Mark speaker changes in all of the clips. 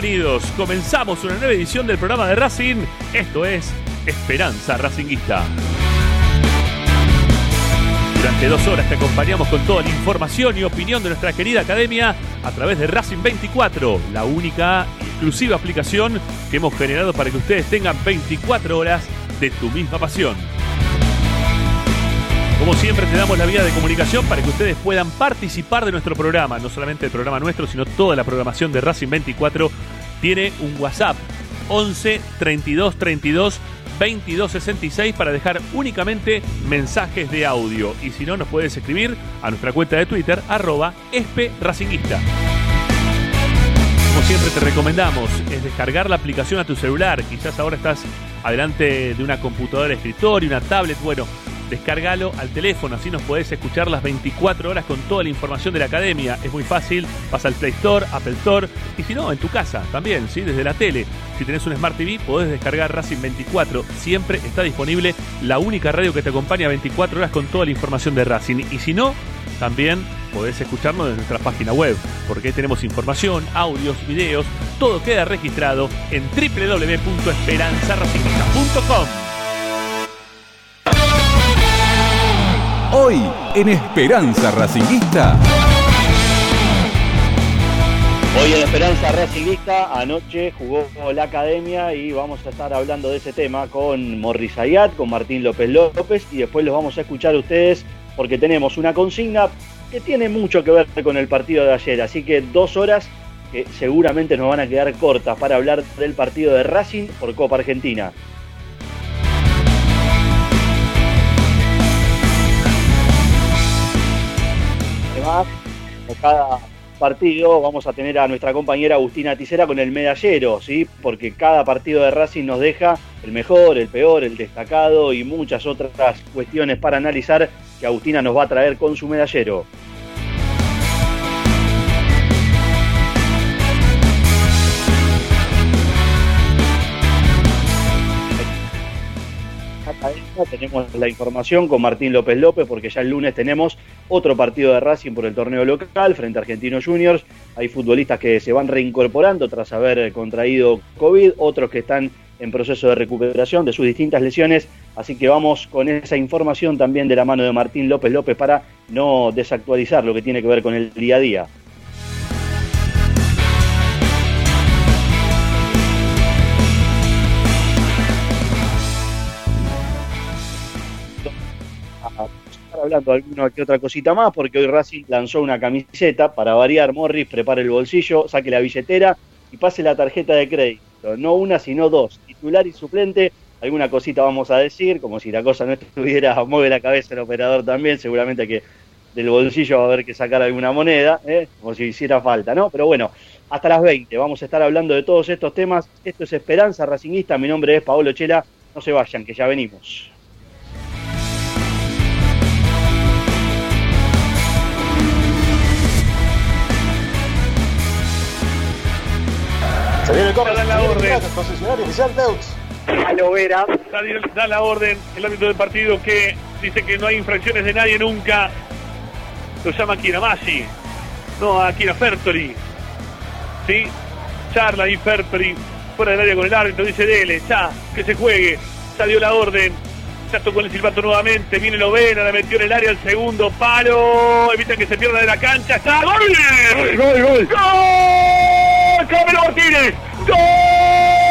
Speaker 1: Bienvenidos. Comenzamos una nueva edición del programa de Racing. Esto es Esperanza Racinguista. Durante dos horas te acompañamos con toda la información y opinión de nuestra querida academia a través de Racing 24, la única y exclusiva aplicación que hemos generado para que ustedes tengan 24 horas de tu misma pasión. Como siempre te damos la vía de comunicación para que ustedes puedan participar de nuestro programa, no solamente el programa nuestro, sino toda la programación de Racing 24 tiene un WhatsApp 11 32 32 22 66 para dejar únicamente mensajes de audio y si no nos puedes escribir a nuestra cuenta de Twitter arroba espracinguista. Como siempre te recomendamos es descargar la aplicación a tu celular. Quizás ahora estás adelante de una computadora de escritorio, una tablet. Bueno, descargalo al teléfono, así nos podés escuchar las 24 horas con toda la información de la academia. Es muy fácil, vas al Play Store, Apple Store y si no, en tu casa también, ¿sí? desde la tele. Si tenés un Smart TV, podés descargar Racing 24. Siempre está disponible la única radio que te acompaña 24 horas con toda la información de Racing. Y si no, también podés escucharnos desde nuestra página web, porque ahí tenemos información, audios, videos, todo queda registrado en www.esperanzaracingista.com.
Speaker 2: en Esperanza Racinguista.
Speaker 3: Hoy en Esperanza Racingista, anoche jugó la academia y vamos a estar hablando de ese tema con Morris Ayat, con Martín López López y después los vamos a escuchar a ustedes porque tenemos una consigna que tiene mucho que ver con el partido de ayer, así que dos horas que seguramente nos van a quedar cortas para hablar del partido de Racing por Copa Argentina. Cada partido vamos a tener a nuestra compañera Agustina Ticera con el medallero, ¿sí? Porque cada partido de Racing nos deja el mejor, el peor, el destacado y muchas otras cuestiones para analizar que Agustina nos va a traer con su medallero. Tenemos la información con Martín López López porque ya el lunes tenemos otro partido de Racing por el torneo local frente a Argentinos Juniors. Hay futbolistas que se van reincorporando tras haber contraído COVID, otros que están en proceso de recuperación de sus distintas lesiones. Así que vamos con esa información también de la mano de Martín López López para no desactualizar lo que tiene que ver con el día a día. Hablando alguna que otra cosita más, porque hoy Racing lanzó una camiseta para variar. Morris, prepare el bolsillo, saque la billetera y pase la tarjeta de crédito. No una, sino dos. Titular y suplente. Alguna cosita vamos a decir, como si la cosa no estuviera, mueve la cabeza el operador también, seguramente que del bolsillo va a haber que sacar alguna moneda, ¿eh? como si hiciera falta, ¿no? Pero bueno, hasta las 20 vamos a estar hablando de todos estos temas. Esto es Esperanza Racinguista, mi nombre es Paolo Chela, no se vayan, que ya venimos.
Speaker 4: Se viene el
Speaker 5: Da la orden.
Speaker 4: concesionario oficial Deux.
Speaker 3: Alo Vera,
Speaker 5: Da, da la orden el ámbito del partido que dice que no hay infracciones de nadie nunca. Lo llama Kiramasi. No, a Kira Fertori. ¿Sí? Charla y Fertori fuera del área con el árbitro. Dice Dele, ya, que se juegue. Ya dio la orden. Ya tocó el silbato nuevamente. Viene Lovena, la metió en el área el segundo palo. Evita que se pierda de la cancha. ¡Está! ¡Gol! ¡Gol, gol, gol! ¡Gol! ¡Camilo Martínez! ¡Gol!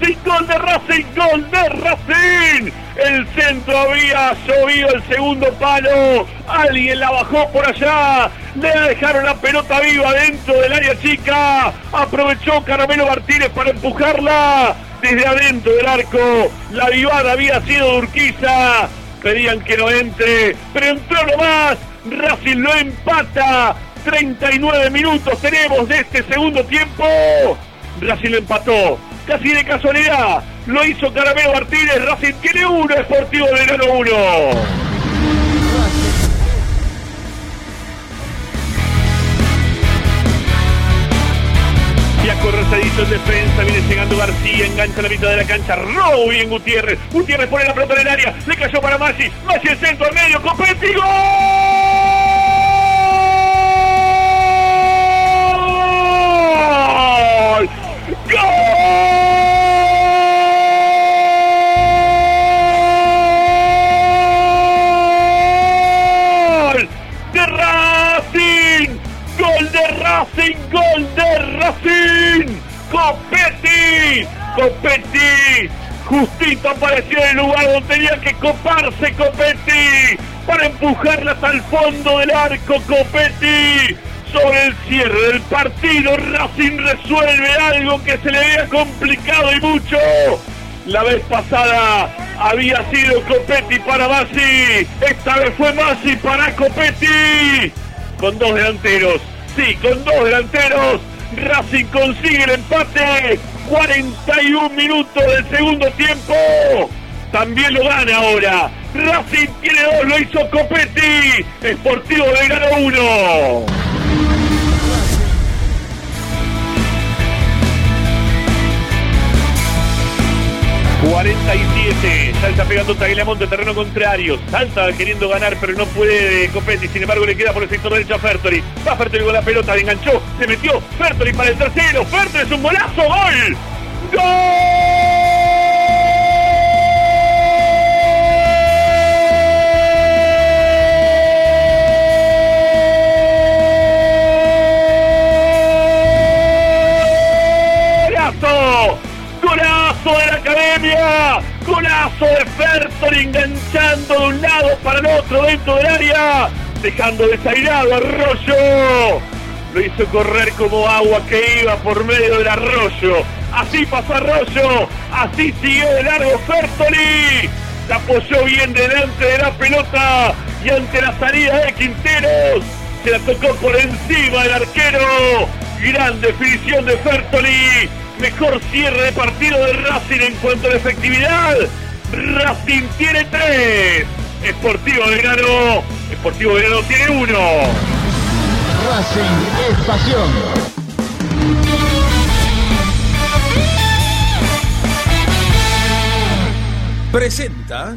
Speaker 5: Racing! ¡Gol de Racing! ¡Gol de Racing! El centro había llovido el segundo palo. Alguien la bajó por allá. Le dejaron la pelota viva dentro del área chica. Aprovechó Caramelo Martínez para empujarla desde adentro del arco. La vivada había sido de Urquiza. Pedían que no entre, pero entró nomás. Racing lo empata. 39 minutos tenemos de este segundo tiempo. Racing empató. Casi de casualidad. Lo hizo Caramelo Martínez. Racing tiene uno. Esportivo Verano uno. Y a corredito en defensa, viene llegando García, engancha la mitad de la cancha, robo bien Gutiérrez, Gutiérrez pone la pelota en el área, le cayó para Massi, Massi el centro al medio, Copetti, ¡Gol! ¡Gol! ¡De Racing! ¡Gol de Racing! ¡Gol de Racing! ¡Copetti! ¡Copetti! Justito apareció en el lugar donde tenía que coparse Copetti para empujarlas al fondo del arco Copetti. Sobre el cierre del partido, Racing resuelve algo que se le había complicado y mucho. La vez pasada había sido Copetti para Masi. Esta vez fue Masi para Copetti. Con dos delanteros. Sí, con dos delanteros. Racing consigue el empate. 41 minutos del segundo tiempo. También lo gana ahora. Racing tiene dos, lo hizo Copetti. Esportivo Belgrano 1. ...47... Salta pegando Tagliamonte, terreno contrario... ...salta queriendo ganar, pero no puede Copetti... ...sin embargo le queda por el sector derecho a Fertori... ...va Fertori con la pelota, le enganchó... ...se metió. Fertori para el tercero... ...Fertori es un golazo, gol... ¡Golazo! Academia! ¡Golazo de Fertori enganchando de un lado para el otro dentro del área! Dejando desairado Arroyo. Lo hizo correr como agua que iba por medio del arroyo. Así pasó Arroyo. Así siguió de largo Fertoli. Se apoyó bien delante de la pelota y ante la salida de Quinteros. Se la tocó por encima del arquero. Gran definición de Fertoli. Mejor cierre de partido de Racing en cuanto a la efectividad. Racing tiene tres. Esportivo Belgrano. Esportivo Belgrano tiene uno.
Speaker 4: Racing es pasión.
Speaker 6: Presenta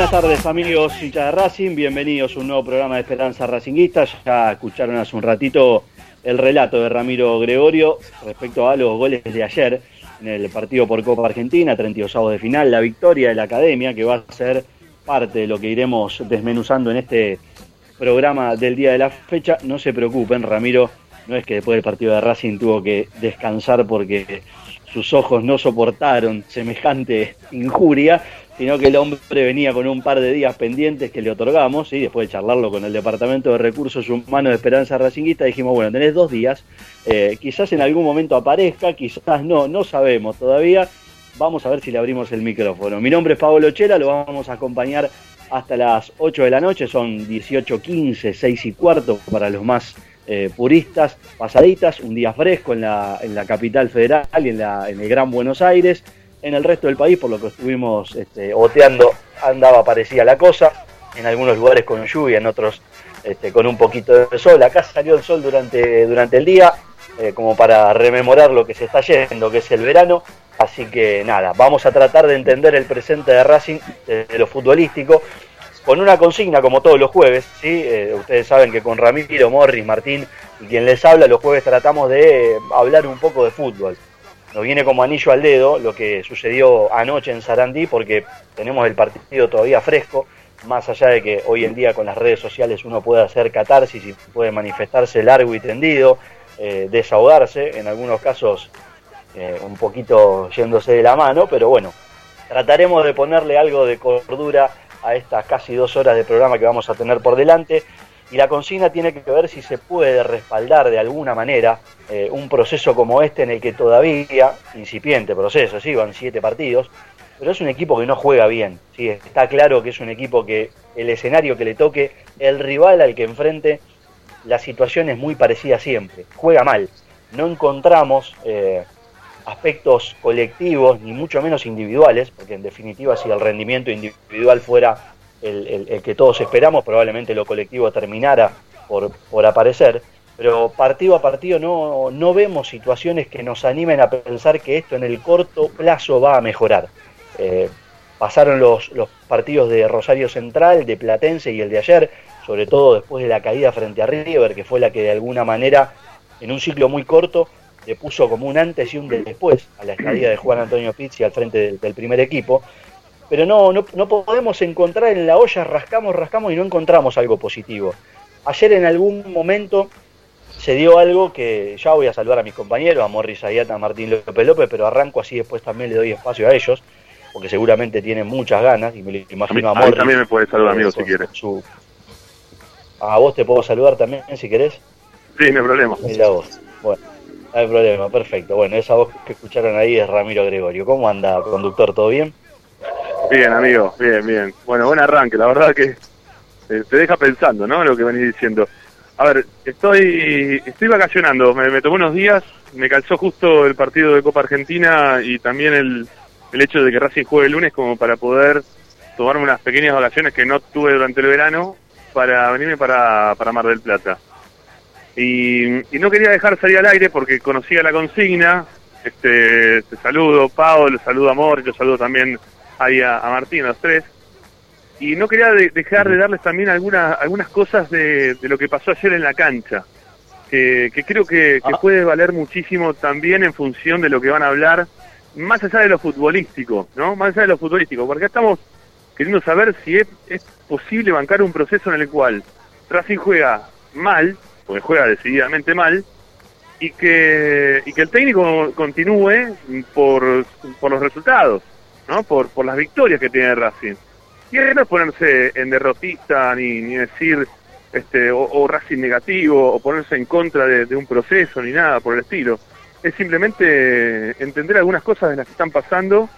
Speaker 3: Buenas tardes amigos hinchas de Racing, bienvenidos a un nuevo programa de Esperanza Racinguista. Ya escucharon hace un ratito el relato de Ramiro Gregorio respecto a los goles de ayer en el partido por Copa Argentina, 32 avos de final, la victoria de la Academia, que va a ser parte de lo que iremos desmenuzando en este programa del día de la fecha. No se preocupen, Ramiro, no es que después del partido de Racing tuvo que descansar porque sus ojos no soportaron semejante injuria, sino que el hombre venía con un par de días pendientes que le otorgamos, y después de charlarlo con el Departamento de Recursos Humanos de Esperanza Racinguista, dijimos, bueno, tenés dos días, eh, quizás en algún momento aparezca, quizás no, no sabemos todavía, vamos a ver si le abrimos el micrófono. Mi nombre es Pablo Chela, lo vamos a acompañar hasta las 8 de la noche, son 18.15, 6 y cuarto para los más eh, puristas, pasaditas, un día fresco en la, en la capital federal y en, la, en el Gran Buenos Aires. En el resto del país, por lo que estuvimos este, oteando, andaba parecida la cosa. En algunos lugares con lluvia, en otros este, con un poquito de sol. Acá salió el sol durante, durante el día, eh, como para rememorar lo que se está yendo, que es el verano. Así que nada, vamos a tratar de entender el presente de Racing desde lo futbolístico, con una consigna como todos los jueves. ¿sí? Eh, ustedes saben que con Ramiro, Morris, Martín y quien les habla, los jueves tratamos de hablar un poco de fútbol. Nos viene como anillo al dedo lo que sucedió anoche en Sarandí, porque tenemos el partido todavía fresco, más allá de que hoy en día con las redes sociales uno puede hacer catarsis y puede manifestarse largo y tendido, eh, desahogarse, en algunos casos eh, un poquito yéndose de la mano, pero bueno, trataremos de ponerle algo de cordura a estas casi dos horas de programa que vamos a tener por delante. Y la consigna tiene que ver si se puede respaldar de alguna manera eh, un proceso como este en el que todavía, incipiente proceso, sí, van siete partidos, pero es un equipo que no juega bien. ¿sí? Está claro que es un equipo que el escenario que le toque, el rival al que enfrente, la situación es muy parecida siempre. Juega mal. No encontramos eh, aspectos colectivos, ni mucho menos individuales, porque en definitiva si el rendimiento individual fuera el, que todos esperamos, probablemente lo colectivo terminara por, por aparecer. Pero partido a partido no, no vemos situaciones que nos animen a pensar que esto en el corto plazo va a mejorar. Eh, pasaron los, los partidos de Rosario Central, de Platense y el de ayer, sobre todo después de la caída frente a River, que fue la que de alguna manera, en un ciclo muy corto, le puso como un antes y un después a la estadía de Juan Antonio Pizzi al frente del, del primer equipo. Pero no, no, no podemos encontrar en la olla, rascamos, rascamos y no encontramos algo positivo. Ayer en algún momento se dio algo que ya voy a saludar a mis compañeros, a Morris Ayata, a Martín López López, pero arranco así después también le doy espacio a ellos, porque seguramente tienen muchas ganas y me lo
Speaker 5: A mí,
Speaker 3: imagino a,
Speaker 5: a mí
Speaker 3: Morris.
Speaker 5: también me puedes saludar, amigo, si quieres.
Speaker 3: su- A vos te puedo saludar también, si querés.
Speaker 5: Sí, no hay problema.
Speaker 3: Mira vos. Bueno, no hay problema, perfecto. Bueno, esa voz que escucharon ahí es Ramiro Gregorio. ¿Cómo anda, conductor? ¿Todo bien?
Speaker 5: Bien, amigo, bien, bien. Bueno, buen arranque, la verdad que te deja pensando, ¿no? Lo que venís diciendo. A ver, estoy estoy vacacionando, me, me unos días, me calzó justo el partido de Copa Argentina y también el, el hecho de que Racing juegue el lunes como para poder tomarme unas pequeñas vacaciones que no tuve durante el verano para venirme para, para Mar del Plata. Y, y no quería dejar salir al aire porque conocía la consigna. Este, te saludo, Pablo, saludo a Mor, yo saludo también ahí a, a Martín, a los tres. Y no quería de- dejar de darles también algunas algunas cosas de, de lo que pasó ayer en la cancha, que, que creo que, que
Speaker 3: Ah.
Speaker 5: puede valer muchísimo también en función de lo que van a hablar, más allá de lo futbolístico, ¿no? Más allá de lo futbolístico, porque estamos queriendo saber si es, es posible bancar un proceso en el cual Racing juega mal, porque juega decididamente mal, y que, y que el técnico continúe por, por los resultados, ¿no? Por, por las victorias que tiene Racing. Y no es ponerse en derrotista ni, ni decir este, o, Racing negativo o ponerse en contra de, de un proceso ni nada por el estilo. Es simplemente entender algunas cosas de las que están pasando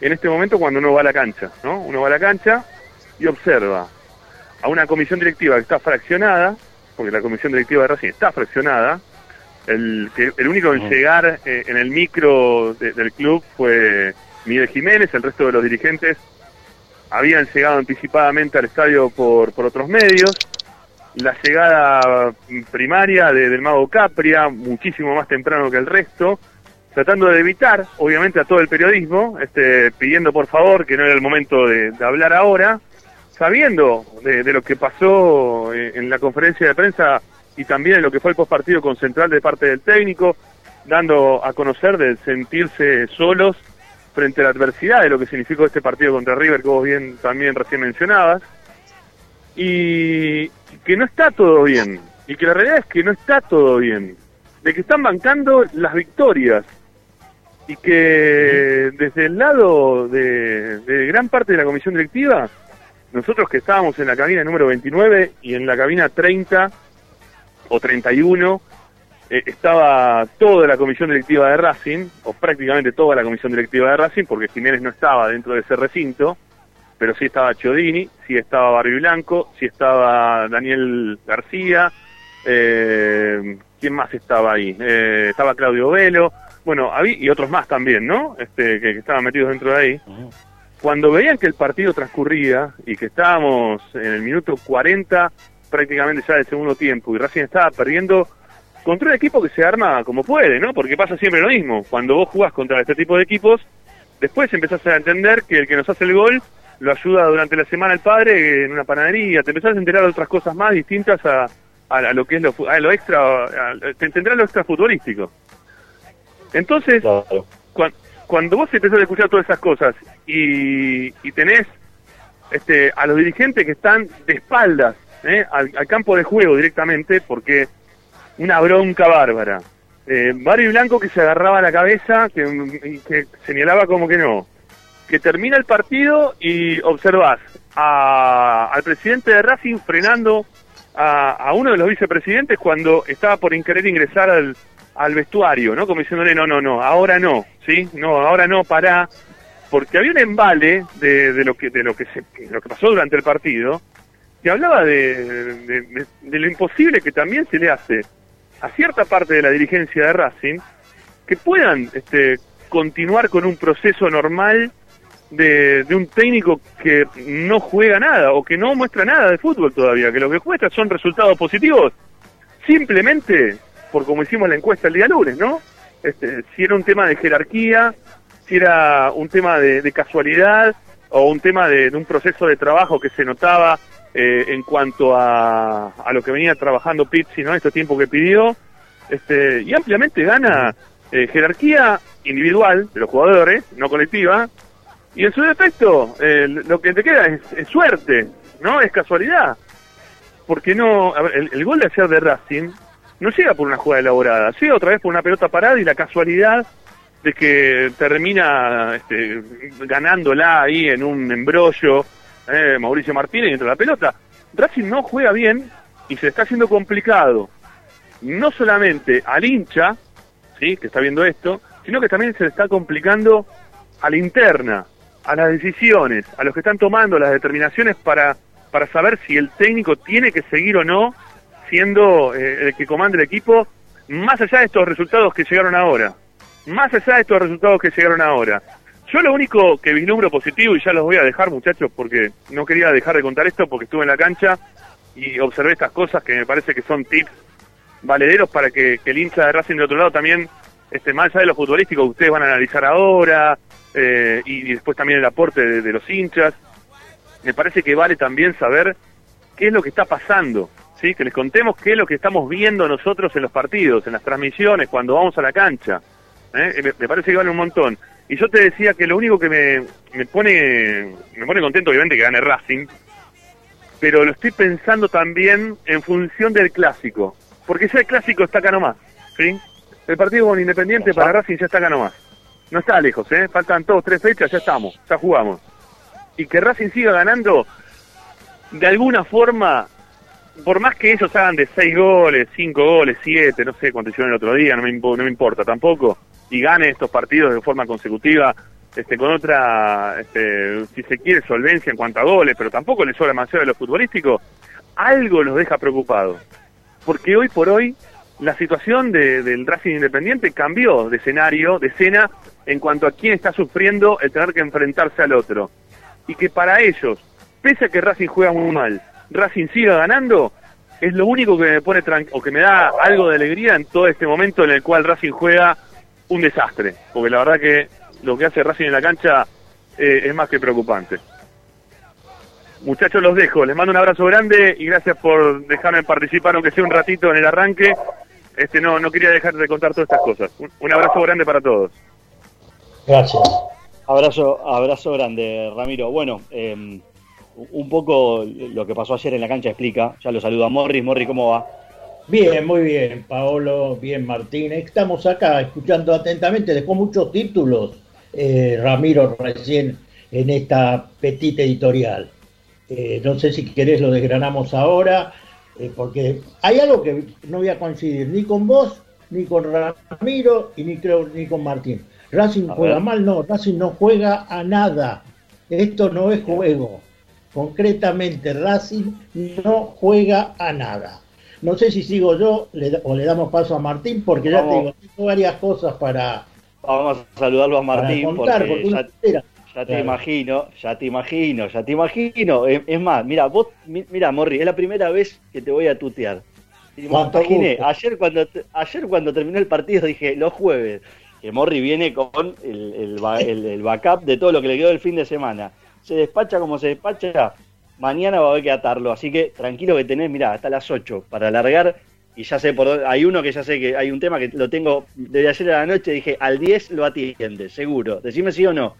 Speaker 5: en este momento cuando uno va a la cancha, ¿no? Uno va a la cancha y observa a una comisión directiva que está fraccionada, porque la comisión directiva de Racing está fraccionada, el, que, el único en llegar eh, en el micro de- del club fue Miguel Jiménez, el resto de los dirigentes habían llegado anticipadamente al estadio por, por otros medios. La llegada primaria de- del mago Capria, muchísimo más temprano que el resto, tratando de evitar, obviamente, a todo el periodismo, este, pidiendo por favor que no era el momento de, de hablar ahora, sabiendo de, de lo que pasó eh, en la conferencia de prensa y también en lo que fue el postpartido con Central de parte del técnico, dando a conocer de sentirse solos frente a la adversidad de lo que significó este partido contra River, que vos bien también recién mencionabas, y que no está todo bien, y que la realidad es que no está todo bien, de que están bancando las victorias, y que desde el lado de, de gran parte de la comisión directiva, nosotros que estábamos en la cabina número 29 y en la cabina 30 o 31, eh, estaba toda la comisión directiva de Racing, o prácticamente toda la comisión directiva de Racing, porque Jiménez no estaba dentro de ese recinto, pero sí estaba Chiodini, sí estaba Barrio Blanco, sí estaba Daniel García, eh, ¿quién más estaba ahí? Eh, estaba Claudio Velo, bueno, y otros más también, ¿no? Este, que estaban metidos dentro de ahí. Cuando veían que el partido transcurría y que estábamos en el minuto 40 prácticamente ya del segundo tiempo y Racing estaba perdiendo contra un equipo que se arma como puede, ¿no? Porque pasa siempre lo mismo. Cuando vos jugás contra este tipo de equipos, después empezás a entender que el que nos hace el gol lo ayuda durante la semana el padre en una panadería, te empezás a enterar de otras cosas más distintas a, a, a lo que es lo, a lo extra, a- te entenderás lo extra futbolístico. Entonces,
Speaker 3: Claro.
Speaker 5: cuan- cuando vos empezás a escuchar todas esas cosas y, tenés este, a los dirigentes que están de espaldas ¿eh? al, campo de juego directamente, porque una bronca bárbara. Eh, Blanco que se agarraba la cabeza, que, que señalaba como que no. Que termina el partido y observás a- al presidente de Racing frenando a uno de los vicepresidentes cuando estaba por querer ingresar al, al vestuario, ¿no? Como diciéndole, no, no, no, ahora no, ¿sí? No, ahora no, pará. Porque había un embale de, de lo que de lo que se, lo que pasó durante el partido que hablaba de, de- de- de lo imposible que también se le hace a cierta parte de la dirigencia de Racing que puedan este, continuar con un proceso normal de, de un técnico que no juega nada o que no muestra nada de fútbol todavía, que lo que muestra son resultados positivos simplemente por como hicimos la encuesta el día lunes, ¿no? Este, si era un tema de jerarquía, si era un tema de, de casualidad o un tema de, un proceso de trabajo que se notaba eh, en cuanto a, a lo que venía trabajando Pizzi, ¿no? Este tiempo que pidió, este, y ampliamente gana eh, jerarquía individual de los jugadores, no colectiva, y en su defecto eh, lo que te queda es, es suerte, ¿no? Es casualidad. Porque no, a ver, el, el gol de ayer de Racing no llega por una jugada elaborada, llega otra vez por una pelota parada y la casualidad de que termina este, ganándola ahí en un embrollo eh, Mauricio Martínez dentro de la pelota. Racing no juega bien y se está haciendo complicado, no solamente al hincha, ¿sí? que está viendo esto, sino que también se le está complicando a la interna, a las decisiones, a los que están tomando las determinaciones para, para saber si el técnico tiene que seguir o no siendo eh, el que comanda el equipo, más allá de estos resultados que llegaron ahora. Más allá de estos resultados que llegaron ahora. Yo lo único que vislumbro positivo, y ya los voy a dejar muchachos, porque no quería dejar de contar esto, porque estuve en la cancha y observé estas cosas que me parece que son tips valederos para que, el hincha de Racing de otro lado también, este, más allá de lo futbolístico que ustedes van a analizar ahora, eh, y, después también el aporte de los hinchas, me parece que vale también saber qué es lo que está pasando, ¿sí? que les contemos qué es lo que estamos viendo nosotros en los partidos, en las transmisiones, cuando vamos a la cancha. ¿eh? Me, me parece que vale un montón. Y yo te decía que lo único que me, me pone me pone contento, obviamente, que gane Racing, pero lo estoy pensando también en función del clásico, porque ya el clásico está acá nomás, ¿sí? El partido con Independiente para Racing ya está acá nomás. No está lejos, ¿eh? Faltan dos, tres fechas, ya estamos, ya jugamos. Y que Racing siga ganando, de alguna forma, por más que ellos hagan de seis goles, cinco goles, siete, no sé cuánto hicieron el otro día, no me, no me importa tampoco, y gane estos partidos de forma consecutiva, este, con otra, este, si se quiere, solvencia en cuanto a goles, pero tampoco les sobra demasiado de lo futbolístico, algo los deja preocupados. Porque hoy por hoy la situación de- del Racing Independiente cambió de escenario, de escena, en cuanto a quién está sufriendo el tener que enfrentarse al otro. Y que para ellos, pese a que Racing juega muy mal, Racing siga ganando, es lo único que me pone o que me da algo de alegría en todo este momento en el cual Racing juega un desastre, porque la verdad que lo que hace Racing en la cancha eh, es más que preocupante. Muchachos, los dejo. Les mando un abrazo grande y gracias por dejarme participar, aunque sea un ratito en el arranque. Este no, no quería dejar de contar todas estas cosas. Un, un abrazo grande para todos.
Speaker 7: Gracias.
Speaker 3: Abrazo, abrazo grande, Ramiro. Bueno, eh, un poco lo que pasó ayer en la cancha explica. Ya lo saluda Morris. Morris, ¿cómo va?
Speaker 7: Bien, muy bien, Paolo, bien, Martín. Estamos acá escuchando atentamente, dejó muchos títulos, eh, Ramiro, recién en esta petita editorial. Eh, no sé si querés lo desgranamos ahora, eh, porque hay algo que no voy a coincidir ni con vos, ni con Ramiro, y ni creo ni con Martín. Racing juega mal, no, Racing no juega a nada. Esto no es juego. Concretamente, Racing no juega a nada. No sé si sigo yo le- o le damos paso a Martín, porque ya
Speaker 3: Vamos.
Speaker 7: tengo varias cosas para,
Speaker 3: Vamos a saludarlo a Martín
Speaker 7: contar,
Speaker 3: porque
Speaker 7: porque
Speaker 3: ya, te
Speaker 7: Claro.
Speaker 3: imagino, ya te imagino, ya te imagino. Es, es más, mira, vos, mi- mira, Morri, es la primera vez que te voy a tutear. Imaginé, ayer cuando, ayer cuando terminó el partido dije, los jueves, que Morri viene con el, el- el backup de todo lo que le quedó el fin de semana. Se despacha como se despacha, mañana va a haber que atarlo. Así que tranquilo que tenés, mira, hasta las 8 para alargar. Y ya sé por dónde, hay uno que ya sé que hay un tema que lo tengo desde ayer a la noche, dije, al 10 lo atiende, seguro. Decime sí o no.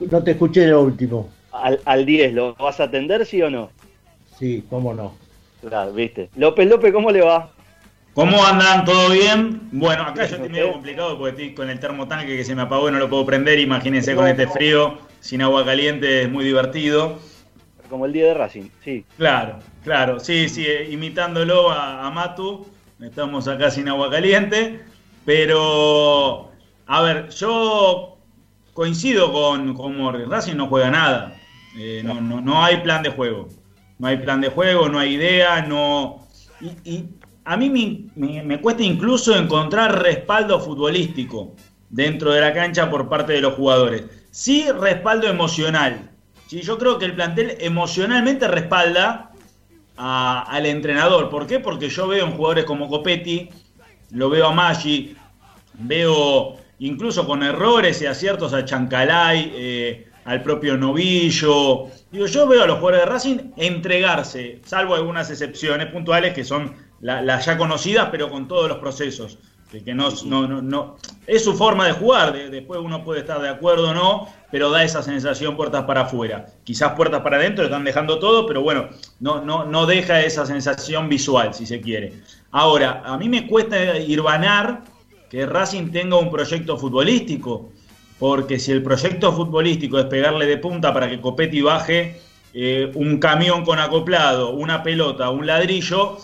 Speaker 7: No te escuché lo último.
Speaker 3: Al, al 10, ¿lo vas a atender sí o no?
Speaker 7: Sí, cómo no.
Speaker 3: Claro, viste. López López, ¿cómo le va?
Speaker 8: ¿Cómo andan? ¿Todo bien? Bueno, acá yo estoy medio complicado porque estoy con el termotanque que se me apagó y no lo puedo prender. Imagínense con este frío, sin agua caliente, es muy divertido.
Speaker 3: Como el día de Racing, sí.
Speaker 8: Claro, claro, sí, sí, eh, imitándolo a, a Matu, estamos acá sin agua caliente, pero, a ver, yo coincido con, con Racing no juega nada, Eh, no, no, no hay plan de juego, no hay plan de juego, no hay idea, no... Y, y a mí me, cuesta incluso encontrar respaldo futbolístico dentro de la cancha por parte de los jugadores. Sí, respaldo emocional. Sí, yo creo que el plantel emocionalmente respalda al entrenador. ¿Por qué? Porque yo veo en jugadores como Copetti, lo veo a Maggi, veo incluso con errores y aciertos a Chancalay, eh, al propio Novillo. Digo, yo veo a los jugadores de Racing entregarse, salvo algunas excepciones puntuales que son la- ya conocidas, pero con todos los procesos. Que, que no, no, no, no- es su forma de jugar, de- después uno puede estar de acuerdo o no, pero da esa sensación puertas para afuera. Quizás puertas para adentro, están dejando todo, pero bueno, no, no, no deja esa sensación visual, si se quiere. Ahora, a mí me cuesta irvanar que Racing tenga un proyecto futbolístico, porque si el proyecto futbolístico es pegarle de punta para que Copetti baje eh, un camión con acoplado, una pelota, un ladrillo,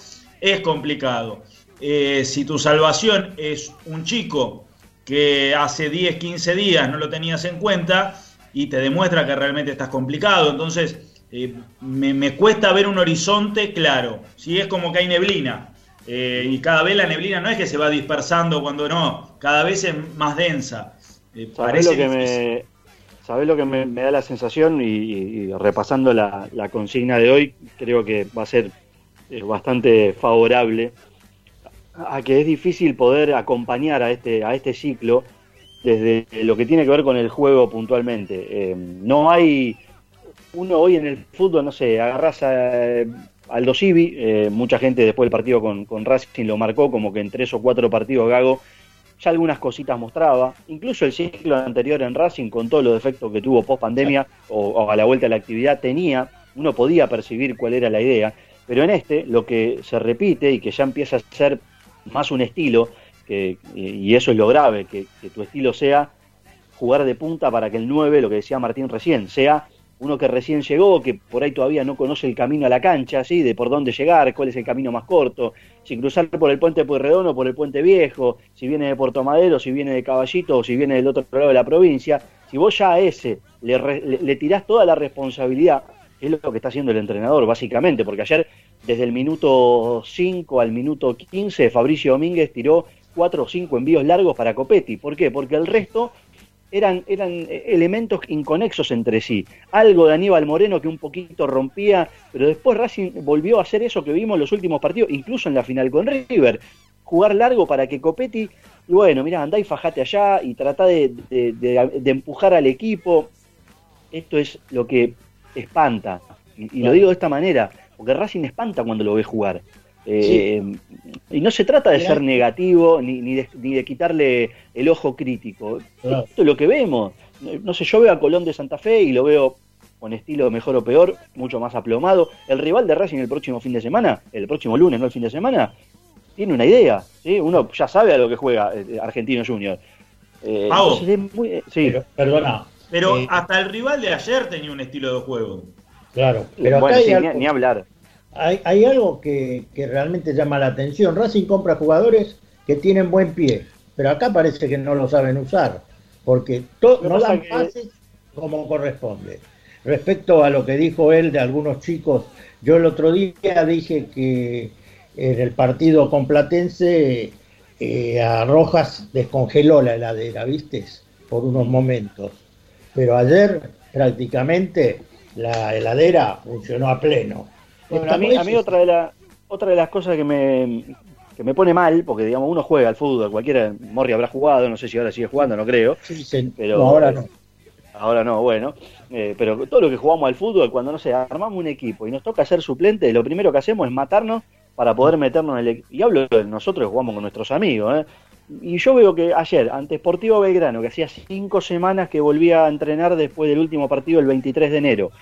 Speaker 8: es complicado. Eh, si tu salvación es un chico que hace 10, 15 días no lo tenías en cuenta y te demuestra que realmente estás complicado, entonces eh, me, me cuesta ver un horizonte claro. Si es como que hay neblina, eh, y cada vez la neblina no es que se va dispersando cuando no, cada vez es más densa. Eh,
Speaker 3: ¿Sabés lo que me, sabés lo que me, me da la sensación? Y, y- y repasando la, la consigna de hoy, creo que va a ser eh, bastante favorable a que es difícil poder acompañar a este, a este ciclo desde lo que tiene que ver con el juego puntualmente. Eh, no hay uno hoy en el fútbol, no sé, agarras a eh, Aldo Civi, eh, mucha gente después del partido con, con Racing lo marcó como que en tres o cuatro partidos Gago ya algunas cositas mostraba, incluso el ciclo anterior en Racing con todos los defectos que tuvo post pandemia o, o a la vuelta a la actividad tenía, uno podía percibir cuál era la idea, pero en este lo que se repite y que ya empieza a ser más un estilo, que, y eso es lo grave, que, que tu estilo sea jugar de punta para que el 9, lo que decía Martín recién, sea uno que recién llegó, que por ahí todavía no conoce el camino a la cancha, ¿sí? de por dónde llegar, cuál es el camino más corto, si cruzar por el puente Pueyrredón o por el puente Viejo, si viene de Puerto Madero, si viene de Caballito o si viene del otro lado de la provincia, si vos ya a ese le, le, le tirás toda la responsabilidad, es lo que está haciendo el entrenador, básicamente, porque ayer, desde el minuto 5 al minuto 15, Fabricio Domínguez tiró 4 o 5 envíos largos para Copetti. ¿Por qué? Porque el resto eran, eran elementos inconexos entre sí. Algo de Aníbal Moreno que un poquito rompía, pero después Racing volvió a hacer eso que vimos en los últimos partidos, incluso en la final con River. jugar largo para que Copetti, bueno, mira, andá y fajate allá y trata de, de- de- de empujar al equipo. Esto es lo que espanta. Y, y lo digo de esta manera, porque Racing espanta cuando lo ve jugar. Eh, Y no se trata de
Speaker 7: Mirá.
Speaker 3: ser negativo ni, ni, de, ni de quitarle el ojo crítico.
Speaker 7: Claro.
Speaker 3: Esto es lo que vemos. No sé, yo veo a Colón de Santa Fe y lo veo con estilo mejor o peor, mucho más aplomado. El rival de Racing el próximo fin de semana, el próximo lunes, no el fin de semana, tiene una idea. ¿sí? Uno ya sabe a lo que juega eh, Argentino Junior. Eh,
Speaker 8: Pau.
Speaker 3: entonces es muy- eh, sí,
Speaker 7: Pero, perdona.
Speaker 8: Pero
Speaker 7: eh,
Speaker 8: hasta el rival de ayer tenía un estilo de juego.
Speaker 7: claro, pero acá
Speaker 3: bueno,
Speaker 7: hay
Speaker 3: sí,
Speaker 7: algo-
Speaker 3: ni, ni hablar.
Speaker 7: Hay, hay algo que, que realmente llama la atención. Racing compra jugadores que tienen buen pie, pero acá parece que no lo saben usar, porque to- no dan
Speaker 3: que-
Speaker 7: pases como corresponde. Respecto a lo que dijo él de algunos chicos, yo el otro día dije que en el partido con Platense eh, a Rojas descongeló la heladera, ¿viste? Por unos momentos. Pero ayer prácticamente la heladera funcionó a pleno.
Speaker 3: Bueno, a mí, a mí otra, de la, otra de las cosas que me, que me pone mal, porque digamos uno juega al fútbol, cualquiera, Morri habrá jugado, no sé si ahora sigue jugando, no creo.
Speaker 7: Sí, se-
Speaker 3: Pero-
Speaker 7: no, ahora no.
Speaker 3: Ahora no, bueno. Eh, pero todo lo que jugamos al fútbol, cuando no sé, armamos un equipo y nos toca ser suplente, lo primero que hacemos es matarnos para poder meternos en el equipo. Y hablo de nosotros que jugamos con nuestros amigos. ¿eh? Y yo veo que ayer, ante Sportivo Belgrano, que hacía cinco semanas que volvía a entrenar después del último partido el 23 de enero,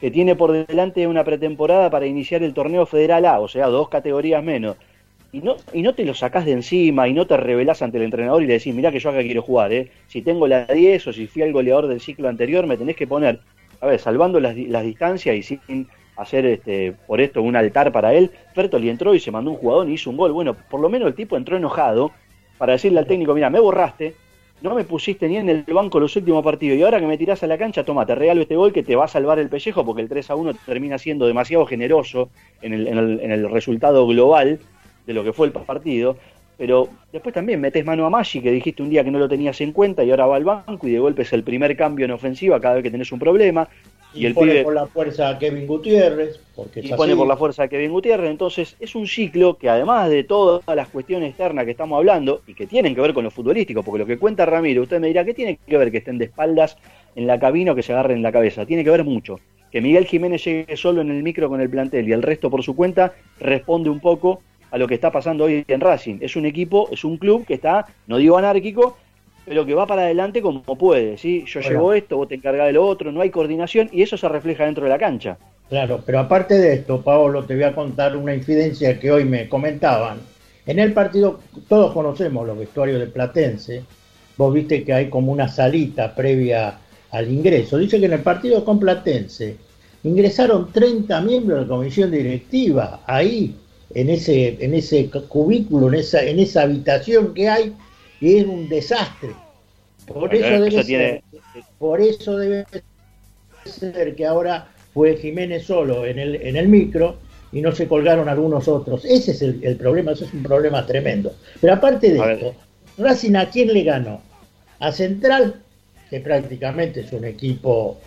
Speaker 3: que tiene por delante una pretemporada para iniciar el torneo Federal A, o sea, dos categorías menos. Y no, y no te lo sacás de encima y no te revelás ante el entrenador y le decís, mirá que yo acá quiero jugar, ¿eh? si tengo la 10 o si fui el goleador del ciclo anterior, me tenés que poner, a ver, salvando las, las distancias y sin hacer este por esto un altar para él, Fertoli entró y se mandó un jugador y hizo un gol. Bueno, por lo menos el tipo entró enojado para decirle al técnico, mira, me borraste, no me pusiste ni en el banco los últimos partidos y ahora que me tirás a la cancha, toma, te regalo este gol que te va a salvar el pellejo porque el 3 a 1 termina siendo demasiado generoso en el, en el, resultado global de lo que fue el partido. Pero después también metes mano a Maggi, que dijiste un día que no lo tenías en cuenta y ahora va al banco y de golpe es el primer cambio en ofensiva cada vez que tenés un problema. Y,
Speaker 7: Y,
Speaker 3: el
Speaker 7: pone
Speaker 3: pibe
Speaker 7: por la fuerza a Kevin Gutiérrez, porque
Speaker 3: y pone
Speaker 7: así.
Speaker 3: por la fuerza a Kevin Gutiérrez. Entonces es un ciclo que además de todas las cuestiones externas que estamos hablando y que tienen que ver con lo futbolístico, porque lo que cuenta Ramiro, usted me dirá, ¿qué tiene que ver que estén de espaldas en la cabina o que se agarren en la cabeza? Tiene que ver mucho. Que Miguel Jiménez llegue solo en el micro con el plantel y el resto por su cuenta responde un poco a lo que está pasando hoy en Racing. Es un equipo, es un club que está, no digo anárquico, pero que va para adelante como puede, ¿sí? Yo
Speaker 7: Bueno.
Speaker 3: llevo esto, vos te encargás de lo otro, no hay coordinación y eso se refleja dentro de la cancha.
Speaker 7: Claro, pero aparte de esto, Paolo, te voy a contar una infidencia que hoy me comentaban. En el partido, todos conocemos los vestuarios de Platense. Vos viste que hay como una salita previa al ingreso. Dice que en el partido con Platense ingresaron 30 miembros de la comisión directiva ahí, en ese, en ese cubículo, en esa, en esa habitación que hay, y es un desastre. Por eso
Speaker 3: eso
Speaker 7: debe
Speaker 3: tiene-
Speaker 7: ser, por eso debe ser que ahora fue Jiménez solo en el, en el micro y no se colgaron algunos otros. Ese es el, el problema, ese es un problema tremendo. Pero aparte de
Speaker 3: A ver.
Speaker 7: esto, Racing a quién le ganó? A Central, que prácticamente es un equipo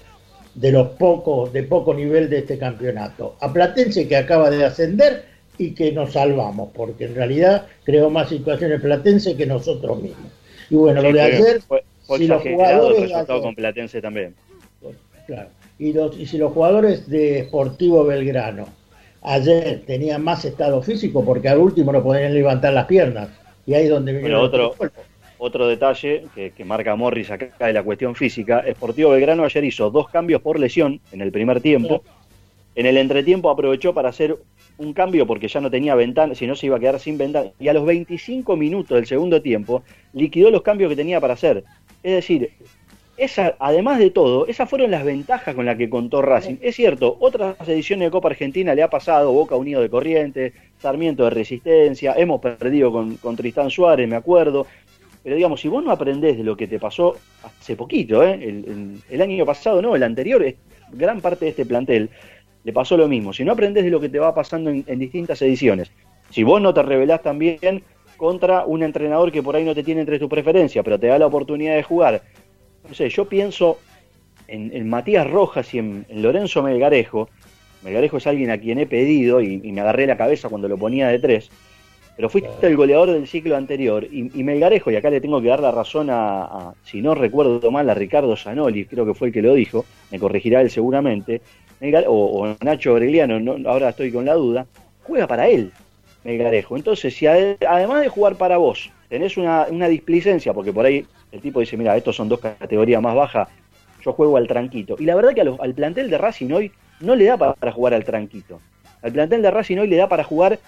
Speaker 7: de los pocos, de poco nivel de este campeonato. A Platense que acaba de ascender y que nos salvamos, porque en realidad creó más situaciones Platense que nosotros mismos. Y bueno,
Speaker 3: Sí,
Speaker 7: lo de ayer,
Speaker 3: fue, fue
Speaker 7: si los
Speaker 3: el
Speaker 7: jugadores ayer-
Speaker 3: con Platense también.
Speaker 7: Claro. Y, los- y si los jugadores de Sportivo Belgrano ayer tenían más estado físico, porque al último no podían levantar las piernas, y ahí es donde
Speaker 3: Bueno, otro, otro detalle que, que marca Morris acá de la cuestión física, Sportivo Belgrano ayer hizo dos cambios por lesión en el primer tiempo. En el entretiempo aprovechó para hacer un cambio porque ya no tenía ventana, si no se iba a quedar sin ventana. Y a los 25 minutos del segundo tiempo liquidó los cambios que tenía para hacer. Es decir, esa, además de todo, esas fueron las ventajas con las que contó Racing. Es cierto, otras ediciones de Copa Argentina le ha pasado Boca Unido de Corrientes, Sarmiento de Resistencia, hemos perdido con, con Tristán Suárez, me acuerdo. Pero digamos, si vos no aprendés de lo que te pasó hace poquito, ¿eh? el, el- el año pasado no, el anterior, gran parte de este plantel le pasó lo mismo. Si no aprendés de lo que te va pasando en, en distintas ediciones, si vos no te revelás también contra un entrenador que por ahí no te tiene entre tus preferencias, pero te da la oportunidad de jugar, no sé, yo pienso en, en Matías Rojas y en, en Lorenzo Melgarejo. Melgarejo es alguien a quien he pedido y, y me agarré la cabeza cuando lo ponía de tres. pero fuiste el goleador del ciclo anterior. Y, y Melgarejo, y acá le tengo que dar la razón a, a, si no recuerdo mal, a Ricardo Zanoli, creo que fue el que lo dijo, me corregirá él seguramente, O, Nacho Aureliano, no, ahora estoy con la duda, juega para él, Melgarejo. Entonces, si ade- además de jugar para vos, tenés una, una displicencia, porque por ahí el tipo dice, mira, estos son dos categorías más bajas, yo juego al tranquito. Y la verdad que los- al plantel de Racing hoy no le da para, jugar al tranquito. Al plantel de Racing hoy le da para jugar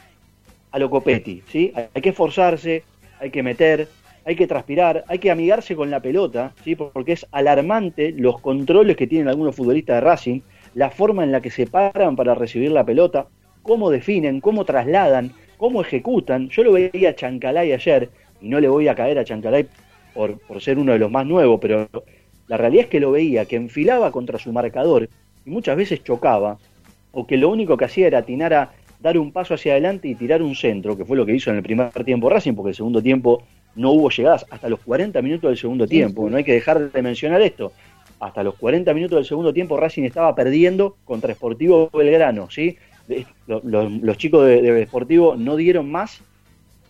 Speaker 3: a lo Copetti, ¿sí? Hay que esforzarse, hay que meter, hay que transpirar, hay que amigarse con la pelota, ¿sí? Porque es alarmante los controles que tienen algunos futbolistas de Racing, la forma en la que se paran para recibir la pelota, cómo definen, cómo trasladan, cómo ejecutan. Yo lo veía a Chancalay ayer, y no le voy a caer a Chancalay por, por ser uno de los más nuevos, pero la realidad es que lo veía, que enfilaba contra su marcador y muchas veces chocaba, o que lo único que hacía era atinar a dar un paso hacia adelante y tirar un centro, que fue lo que hizo en el primer tiempo Racing, porque el segundo tiempo no hubo llegadas hasta los 40 minutos del segundo tiempo. No hay que dejar de mencionar esto. Hasta los 40 minutos del segundo tiempo Racing estaba perdiendo contra Sportivo Belgrano, ¿sí? Los chicos de, de Sportivo no dieron más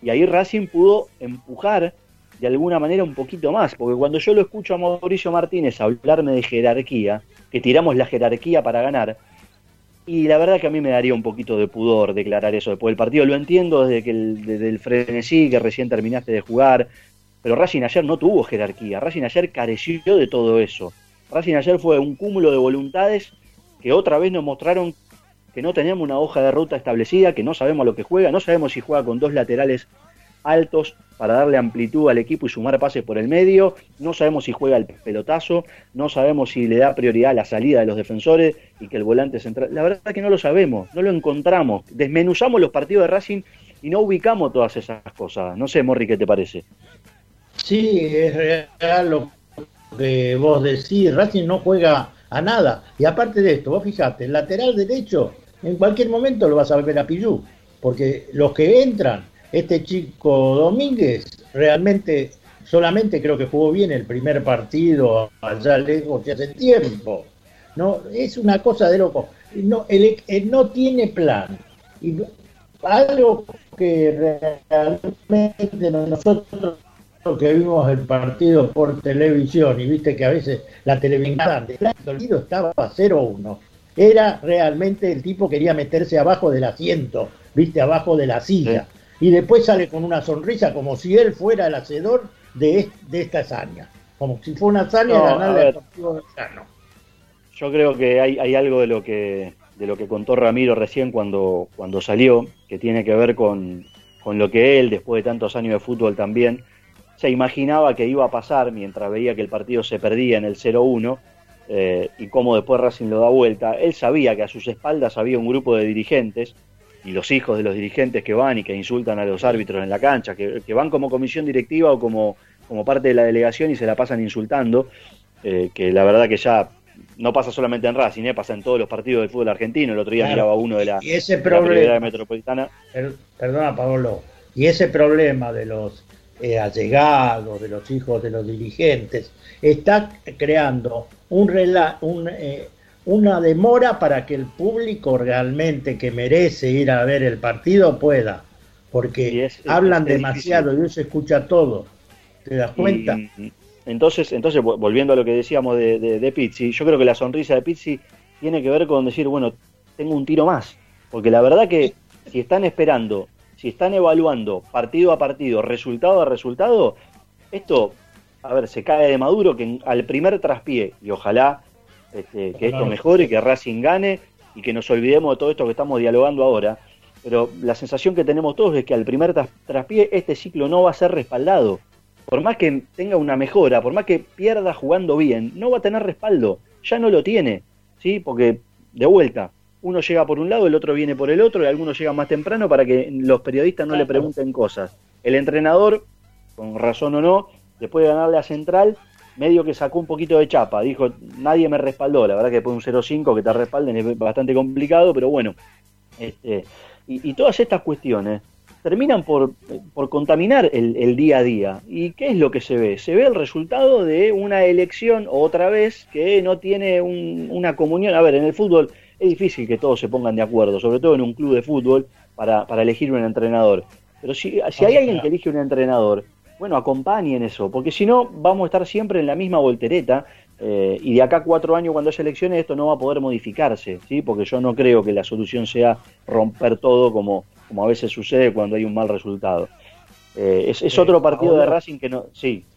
Speaker 3: y ahí Racing pudo empujar de alguna manera un poquito más, porque cuando yo lo escucho a Mauricio Martínez hablarme de jerarquía, que tiramos la jerarquía para ganar, y la verdad que a mí me daría un poquito de pudor declarar eso después del partido. Lo entiendo desde que el, desde el frenesí que recién terminaste de jugar, pero Racing ayer no tuvo jerarquía. Racing ayer careció de todo eso. Racing ayer fue un cúmulo de voluntades que otra vez nos mostraron que no teníamos una hoja de ruta establecida, que no sabemos lo que juega, no sabemos si juega con dos laterales altos para darle amplitud al equipo y sumar pases por el medio, no sabemos si juega el pelotazo, no sabemos si le da prioridad a la salida de los defensores y que el volante central, la verdad que no lo sabemos, no lo encontramos, desmenuzamos los partidos de Racing y no ubicamos todas esas cosas. No sé, Morri, ¿qué te parece?
Speaker 7: Sí, es real lo que vos decís. Racing no juega a nada. Y aparte de esto, vos fijate, el lateral derecho, en cualquier momento lo vas a ver a Pillú. Porque los que entran, este chico Domínguez, realmente, solamente creo que jugó bien el primer partido allá lejos que hace tiempo. No, es una cosa de loco. No, él, él no tiene plan. Y algo que realmente nosotros que vimos el partido por televisión y viste que a veces la televisión el partido estaba 0-1 era realmente el tipo quería meterse abajo del asiento viste abajo de la silla. Y después sale con una sonrisa como si él fuera el hacedor de, de esta hazaña. Como si fuera una hazaña
Speaker 3: No,
Speaker 7: ganarle al Deportivo Belgrano.
Speaker 3: Yo creo que hay, hay algo de lo que de lo que contó Ramiro recién cuando, cuando salió, que tiene que ver con, con lo que él, después de tantos años de fútbol también, se imaginaba que iba a pasar mientras veía que el partido se perdía en el 0-1 eh, y cómo después Racing lo da vuelta. Él sabía que a sus espaldas había un grupo de dirigentes y los hijos de los dirigentes que van y que insultan a los árbitros en la cancha, que, que van como comisión directiva o como, como parte de la delegación y se la pasan insultando, eh, que la verdad que ya no pasa solamente en Racing, eh, pasa en todos los partidos del fútbol argentino. El otro día
Speaker 7: Claro.
Speaker 3: miraba uno de la,
Speaker 7: y ese
Speaker 3: de la
Speaker 7: problema
Speaker 3: Primera metropolitana.
Speaker 7: Per- perdona Pablo, y ese problema de los eh, allegados, de los hijos de los dirigentes, está creando un rela- un, eh, una demora para que el público realmente que merece ir a ver el partido pueda, porque
Speaker 3: es-
Speaker 7: hablan
Speaker 3: es
Speaker 7: demasiado y se escucha todo. ¿Te das cuenta?
Speaker 3: Y, entonces, entonces, vo- volviendo a lo que decíamos de, de, de Pizzi, yo creo que la sonrisa de Pizzi tiene que ver con decir, bueno, tengo un tiro más. Porque la verdad que si están esperando, si están evaluando partido a partido, resultado a resultado, esto, a ver, se cae de maduro que al primer traspié, y ojalá este, que esto mejore, que Racing gane y que nos olvidemos de todo esto que estamos dialogando ahora. Pero la sensación que tenemos todos es que al primer tras- traspié este ciclo no va a ser respaldado. Por más que tenga una mejora, por más que pierda jugando bien, no va a tener respaldo. Ya no lo tiene, ¿sí? Porque, de vuelta, uno llega por un lado, el otro viene por el otro, y algunos llegan más temprano para que los periodistas no le pregunten cosas. El entrenador, con razón o no, después de ganarle a Central, medio que sacó un poquito de chapa. Dijo, nadie me respaldó. La verdad que después de un 0-5 que te respalden es bastante complicado, pero bueno. Este, y, y todas estas cuestiones terminan por, por contaminar el, el día a día. ¿Y qué es lo que se ve? Se ve el resultado de una elección otra vez que no tiene un- una comunión. A ver, en el fútbol es difícil que todos se pongan de acuerdo, sobre todo en un club de fútbol, para, para elegir un entrenador. Pero si, si hay alguien que elige un entrenador, bueno, acompañen eso, porque si no, vamos a estar siempre en la misma voltereta. eh, y de acá a cuatro años, cuando haya elecciones, esto no va a poder modificarse, ¿sí? Porque yo no creo que la solución sea romper todo como, como a veces sucede cuando hay un mal resultado. Eh, es es otro partido de Racing que no. Sí,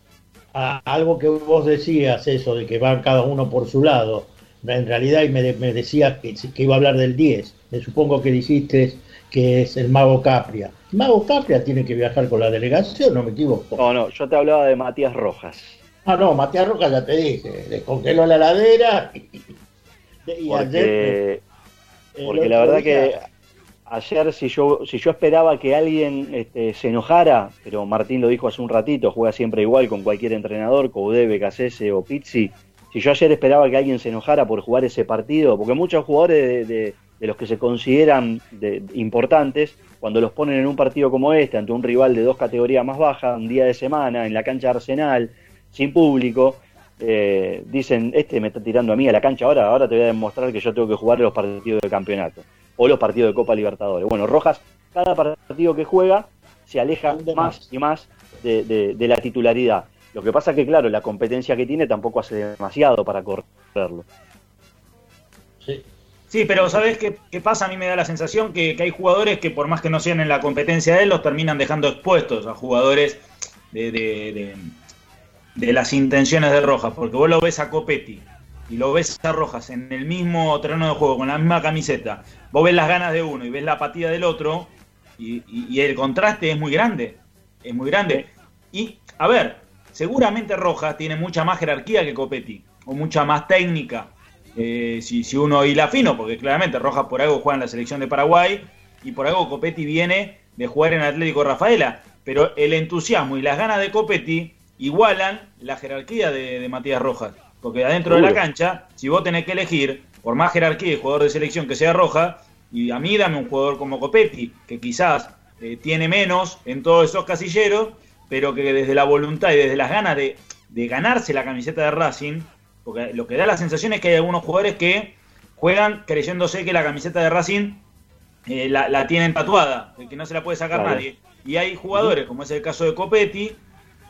Speaker 7: a- algo que vos decías, eso de que van cada uno por su lado. En realidad, y me, me decías que, que iba a hablar del 10. Me supongo que dijiste que es el Mago Capria. El Mago Capria tiene que viajar con la delegación, no me equivoco.
Speaker 3: no, no, yo te hablaba de Matías Rojas.
Speaker 7: Ah, no, Matías Roca ya te dije, descongeló la ladera y, y ayer,
Speaker 3: Porque, porque la verdad que ayer si yo si yo esperaba que alguien este, se enojara, pero Martín lo dijo hace un ratito, juega siempre igual con cualquier entrenador, Coudet, Becasese o Pizzi. Si yo ayer esperaba que alguien se enojara por jugar ese partido, porque muchos jugadores de, de- de los que se consideran de- importantes, cuando los ponen en un partido como este, ante un rival de dos categorías más bajas, un día de semana, en la cancha de Arsenal, sin público, eh, dicen, este me está tirando a mí a la cancha ahora, ahora te voy a demostrar que yo tengo que jugar los partidos de campeonato o los partidos de Copa Libertadores. Bueno, Rojas, cada partido que juega se aleja más
Speaker 7: más.
Speaker 3: y más de, de- de la titularidad. Lo que pasa que, claro, la competencia que tiene tampoco hace demasiado para correrlo.
Speaker 7: sí.
Speaker 8: Sí, pero ¿sabes qué, qué pasa? A mí me da la sensación que, que hay jugadores que por más que no sean en la competencia de él, los terminan dejando expuestos a jugadores de, de- de- de las intenciones de Rojas. Porque vos lo ves a Copetti y lo ves a Rojas en el mismo terreno de juego, con la misma camiseta. Vos ves las ganas de uno y ves la apatía del otro y, y- y el contraste es muy grande. Es muy grande. Y, a ver, seguramente Rojas tiene mucha más jerarquía que Copetti, o mucha más técnica. eh, si, si uno hila fino, porque claramente Rojas por algo juega en la selección de Paraguay y por algo Copetti viene de jugar en Atlético Rafaela. Pero el entusiasmo y las ganas de Copetti igualan la jerarquía de, de Matías Rojas. Porque adentro de la cancha, si vos tenés que elegir, por más jerarquía y jugador de selección que sea Rojas, y a mí dame un jugador como Copetti, que quizás eh, tiene menos en todos esos casilleros, pero que desde la voluntad y desde las ganas de, de ganarse la camiseta de Racing, porque lo que da la sensación es que hay algunos jugadores que juegan creyéndose que la camiseta de Racing eh, la, la tienen tatuada, que no se la puede sacar nadie. Y hay jugadores, como es el caso de Copetti,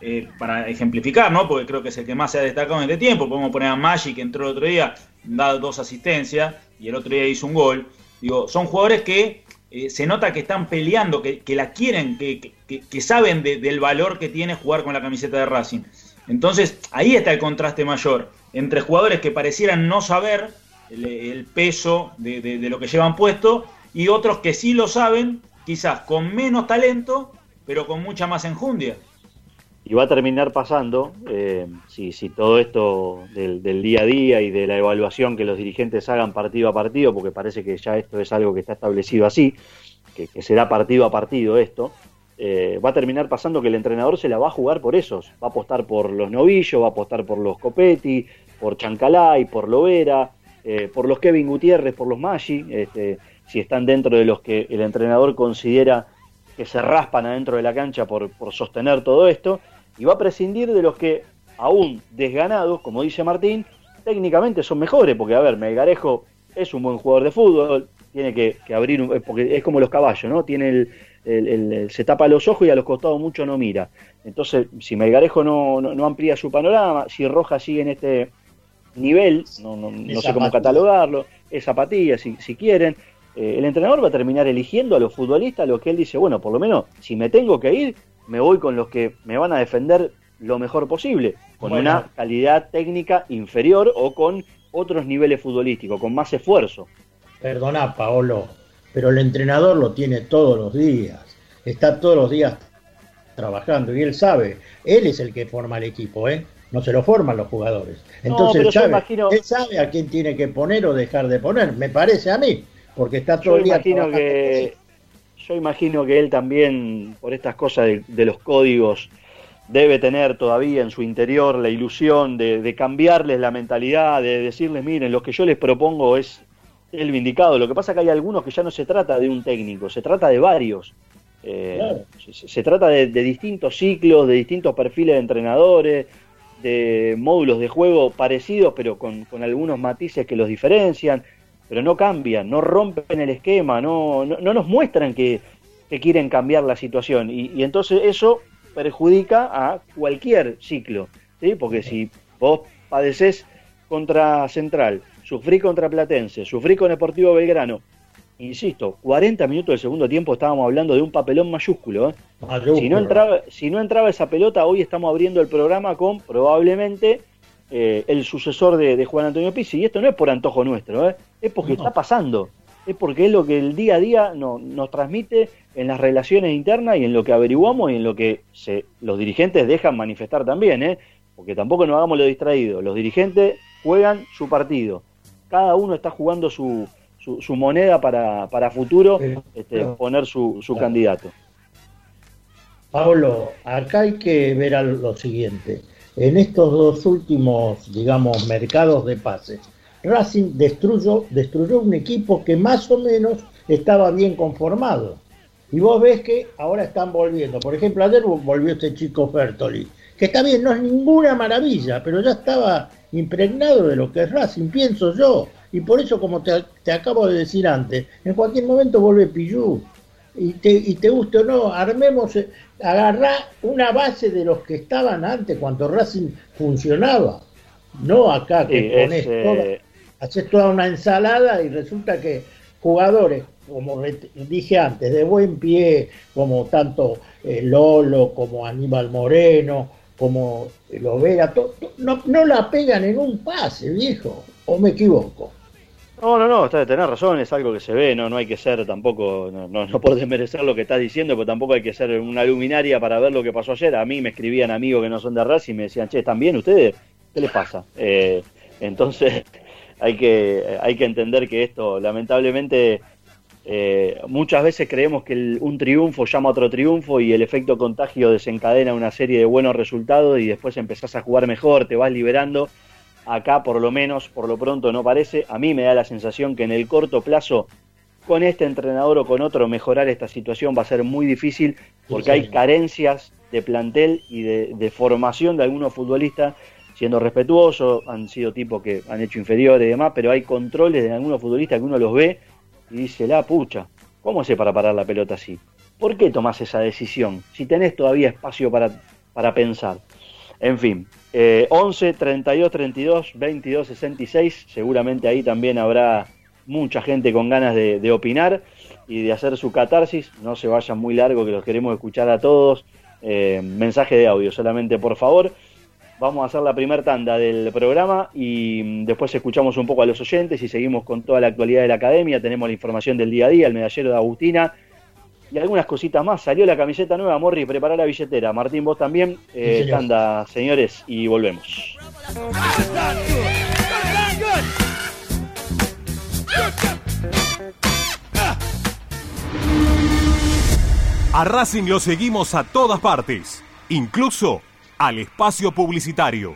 Speaker 8: eh, para ejemplificar, ¿no? Porque creo que es el que más se ha destacado en este tiempo. Podemos poner a Maggi, que entró el otro día, da dos asistencias, y el otro día hizo un gol. Digo, son jugadores que eh, se nota que están peleando, que, que la quieren, que, que- saben de- del valor que tiene jugar con la camiseta de Racing. Entonces, ahí está el contraste mayor entre jugadores que parecieran no saber el, el peso de, de- de lo que llevan puesto y otros que sí lo saben, quizás con menos talento, pero con mucha más enjundia.
Speaker 3: Y va a terminar pasando, eh, si, si todo esto del, del día a día y de la evaluación que los dirigentes hagan partido a partido, porque parece que ya esto es algo que está establecido así, que, será partido a partido esto, eh, va a terminar pasando que el entrenador se la va a jugar por esos, va a apostar por los novillos, va a apostar por los Copetti, por Chancalay, por Lovera, eh, por los Kevin Gutiérrez, por los Maggi, este, si están dentro de los que el entrenador considera que se raspan adentro de la cancha por, por sostener todo esto, y va a prescindir de los que, aún desganados, como dice Martín, técnicamente son mejores, porque a ver, Melgarejo es un buen jugador de fútbol, tiene que, que abrir, un- porque es como los caballos, ¿no? Tiene el, el- el- se tapa los ojos y a los costados mucho no mira. Entonces, si Melgarejo no, no, no amplía su panorama, si Rojas sigue en este nivel, no, no, no sé cómo catalogarlo, es apatía, si, si quieren, eh, el entrenador va a terminar eligiendo a los futbolistas lo que él dice, bueno, por lo menos si me tengo que ir, me voy con los que me van a defender lo mejor posible, con
Speaker 7: Bueno.
Speaker 3: una calidad técnica inferior o con otros niveles futbolísticos, con más esfuerzo.
Speaker 7: Perdona, Paolo, pero el entrenador lo tiene todos los días. Está todos los días trabajando y él sabe, él es el que forma el equipo, ¿eh? No se lo forman los jugadores. Entonces sabe,
Speaker 3: imagino-
Speaker 7: él sabe a quién tiene que poner o dejar de poner, me parece a mí, porque está todo
Speaker 3: Yo
Speaker 7: el día
Speaker 3: imagino que yo imagino que él también por estas cosas de, de los códigos debe tener todavía en su interior la ilusión de, de cambiarles la mentalidad, de decirles, miren, lo que yo les propongo es el vindicado. Lo que pasa es que hay algunos que ya no se trata de un técnico, se trata de varios. Eh,
Speaker 7: Claro.
Speaker 3: se, se trata de, de distintos ciclos, de distintos perfiles de entrenadores, de módulos de juego parecidos, pero con, con algunos matices que los diferencian, pero no cambian, no rompen el esquema, no, no, no nos muestran que, que quieren cambiar la situación. Y, y entonces eso perjudica a cualquier ciclo, ¿sí? porque si vos padeces contra Central, sufrí contra Platense, sufrí con Deportivo Belgrano, insisto, 40 minutos del segundo tiempo estábamos hablando de un papelón mayúsculo. ¿eh?
Speaker 7: Mayúsculo.
Speaker 3: Si, no entraba, si no entraba esa pelota, hoy estamos abriendo el programa con probablemente eh, el sucesor de, de Juan Antonio Pizzi. Y esto no es por antojo nuestro, ¿eh? es porque
Speaker 7: No.
Speaker 3: está pasando. Es porque es lo que el día a día no- nos transmite en las relaciones internas y en lo que averiguamos y en lo que se, los dirigentes dejan manifestar también. ¿eh? Porque tampoco nos hagamos lo distraídos. Los dirigentes juegan su partido. Cada uno está jugando su, su, su moneda para, para futuro
Speaker 7: Pero-
Speaker 3: este, poner su, su
Speaker 7: Claro.
Speaker 3: candidato.
Speaker 7: Pablo, acá hay que ver al- lo siguiente. En estos dos últimos, digamos, mercados de pases, Racing destruyó, destruyó un equipo que más o menos estaba bien conformado. Y vos ves que ahora están volviendo. Por ejemplo, ayer volvió este chico Fertoli, que está bien, no es ninguna maravilla, pero ya estaba impregnado de lo que es Racing, pienso yo. Y por eso, como te, te acabo de decir antes, en cualquier momento vuelve Pillú y te, y te guste o no, armemos, eh, agarrá una base de los que estaban antes cuando Racing funcionaba. No acá que
Speaker 3: Sí,
Speaker 7: pones
Speaker 3: es, eh,
Speaker 7: toda, haces toda una ensalada y resulta que jugadores, como dije antes, de buen pie, como tanto eh, Lolo, como Aníbal Moreno, como Lovera, to- to- no, no la pegan en un pase, viejo, o me equivoco.
Speaker 3: No, no, no, está, tenés razón, es algo que se ve, no, no hay que ser tampoco, no, no, no por desmerecer lo que estás diciendo, pero tampoco hay que ser una luminaria para ver lo que pasó ayer. A mí me escribían amigos que no son de Racing y me decían, che, ¿están bien ustedes? ¿Qué les pasa? Eh, entonces hay que, hay que entender que esto, lamentablemente, eh, muchas veces creemos que un triunfo llama a otro triunfo y el efecto contagio desencadena una serie de buenos resultados y después empezás a jugar mejor, te vas liberando. Acá por lo menos, por lo pronto no parece. A mí me da la sensación que en el corto plazo, con este entrenador o con otro, mejorar esta situación va a ser muy difícil porque hay carencias de plantel y de, de formación de algunos futbolistas. Siendo respetuosos, han sido tipos que han hecho inferiores y demás, pero hay controles de algunos futbolistas que uno los ve y dice, la pucha, ¿cómo hace para parar la pelota así? ¿Por qué tomás esa decisión? Si tenés todavía espacio para, para pensar. En fin, eh, 11, 32, 32, 22, 66, seguramente ahí también habrá mucha gente con ganas de, opinar y de hacer su catarsis. No se vayan muy largo, que los queremos escuchar a todos. Eh, mensaje de audio solamente, por favor. Vamos a hacer la primera tanda del programa y mm, después escuchamos un poco a los oyentes y seguimos con toda la actualidad de la academia. Tenemos la información del día a día, el medallero de Agustina y algunas cositas más. Salió la camiseta nueva, Morri, prepara la billetera. Martín, vos también. Eh,
Speaker 7: señor.
Speaker 3: tanda, señores, y volvemos.
Speaker 9: A Racing lo seguimos a todas partes, incluso al espacio publicitario.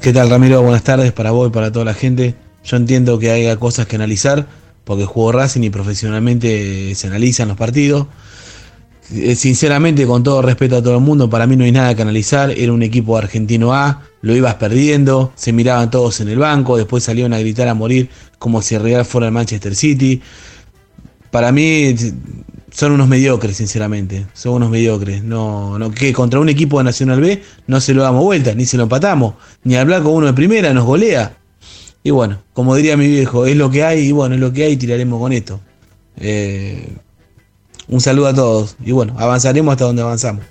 Speaker 10: ¿Qué tal Ramiro? Buenas tardes para vos y para toda la gente. Yo entiendo que haya cosas que analizar, porque juego Racing y profesionalmente se analizan los partidos. Eh, Sinceramente, con todo respeto a todo el mundo, para mí no hay nada que analizar. Era un equipo argentino A, lo ibas perdiendo, se miraban todos en el banco, después salieron a gritar a morir como si el Real fuera el Manchester City. Para mí son unos mediocres, sinceramente. Son unos mediocres. No, no, que contra un equipo de Nacional B no se lo damos vuelta, ni se lo empatamos, ni hablar con uno de primera, nos golea. Y bueno, como diría mi viejo, es lo que hay, y bueno, es lo que hay, y tiraremos con esto. Eh, un saludo a todos. Y bueno, avanzaremos hasta donde avanzamos.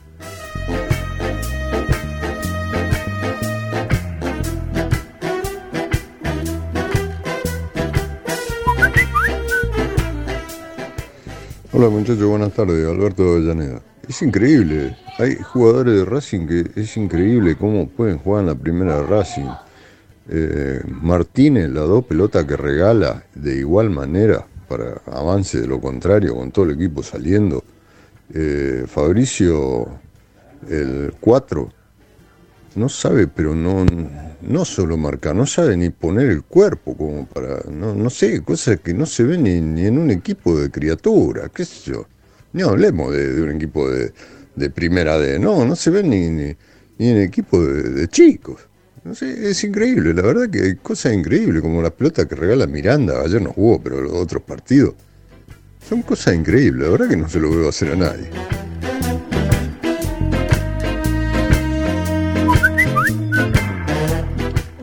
Speaker 11: Hola muchachos, buenas tardes, Alberto Avellaneda. Es increíble, hay jugadores de Racing que es increíble cómo pueden jugar en la primera de Racing. Eh, Martínez, las dos pelotas que regala de igual manera para avance de lo contrario con todo el equipo saliendo. Eh, Fabricio, el 4, no sabe, pero no, no solo marcar, no sabe ni poner el cuerpo como para, no, no sé, cosas que no se ven ni, ni en un equipo de criatura, qué sé yo. No hablemos de, un equipo de, de primera D, no, no se ven ni, ni, ni en equipo de, de chicos. No sé, es increíble, la verdad que hay cosas increíbles, como la pelota que regala Miranda, ayer no jugó, pero los otros partidos. Son cosas increíbles, la verdad que no se lo veo hacer a nadie.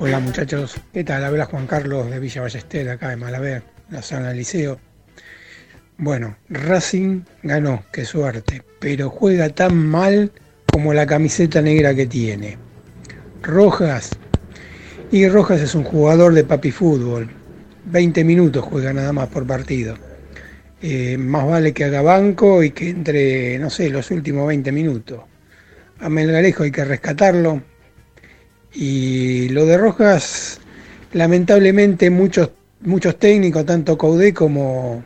Speaker 12: Hola muchachos, ¿qué tal? Habla Juan Carlos de Villa Ballester, acá de Malaber, la zona del liceo. Bueno, Racing ganó, qué suerte, pero juega tan mal como la camiseta negra que tiene. Rojas, y Rojas es un jugador de papi fútbol, 20 minutos juega nada más por partido. Eh, más vale que haga banco y que entre, no sé, los últimos 20 minutos. A Melgarejo hay que rescatarlo, y lo de Rojas, lamentablemente muchos, muchos técnicos, tanto Caudé como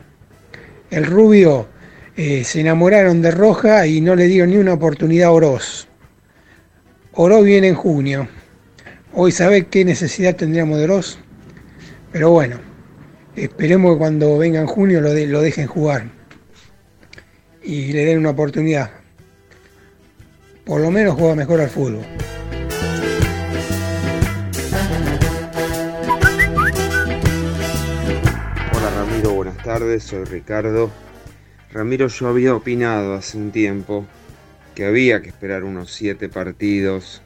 Speaker 12: el Rubio, eh, se enamoraron de Rojas y no le dieron ni una oportunidad a Oroz. Oroz viene en junio. Hoy sabe qué necesidad tendríamos de Oroz. Pero bueno, esperemos que cuando venga en junio lo, lo dejen jugar. Y le den una oportunidad. Por lo menos juega mejor al fútbol.
Speaker 13: Soy Ricardo. Ramiro, yo había opinado hace un tiempo que había que esperar unos siete partidos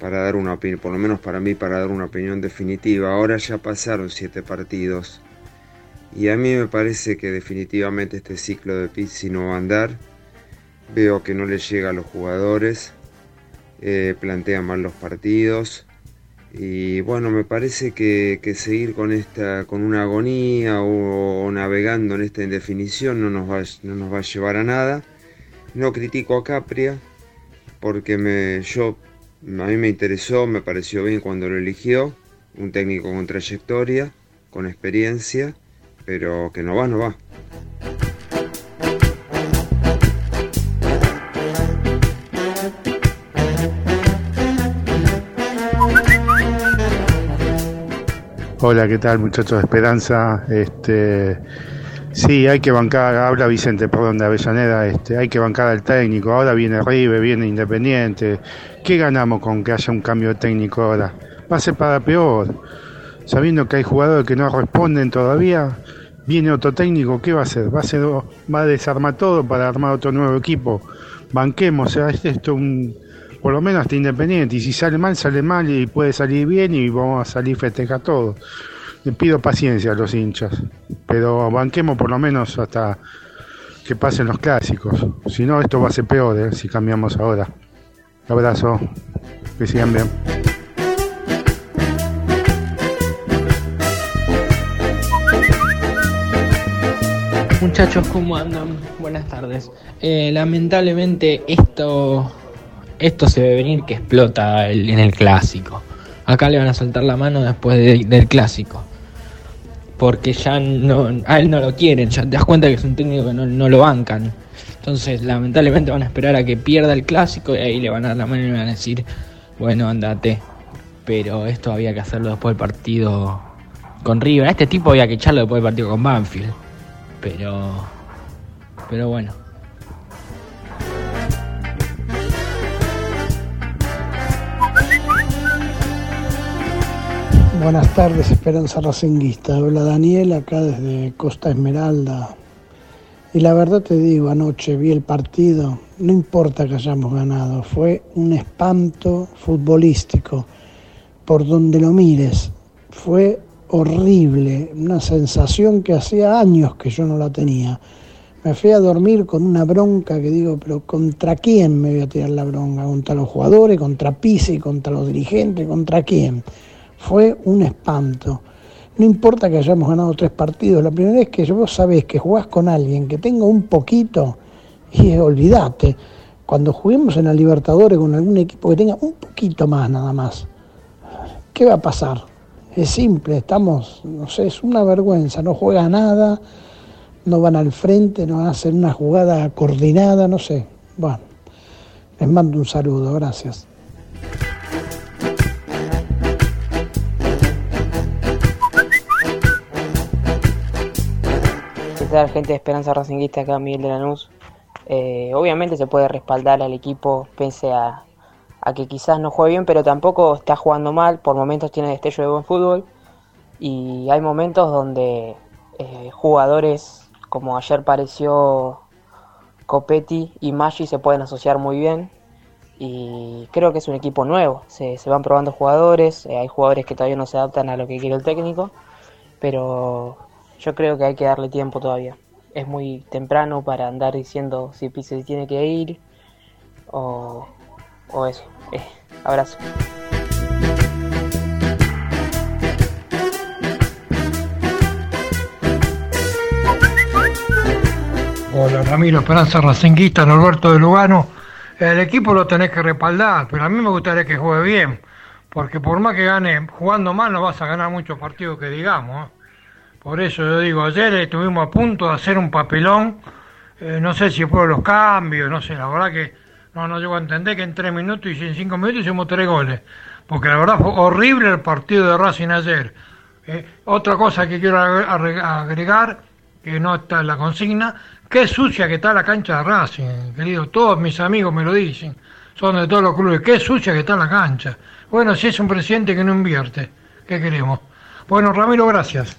Speaker 13: para dar una opinión, por lo menos para mí, para dar una opinión definitiva. Ahora ya pasaron siete partidos y a mí me parece que definitivamente este ciclo de Pizzi no va a andar. Veo que no le llega a los jugadores, eh, mal los partidos Y bueno, me parece que, que seguir con esta, con una agonía o, o navegando en esta indefinición no nos, va, no nos va a llevar a nada. No critico a Capria porque me, yo, a mí me interesó, me pareció bien cuando lo eligió, un técnico con trayectoria, con experiencia, pero que no va, no va.
Speaker 14: Hola, ¿qué tal muchachos de Esperanza? Este, sí, hay que bancar, habla Vicente, perdón, de Avellaneda, este, hay que bancar al técnico, ahora viene Rive, viene Independiente, ¿qué ganamos con que haya un cambio técnico ahora? Va a ser para peor, sabiendo que hay jugadores que no responden todavía, viene otro técnico, ¿qué va a hacer? Va a, hacer, va a desarmar todo para armar otro nuevo equipo, banquemos, o sea, esto es un, por lo menos hasta Independiente, y si sale mal, sale mal y puede salir bien y vamos a salir festejar todo. Le pido paciencia a los hinchas, pero banquemos por lo menos hasta que pasen los clásicos. Si no, esto va a ser peor ¿eh? si cambiamos ahora. Abrazo, que sigan bien.
Speaker 15: Muchachos, ¿cómo andan? Buenas tardes. Eh, lamentablemente esto, esto se ve venir que explota el- en el clásico. Acá le van a soltar la mano después de- del clásico. Porque ya no, a él no lo quieren, ya te das cuenta que es un técnico que no, no lo bancan. Entonces, lamentablemente van a esperar a que pierda el clásico y ahí le van a dar la mano y le van a decir, bueno, andate. Pero esto había que hacerlo después del partido con River. A este tipo había que echarlo después del partido con Banfield. Pero. Pero bueno.
Speaker 16: Buenas tardes, Esperanza Racinguista. Habla Daniel acá desde Costa Esmeralda. Y la verdad te digo, anoche vi el partido, no importa que hayamos ganado, fue un espanto futbolístico, por donde lo mires. Fue horrible, una sensación que hacía años que yo no la tenía. Me fui a dormir con una bronca que digo, pero ¿contra quién me voy a tirar la bronca? ¿Contra los jugadores, contra Pise, contra los dirigentes, contra quién? Fue un espanto. No importa que hayamos ganado tres partidos, la primera vez que vos sabés que jugás con alguien que tenga un poquito, y olvídate, cuando juguemos en la Libertadores con algún equipo que tenga un poquito más nada más, ¿qué va a pasar? Es simple, estamos, no sé, es una vergüenza, no juega nada, no van al frente, no hacer una jugada coordinada, no sé. Bueno, les mando un saludo, gracias.
Speaker 17: Gente de Esperanza Racinguista? Acá Miguel de Lanús. Eh, obviamente se puede respaldar al equipo pese a, que quizás no juegue bien, pero tampoco está jugando mal. Por momentos tiene destello de buen fútbol. Y hay momentos donde eh, jugadores como ayer pareció Copetti y Maggi se pueden asociar muy bien. Y creo que es un equipo nuevo. Se, se van probando jugadores. eh, hay jugadores que todavía no se adaptan a lo que quiere el técnico. Pero yo creo que hay que darle tiempo todavía. Es muy temprano para andar diciendo si Pise tiene que ir o, o eso. Eh, abrazo.
Speaker 18: Hola Ramiro Esperanza Racinguista, Norberto de Lugano. El equipo lo tenés que respaldar, pero a mí me gustaría que juegue bien, porque por más que gane jugando mal no vas a ganar muchos partidos que digamos. ¿eh? Por eso yo digo, ayer estuvimos a punto de hacer un papelón, eh, no sé si fueron los cambios, no sé, la verdad que no, no llego a entender que en tres minutos y en cinco minutos hicimos tres goles, porque la verdad fue horrible el partido de Racing ayer. Eh, otra cosa que quiero agre- agregar, que no está en la consigna, qué sucia que está la cancha de Racing, querido. Todos mis amigos me lo dicen, son de todos los clubes, qué sucia que está la cancha. Bueno, si es un presidente que no invierte, ¿qué queremos? Bueno, Ramiro, gracias.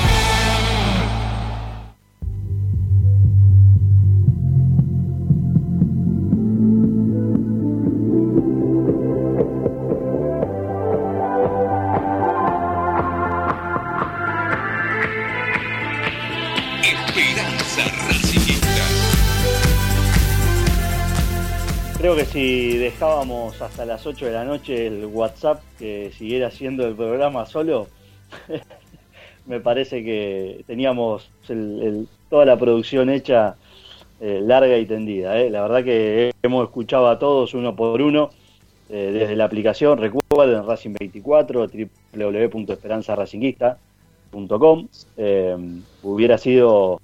Speaker 3: Si dejábamos hasta las 8 de la noche el WhatsApp que siguiera haciendo el programa solo, me parece que teníamos el- toda la producción hecha eh, larga y tendida. eh. La verdad que hemos escuchado a todos uno por uno eh, desde la aplicación, recuerden Racing 24, www.esperanzaracinguista.com. Eh, hubiera sido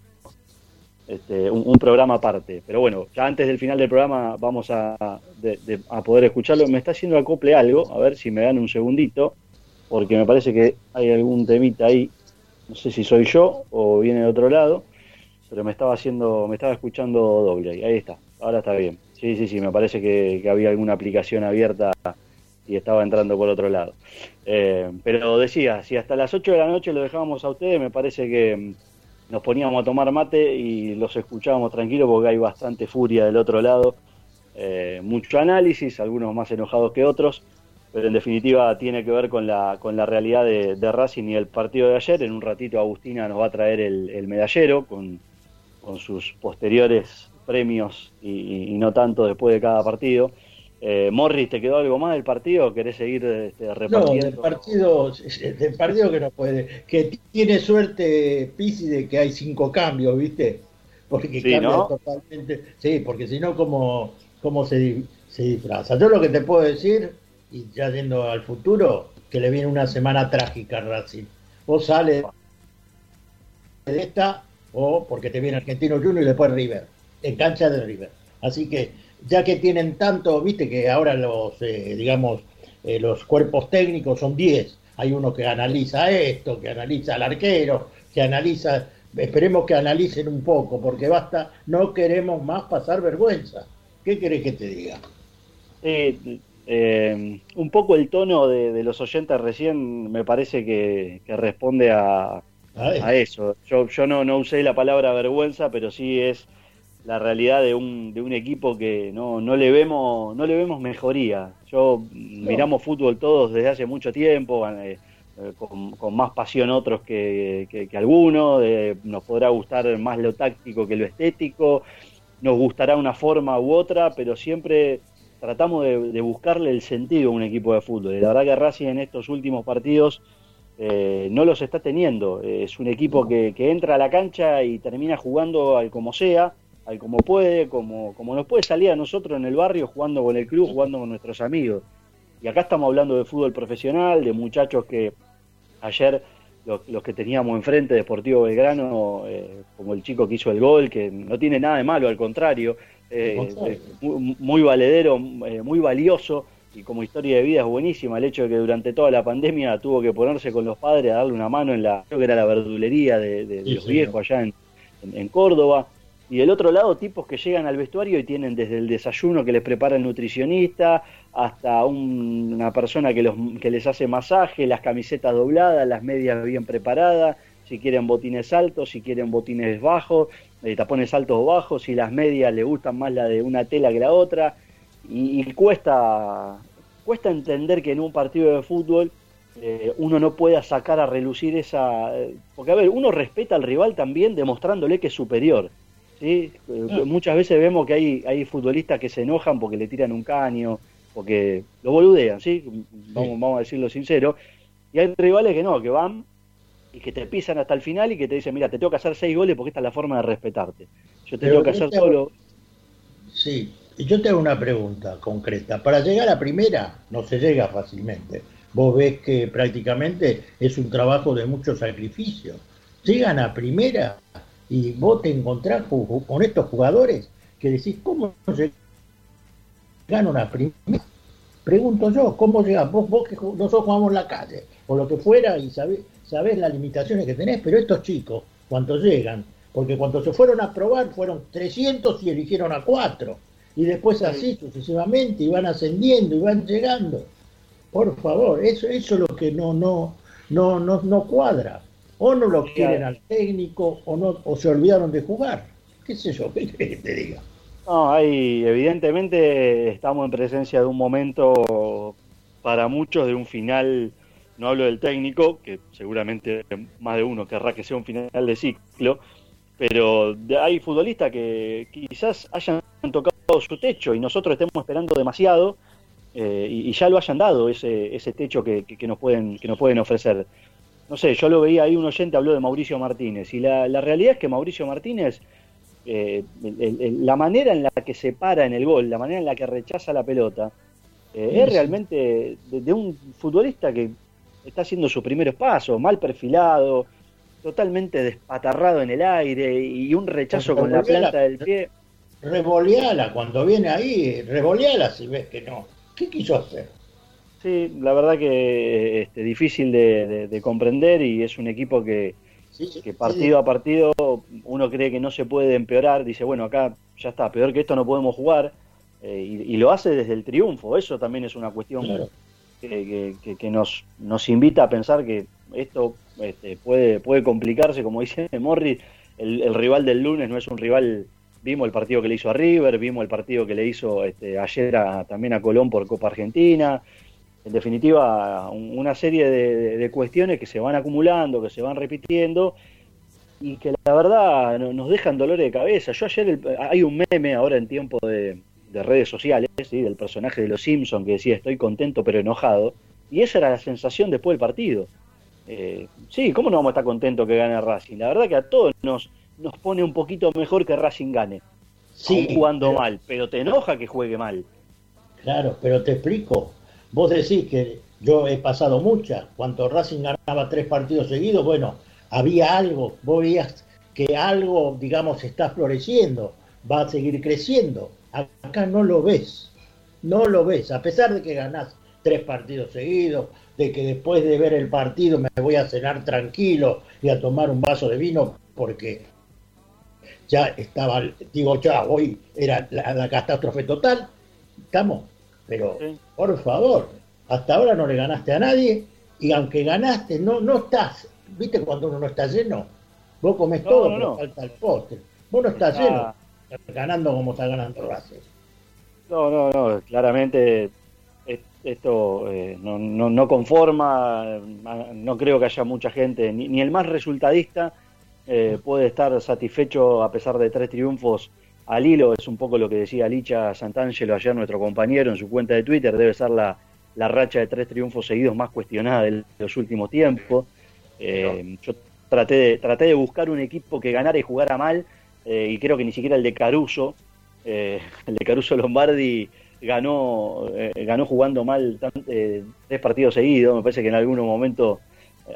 Speaker 3: este, un, un programa aparte. Pero bueno, ya antes del final del programa vamos a, de- a poder escucharlo. Me está haciendo acople algo, a ver si me dan un segundito, porque me parece que hay algún temita ahí. No sé si soy yo o viene de otro lado, pero me estaba haciendo, me estaba escuchando doble ahí. Ahí está, ahora está bien. Sí, sí, sí, me parece que, había alguna aplicación abierta y estaba entrando por otro lado. Eh, pero decía, si hasta las 8 de la noche lo dejábamos a ustedes, me parece que nos poníamos a tomar mate y los escuchábamos tranquilos porque hay bastante furia del otro lado, eh, mucho análisis, algunos más enojados que otros, pero en definitiva tiene que ver con la, con la realidad de, Racing y el partido de ayer. En un ratito Agustina nos va a traer el, medallero con, con sus posteriores premios y no tanto después de cada partido. Eh, Morris, ¿te quedó algo más del partido? ¿Querés seguir este,
Speaker 7: No,
Speaker 3: repartiendo?
Speaker 7: del partido, del partido que no puede, que tiene suerte Pisi de que hay cinco cambios, ¿viste? Porque
Speaker 3: Sí,
Speaker 7: cambia
Speaker 3: ¿no?
Speaker 7: totalmente. Sí, porque si no, ¿cómo, cómo se, se disfraza? Yo lo que te puedo decir, y ya yendo al futuro, que le viene una semana trágica a Racing. Vos sales de esta, o porque te viene Argentino Junior y después River, en cancha de River. Así que, ya que tienen tanto, viste que ahora los, eh, digamos, eh, los cuerpos técnicos son 10. Hay uno que analiza esto, que analiza al arquero, que analiza, esperemos que analicen un poco, porque basta, no queremos más pasar vergüenza. ¿Qué querés que te diga?
Speaker 3: Sí, eh, un poco el tono de, de los oyentes recién me parece que, que responde a, a eso. Yo, yo no, no usé la palabra vergüenza, pero sí es la realidad de un, de un equipo que no, no le vemos no le vemos mejoría. Yo miramos fútbol todos desde hace mucho tiempo, eh, eh, con, con más pasión otros que, que, que algunos, eh, nos podrá gustar más lo táctico que lo estético, nos gustará una forma u otra, pero siempre tratamos de, de buscarle el sentido a un equipo de fútbol. Y la verdad que Racing en estos últimos partidos eh, no los está teniendo. Es un equipo que, que entra a la cancha y termina jugando al como sea, al como puede, como, como nos puede salir a nosotros en el barrio jugando con el club, jugando con nuestros amigos. Y acá estamos hablando de fútbol profesional, de muchachos que ayer los, los que teníamos enfrente, Deportivo Belgrano, eh, como el chico que hizo el gol, que no tiene nada de malo, al contrario, eh, eh, muy, muy valedero, eh, muy valioso y como historia de vida es buenísima el hecho de que durante toda la pandemia tuvo que ponerse con los padres a darle una mano en la, creo que era la verdulería de, de- de
Speaker 7: Sí,
Speaker 3: los viejos allá en, en- en Córdoba. Y del otro lado, tipos que llegan al vestuario y tienen desde el desayuno que les prepara el nutricionista hasta un- una persona que, los, que les hace masaje, las camisetas dobladas, las medias bien preparadas, si quieren botines altos, si quieren botines bajos, eh, tapones altos o bajos, si las medias le gustan más la de una tela que la otra. Y, cuesta, cuesta entender que en un partido de fútbol eh, uno no pueda sacar a relucir esa... eh, Porque, a ver, uno respeta al rival también demostrándole que es superior. ¿Sí? Eh, Muchas veces vemos que hay, hay futbolistas que se enojan porque le tiran un caño, porque lo boludean, ¿sí? Vamos, vamos a decirlo sincero. Y hay rivales que no, que van y que te pisan hasta el final y que te dicen, mira, te tengo que hacer seis goles porque esta es la forma de respetarte. Yo te
Speaker 7: Pero
Speaker 3: tengo que hacer
Speaker 7: te hago-
Speaker 3: solo...
Speaker 7: Sí, y yo te hago una pregunta concreta. Para llegar a primera no se llega fácilmente. Vos ves que prácticamente es un trabajo de mucho sacrificio. Llegan a primera y vos te encontrás con estos jugadores que decís, ¿cómo llegaron a primera? Pregunto yo, ¿cómo llegás? Vos, vos que nosotros jugamos en la calle, o lo que fuera, y sabés, sabés las limitaciones que tenés, pero estos chicos, cuando llegan, porque cuando se fueron a probar fueron 300 y eligieron a 4, y después así sucesivamente, y van ascendiendo, y van llegando. Por favor, eso, eso es lo que no, no, no, no, no cuadra. O no lo quieren al técnico, o no, o se olvidaron de jugar. ¿Qué sé yo? ¿Qué que te diga?
Speaker 3: No, hay, evidentemente estamos en presencia de un momento para muchos de un final, no hablo del técnico, que seguramente más de uno querrá que sea un final de ciclo, pero hay futbolistas que quizás hayan tocado su techo y nosotros estemos esperando demasiado eh, y, y ya lo hayan dado ese, ese techo que, que- que nos pueden, que nos pueden ofrecer. No sé, yo lo veía ahí, un oyente habló de Mauricio Martínez y la, la realidad es que Mauricio Martínez eh, el- el- el- la manera en la que se para en el gol, la manera en la que rechaza la pelota, eh,
Speaker 7: Sí,
Speaker 3: es
Speaker 7: sí.
Speaker 3: realmente de, de un futbolista que está haciendo sus primeros pasos, mal perfilado, totalmente despatarrado en el aire y un rechazo con la planta del pie.
Speaker 7: Revoleala cuando viene ahí, revoleala si ves que no. ¿Qué quiso hacer?
Speaker 3: Sí, la verdad que este, difícil de, de- de comprender y es un equipo que, que partido a partido uno cree que no se puede empeorar, dice, bueno, acá ya está, peor que esto no podemos jugar, eh, y, y lo hace desde el triunfo, eso también es una cuestión
Speaker 7: Claro.
Speaker 3: que, que- que- que nos, nos invita a pensar que esto este, puede, puede complicarse, como dice Morris, el, el rival del lunes no es un rival, vimos el partido que le hizo a River, vimos el partido que le hizo este, ayer a- también a Colón por Copa Argentina, en definitiva, un- una serie de, de- de cuestiones que se van acumulando, que se van repitiendo y que la verdad no- nos dejan dolores de cabeza. Yo ayer, el- hay un meme ahora en tiempo de, de redes sociales, ¿sí? del personaje de Los Simpsons que decía estoy contento pero enojado, y esa era la sensación después del partido. Eh, sí, ¿cómo no vamos a estar contentos que gane Racing? La verdad que a todos nos, nos pone un poquito mejor que Racing gane,
Speaker 7: Sí,
Speaker 3: aún jugando
Speaker 7: pero-
Speaker 3: mal, pero te enoja que juegue mal.
Speaker 7: Claro, pero te explico. Vos decís que yo he pasado muchas. Cuando Racing ganaba tres partidos seguidos, bueno, había algo. Vos veías que algo, digamos, está floreciendo, va a seguir creciendo. Acá no lo ves. No lo ves. A pesar de que ganás tres partidos seguidos, de que después de ver el partido me voy a cenar tranquilo y a tomar un vaso de vino porque ya estaba, digo, ya hoy era la, la catástrofe total. Estamos, pero por favor, hasta ahora no le ganaste a nadie y aunque ganaste, no, no estás, viste cuando uno no está lleno, vos comés
Speaker 3: No,
Speaker 7: todo,
Speaker 3: no,
Speaker 7: pero
Speaker 3: no.
Speaker 7: falta el postre. Vos no estás
Speaker 3: Está-
Speaker 7: lleno, ganando como está ganando Racing.
Speaker 3: No, no, no, claramente es- esto eh, no, no, no conforma, ma- no creo que haya mucha gente, ni, ni el más resultadista eh, puede estar satisfecho a pesar de tres triunfos al hilo, es un poco lo que decía Licha Santangelo ayer, nuestro compañero, en su cuenta de Twitter, debe ser la, la racha de tres triunfos seguidos más cuestionada de los últimos tiempos. Eh, yo traté de, traté de buscar un equipo que ganara y jugara mal, eh, y creo que ni siquiera el de Caruso, eh, el de Caruso Lombardi ganó ganó jugando mal tan- tres partidos seguidos. Me parece que en algún momento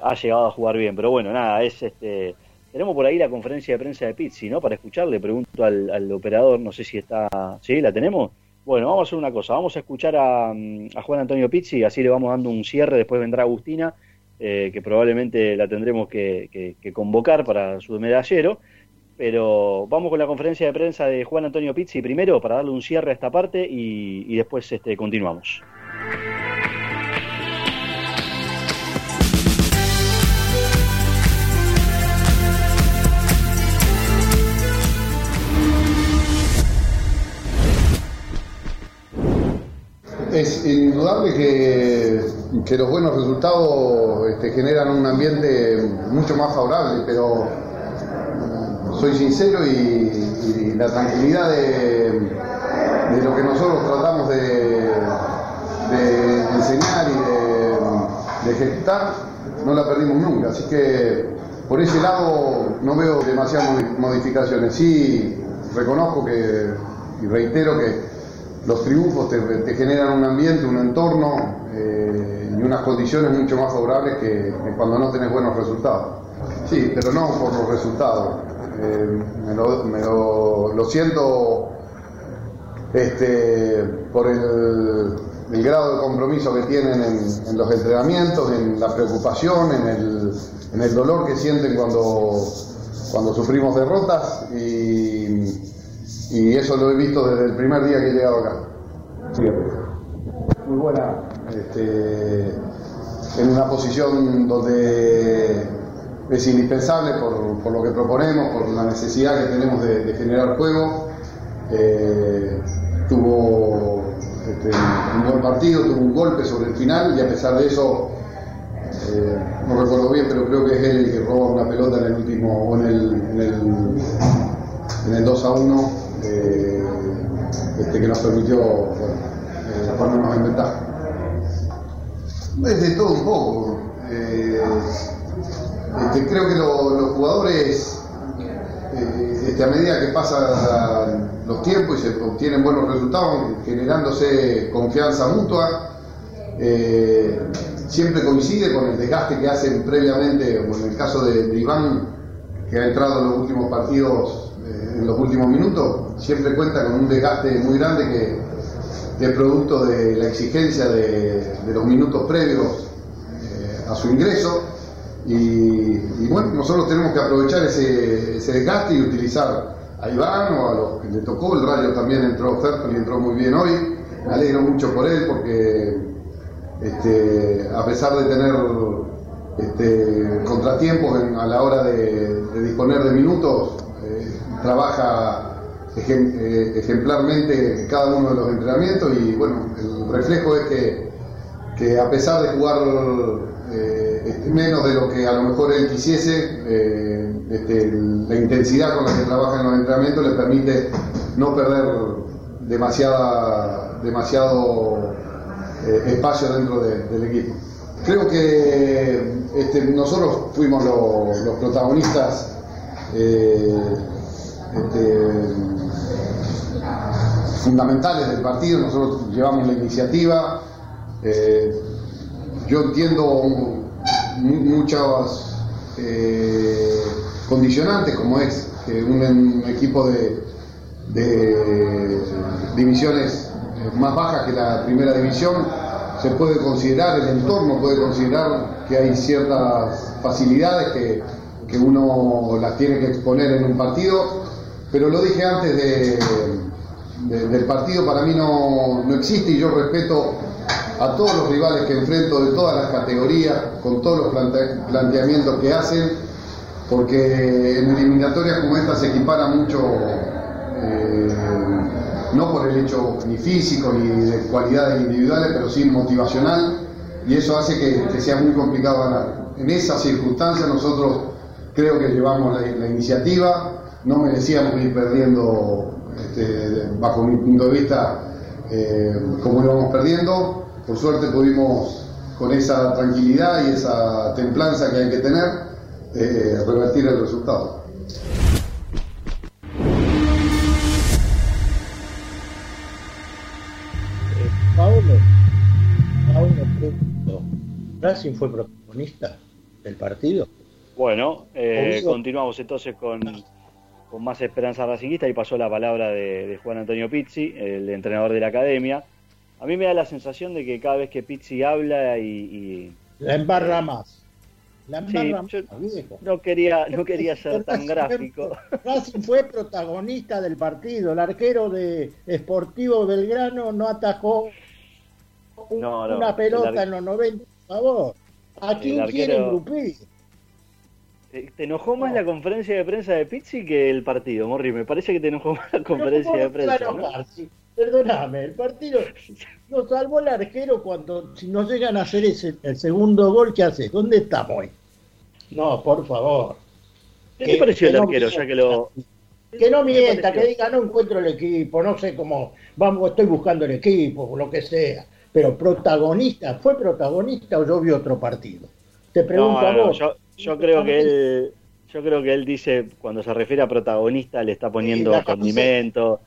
Speaker 3: ha llegado a jugar bien. Pero bueno nada es este tenemos por ahí la conferencia de prensa de Pizzi no para escucharle pregunto al, operador no sé si está sí la tenemos bueno vamos a hacer una cosa vamos a escuchar a, mm, Juan Antonio Pizzi así le vamos dando un cierre después vendrá Agustina eh, que probablemente la tendremos que, convocar para su medallero pero vamos con la conferencia de prensa de Juan Antonio Pizzi primero para darle un cierre a esta parte y, y después este, continuamos.
Speaker 19: Es indudable que, que los buenos resultados este, generan un ambiente mucho más favorable, pero soy sincero y, la tranquilidad de, lo que nosotros tratamos de, enseñar y de, de ejecutar no la perdimos nunca. Así que por ese lado no veo demasiadas modi- modificaciones. Sí reconozco que y reitero que los triunfos te, generan un ambiente, un entorno eh, y unas condiciones mucho más favorables que, cuando no tenés buenos resultados. Sí, pero no por los resultados. Eh, me lo, me lo- lo siento este, por el el grado de compromiso que tienen en, en los entrenamientos, en la preocupación, en el, en el dolor que sienten cuando, cuando sufrimos derrotas y, y eso lo he visto desde el primer día que he llegado acá. Muy buena. Este, en una posición donde es indispensable por, por lo que proponemos, por la necesidad que tenemos de, de generar juego. Eh, tuvo este, un buen partido, tuvo un golpe sobre el final y a pesar de eso, eh, no recuerdo bien, pero creo que es él el que roba una pelota en el último, o en el, en el, en el 2 a 1, eh, este, que nos permitió eh, ponernos en ventaja. Es de todo un poco. Eh, este, creo que lo- los jugadores, este, a medida que pasan los tiempos y se obtienen buenos resultados, generándose confianza mutua, siempre coincide con el desgaste que hacen previamente, como en el caso de, Iván, que ha entrado en los últimos partidos, en los últimos minutos, siempre cuenta con un desgaste muy grande que, es producto de la exigencia de, los minutos previos eh, a su ingreso. Y, bueno, nosotros tenemos que aprovechar ese, desgaste y utilizar a Iván o a los que le tocó. El Rayo también entró Fertoli entró muy bien hoy. Me alegro mucho por él porque este, a pesar de tener este, contratiempos a la hora de, disponer de minutos, trabaja eh, ejemplarmente cada uno de los entrenamientos y bueno, el reflejo es que, que a pesar de jugar eh, este, menos de lo que a lo mejor él quisiese, eh, este, la intensidad con la que trabaja en los entrenamientos le permite no perder demasiada, demasiado espacio dentro de- del equipo. Creo que este, nosotros fuimos lo- los protagonistas este, fundamentales del partido, nosotros llevamos la iniciativa. eh, yo entiendo mu- muchas eh, condicionantes, como es que un, un equipo de, de divisiones eh, más bajas que la primera división, se puede considerar, el entorno puede considerar que hay ciertas facilidades que, que uno las tiene que exponer en un partido, pero lo dije antes de, de- del partido, para mí no, no existe y yo respeto a todos los rivales que enfrento de todas las categorías, con todos los plante- planteamientos que hacen, porque en eliminatorias como esta se equipara mucho, eh, no por el hecho ni físico ni de cualidades individuales, pero sí motivacional, y eso hace que, sea muy complicado ganar. En esas circunstancias nosotros creo que llevamos la iniciativa, no merecíamos ir perdiendo, este, bajo mi punto de vista, eh, como íbamos perdiendo. Por suerte pudimos, con esa tranquilidad y esa templanza que hay que tener, eh, revertir el resultado.
Speaker 7: Paulo, Paulo, ¿Racing fue protagonista del partido?
Speaker 3: Bueno, eh, continuamos entonces con, con más esperanza racinguista y pasó la palabra de, de Juan Antonio Pizzi, el entrenador de la academia. A mí me da la sensación de que cada vez que Pizzi habla y... y-
Speaker 7: La embarra más. La
Speaker 3: Sí,
Speaker 7: embarra
Speaker 3: yo
Speaker 7: más, viejo.
Speaker 3: no quería, no quería ser tan gráfico.
Speaker 7: Racing fue protagonista del partido. El arquero de Sportivo Belgrano no atajó un-
Speaker 3: No, no,
Speaker 7: una pelota en los 90, por favor. ¿A quién
Speaker 3: arquero-? Eh, ¿Te enojó más la conferencia de prensa de Pizzi que el partido, Morri? Me parece que te enojó más la conferencia de
Speaker 7: ¿Cómo no te va a
Speaker 3: prensa. ¿no?
Speaker 7: Perdóname, el partido nos salvó el arquero cuando si nos llegan a hacer ese, el segundo gol, ¿qué haces? ¿Dónde estamos hoy? No, por favor.
Speaker 3: ¿Qué te pareció el
Speaker 7: no
Speaker 3: arquero?
Speaker 7: mienta.
Speaker 3: Ya que lo.
Speaker 7: Que no mienta, que diga no encuentro el equipo, no sé cómo, vamos, estoy buscando el equipo, lo que sea. Pero protagonista, ¿fue protagonista o yo vi otro partido? Te pregunto
Speaker 3: No,
Speaker 7: a vos.
Speaker 3: yo, yo creo que él, yo creo que él dice cuando se refiere a protagonista le está poniendo
Speaker 7: Sí,
Speaker 3: condimento.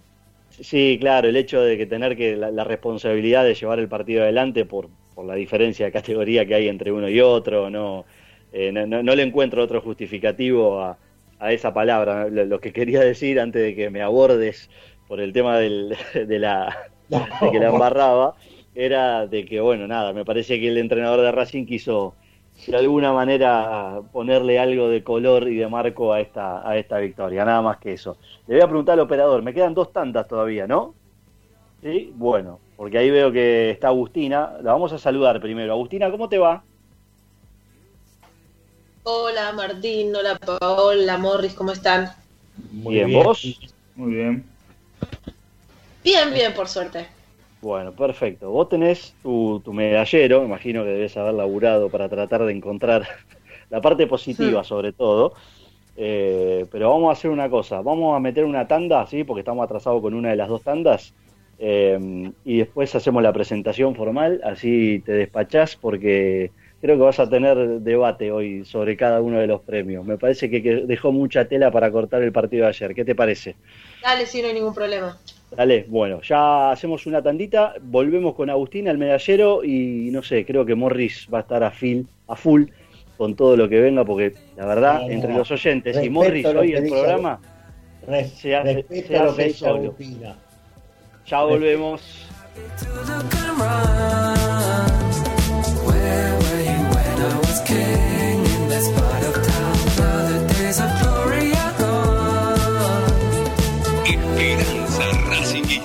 Speaker 3: Sí, claro, el hecho de que tener que la, la responsabilidad de llevar el partido adelante por, por la diferencia de categoría que hay entre uno y otro, no, eh, no, no- no le encuentro otro justificativo a, a esa palabra. Lo, lo que quería decir antes de que me abordes por el tema del, de la de que la embarraba, era de que, bueno, nada, me parece que el entrenador de Racing quiso de alguna manera ponerle algo de color y de marco a esta, a esta victoria, nada más que eso. Le voy a preguntar al operador, me quedan dos tantas todavía, ¿no? Sí, bueno, porque ahí veo que está Agustina, la vamos a saludar primero. Agustina, ¿cómo te va?
Speaker 20: Hola Martín, hola Paola, Morris, ¿cómo están?
Speaker 3: Muy bien, ¿vos?
Speaker 8: Muy bien.
Speaker 20: Bien, bien, por suerte.
Speaker 3: Bueno, perfecto. Vos tenés tu, tu medallero, imagino que debes haber laburado para tratar de encontrar la parte positiva sobre todo. Eh, pero vamos a hacer una cosa, vamos a meter una tanda, ¿sí? Porque estamos atrasados con una de las dos tandas. eh, y después hacemos la presentación formal, así te despachás porque creo que vas a tener debate hoy sobre cada uno de los premios. Me parece que, que dejó mucha tela para cortar el partido de ayer. ¿Qué te parece?
Speaker 20: Dale, sí, no hay ningún problema.
Speaker 3: Dale, bueno, ya hacemos una tandita, volvemos con Agustín al medallero y no sé, creo que Morris va a estar a, fil, a full con todo lo que venga porque la verdad, entre los oyentes y Morris hoy el programa
Speaker 7: Res-
Speaker 3: se hace, se solo. Ya volvemos.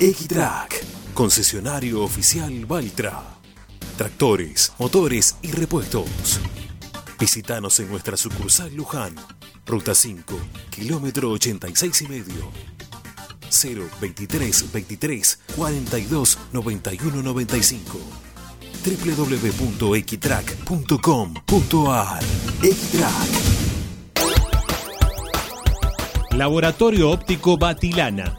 Speaker 21: Equitrack, concesionario oficial Valtra. Tractores, motores y repuestos. Visítanos en nuestra sucursal Luján, ruta 5, kilómetro 86 y medio. 023 23 42 91 95 www.equitrack.com.ar Equitrack
Speaker 9: Laboratorio Óptico Batilana.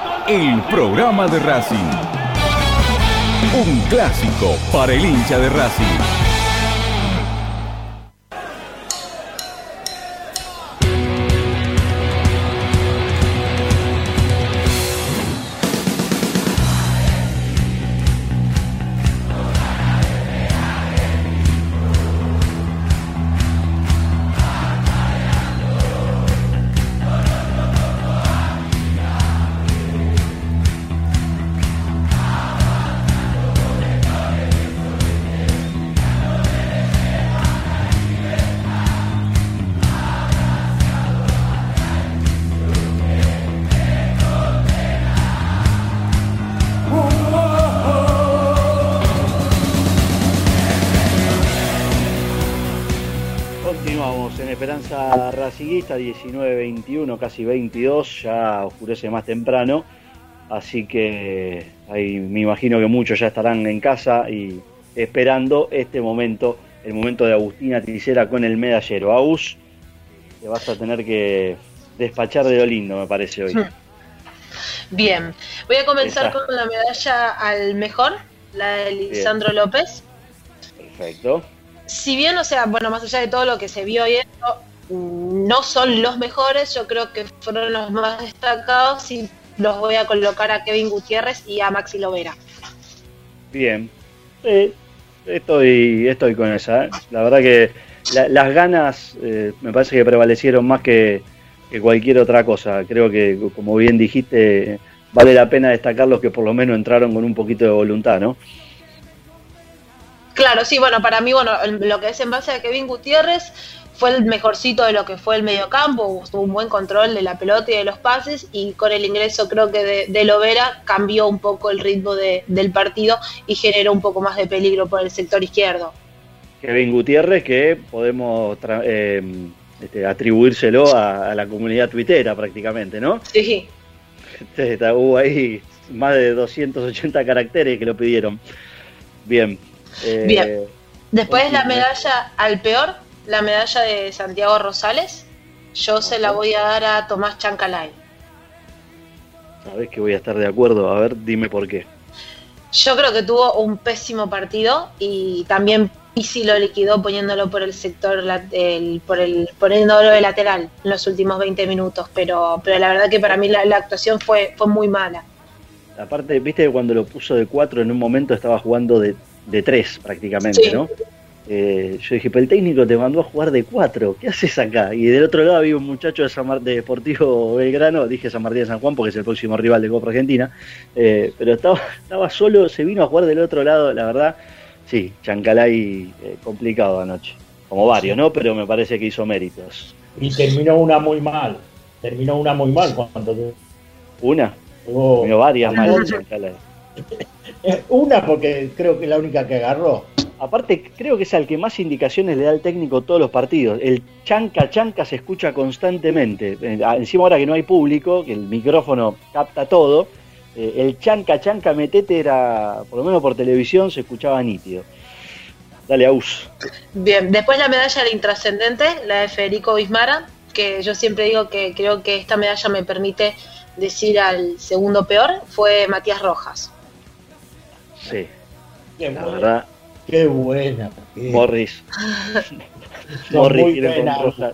Speaker 2: el programa de Racing. Un clásico para el hincha de Racing.
Speaker 3: Raciguista, 19-21, casi 22, ya oscurece más temprano, así que ahí me imagino que muchos ya estarán en casa y esperando este momento, el momento de Agustina Ticera con el medallero. Agus, te vas a tener que despachar de lo lindo, me parece hoy.
Speaker 20: Bien, voy a comenzar con la medalla al mejor, la de Lisandro López.
Speaker 3: Perfecto.
Speaker 20: Si bien, o sea, bueno, más allá de todo lo que se vio y esto, mm, no son los mejores, yo creo que fueron los más destacados y los voy a colocar a Kevin Gutiérrez y a Maxi Lovera.
Speaker 3: Bien. Eh, estoy, estoy con esa. ¿eh? La verdad que la- las ganas eh, me parece que prevalecieron más que, que cualquier otra cosa. Creo que, como bien dijiste, vale la pena destacar los que por lo menos entraron con un poquito de voluntad, ¿no?
Speaker 20: Claro, sí, bueno, para mí, bueno, lo que es en base a Kevin Gutiérrez fue el mejorcito de lo que fue el mediocampo, tuvo un buen control de la pelota y de los pases y con el ingreso creo que de, de Lovera cambió un poco el ritmo de- del partido y generó un poco más de peligro por el sector izquierdo.
Speaker 3: Kevin Gutiérrez, que podemos tra- eh, este, atribuírselo a, a la comunidad tuitera prácticamente, ¿no?
Speaker 20: Sí.
Speaker 3: Este, está- Hubo ahí más de 280 caracteres que lo pidieron. Bien. Eh,
Speaker 20: Bien. Después la medalla al peor, la medalla de Santiago Rosales, yo se la voy a dar a Tomás Chancalay.
Speaker 3: Sabés que voy a estar de acuerdo. A ver, dime por qué.
Speaker 20: Yo creo que tuvo un pésimo partido y también Pizzi lo liquidó poniéndolo por el sector, el- por el, poniéndolo de lateral en los últimos 20 minutos, pero, pero la verdad que para mí la, la actuación fue, fue muy mala.
Speaker 3: Aparte, viste que cuando lo puso de 4 en un momento estaba jugando de, de 3 prácticamente,
Speaker 20: Sí.
Speaker 3: ¿no? Eh, yo dije, pero el técnico te mandó a jugar de 4, ¿qué haces acá? Y del otro lado había un muchacho de, San Mar- de Deportivo Belgrano, dije San Martín de San Juan porque es el próximo rival de Copa Argentina, eh, pero estaba, estaba solo, se vino a jugar del otro lado, la verdad, sí, Chancalay eh, complicado anoche, como varios, ¿no? Pero me parece que hizo méritos.
Speaker 7: Y terminó una muy mal. Terminó una muy mal cuando
Speaker 3: ¿Una? Terminó varias mal Chancalay.
Speaker 7: Una porque creo que es la única que agarró.
Speaker 3: Aparte, creo que es al que más indicaciones le da el técnico todos los partidos. El chanca chanca se escucha constantemente. Eh, Encima ahora que no hay público, que el micrófono capta todo, eh, el chanca chanca metete era, por lo menos por televisión, se escuchaba nítido. Dale, Aus.
Speaker 20: Bien, después la medalla del intrascendente, la de Federico Bismara, que yo siempre digo que creo que esta medalla me permite decir al segundo peor, fue Matías Rojas.
Speaker 3: Sí. La verdad,
Speaker 7: Qué buena. qué-
Speaker 3: Morris. Morris
Speaker 7: buenas.
Speaker 3: Rojas.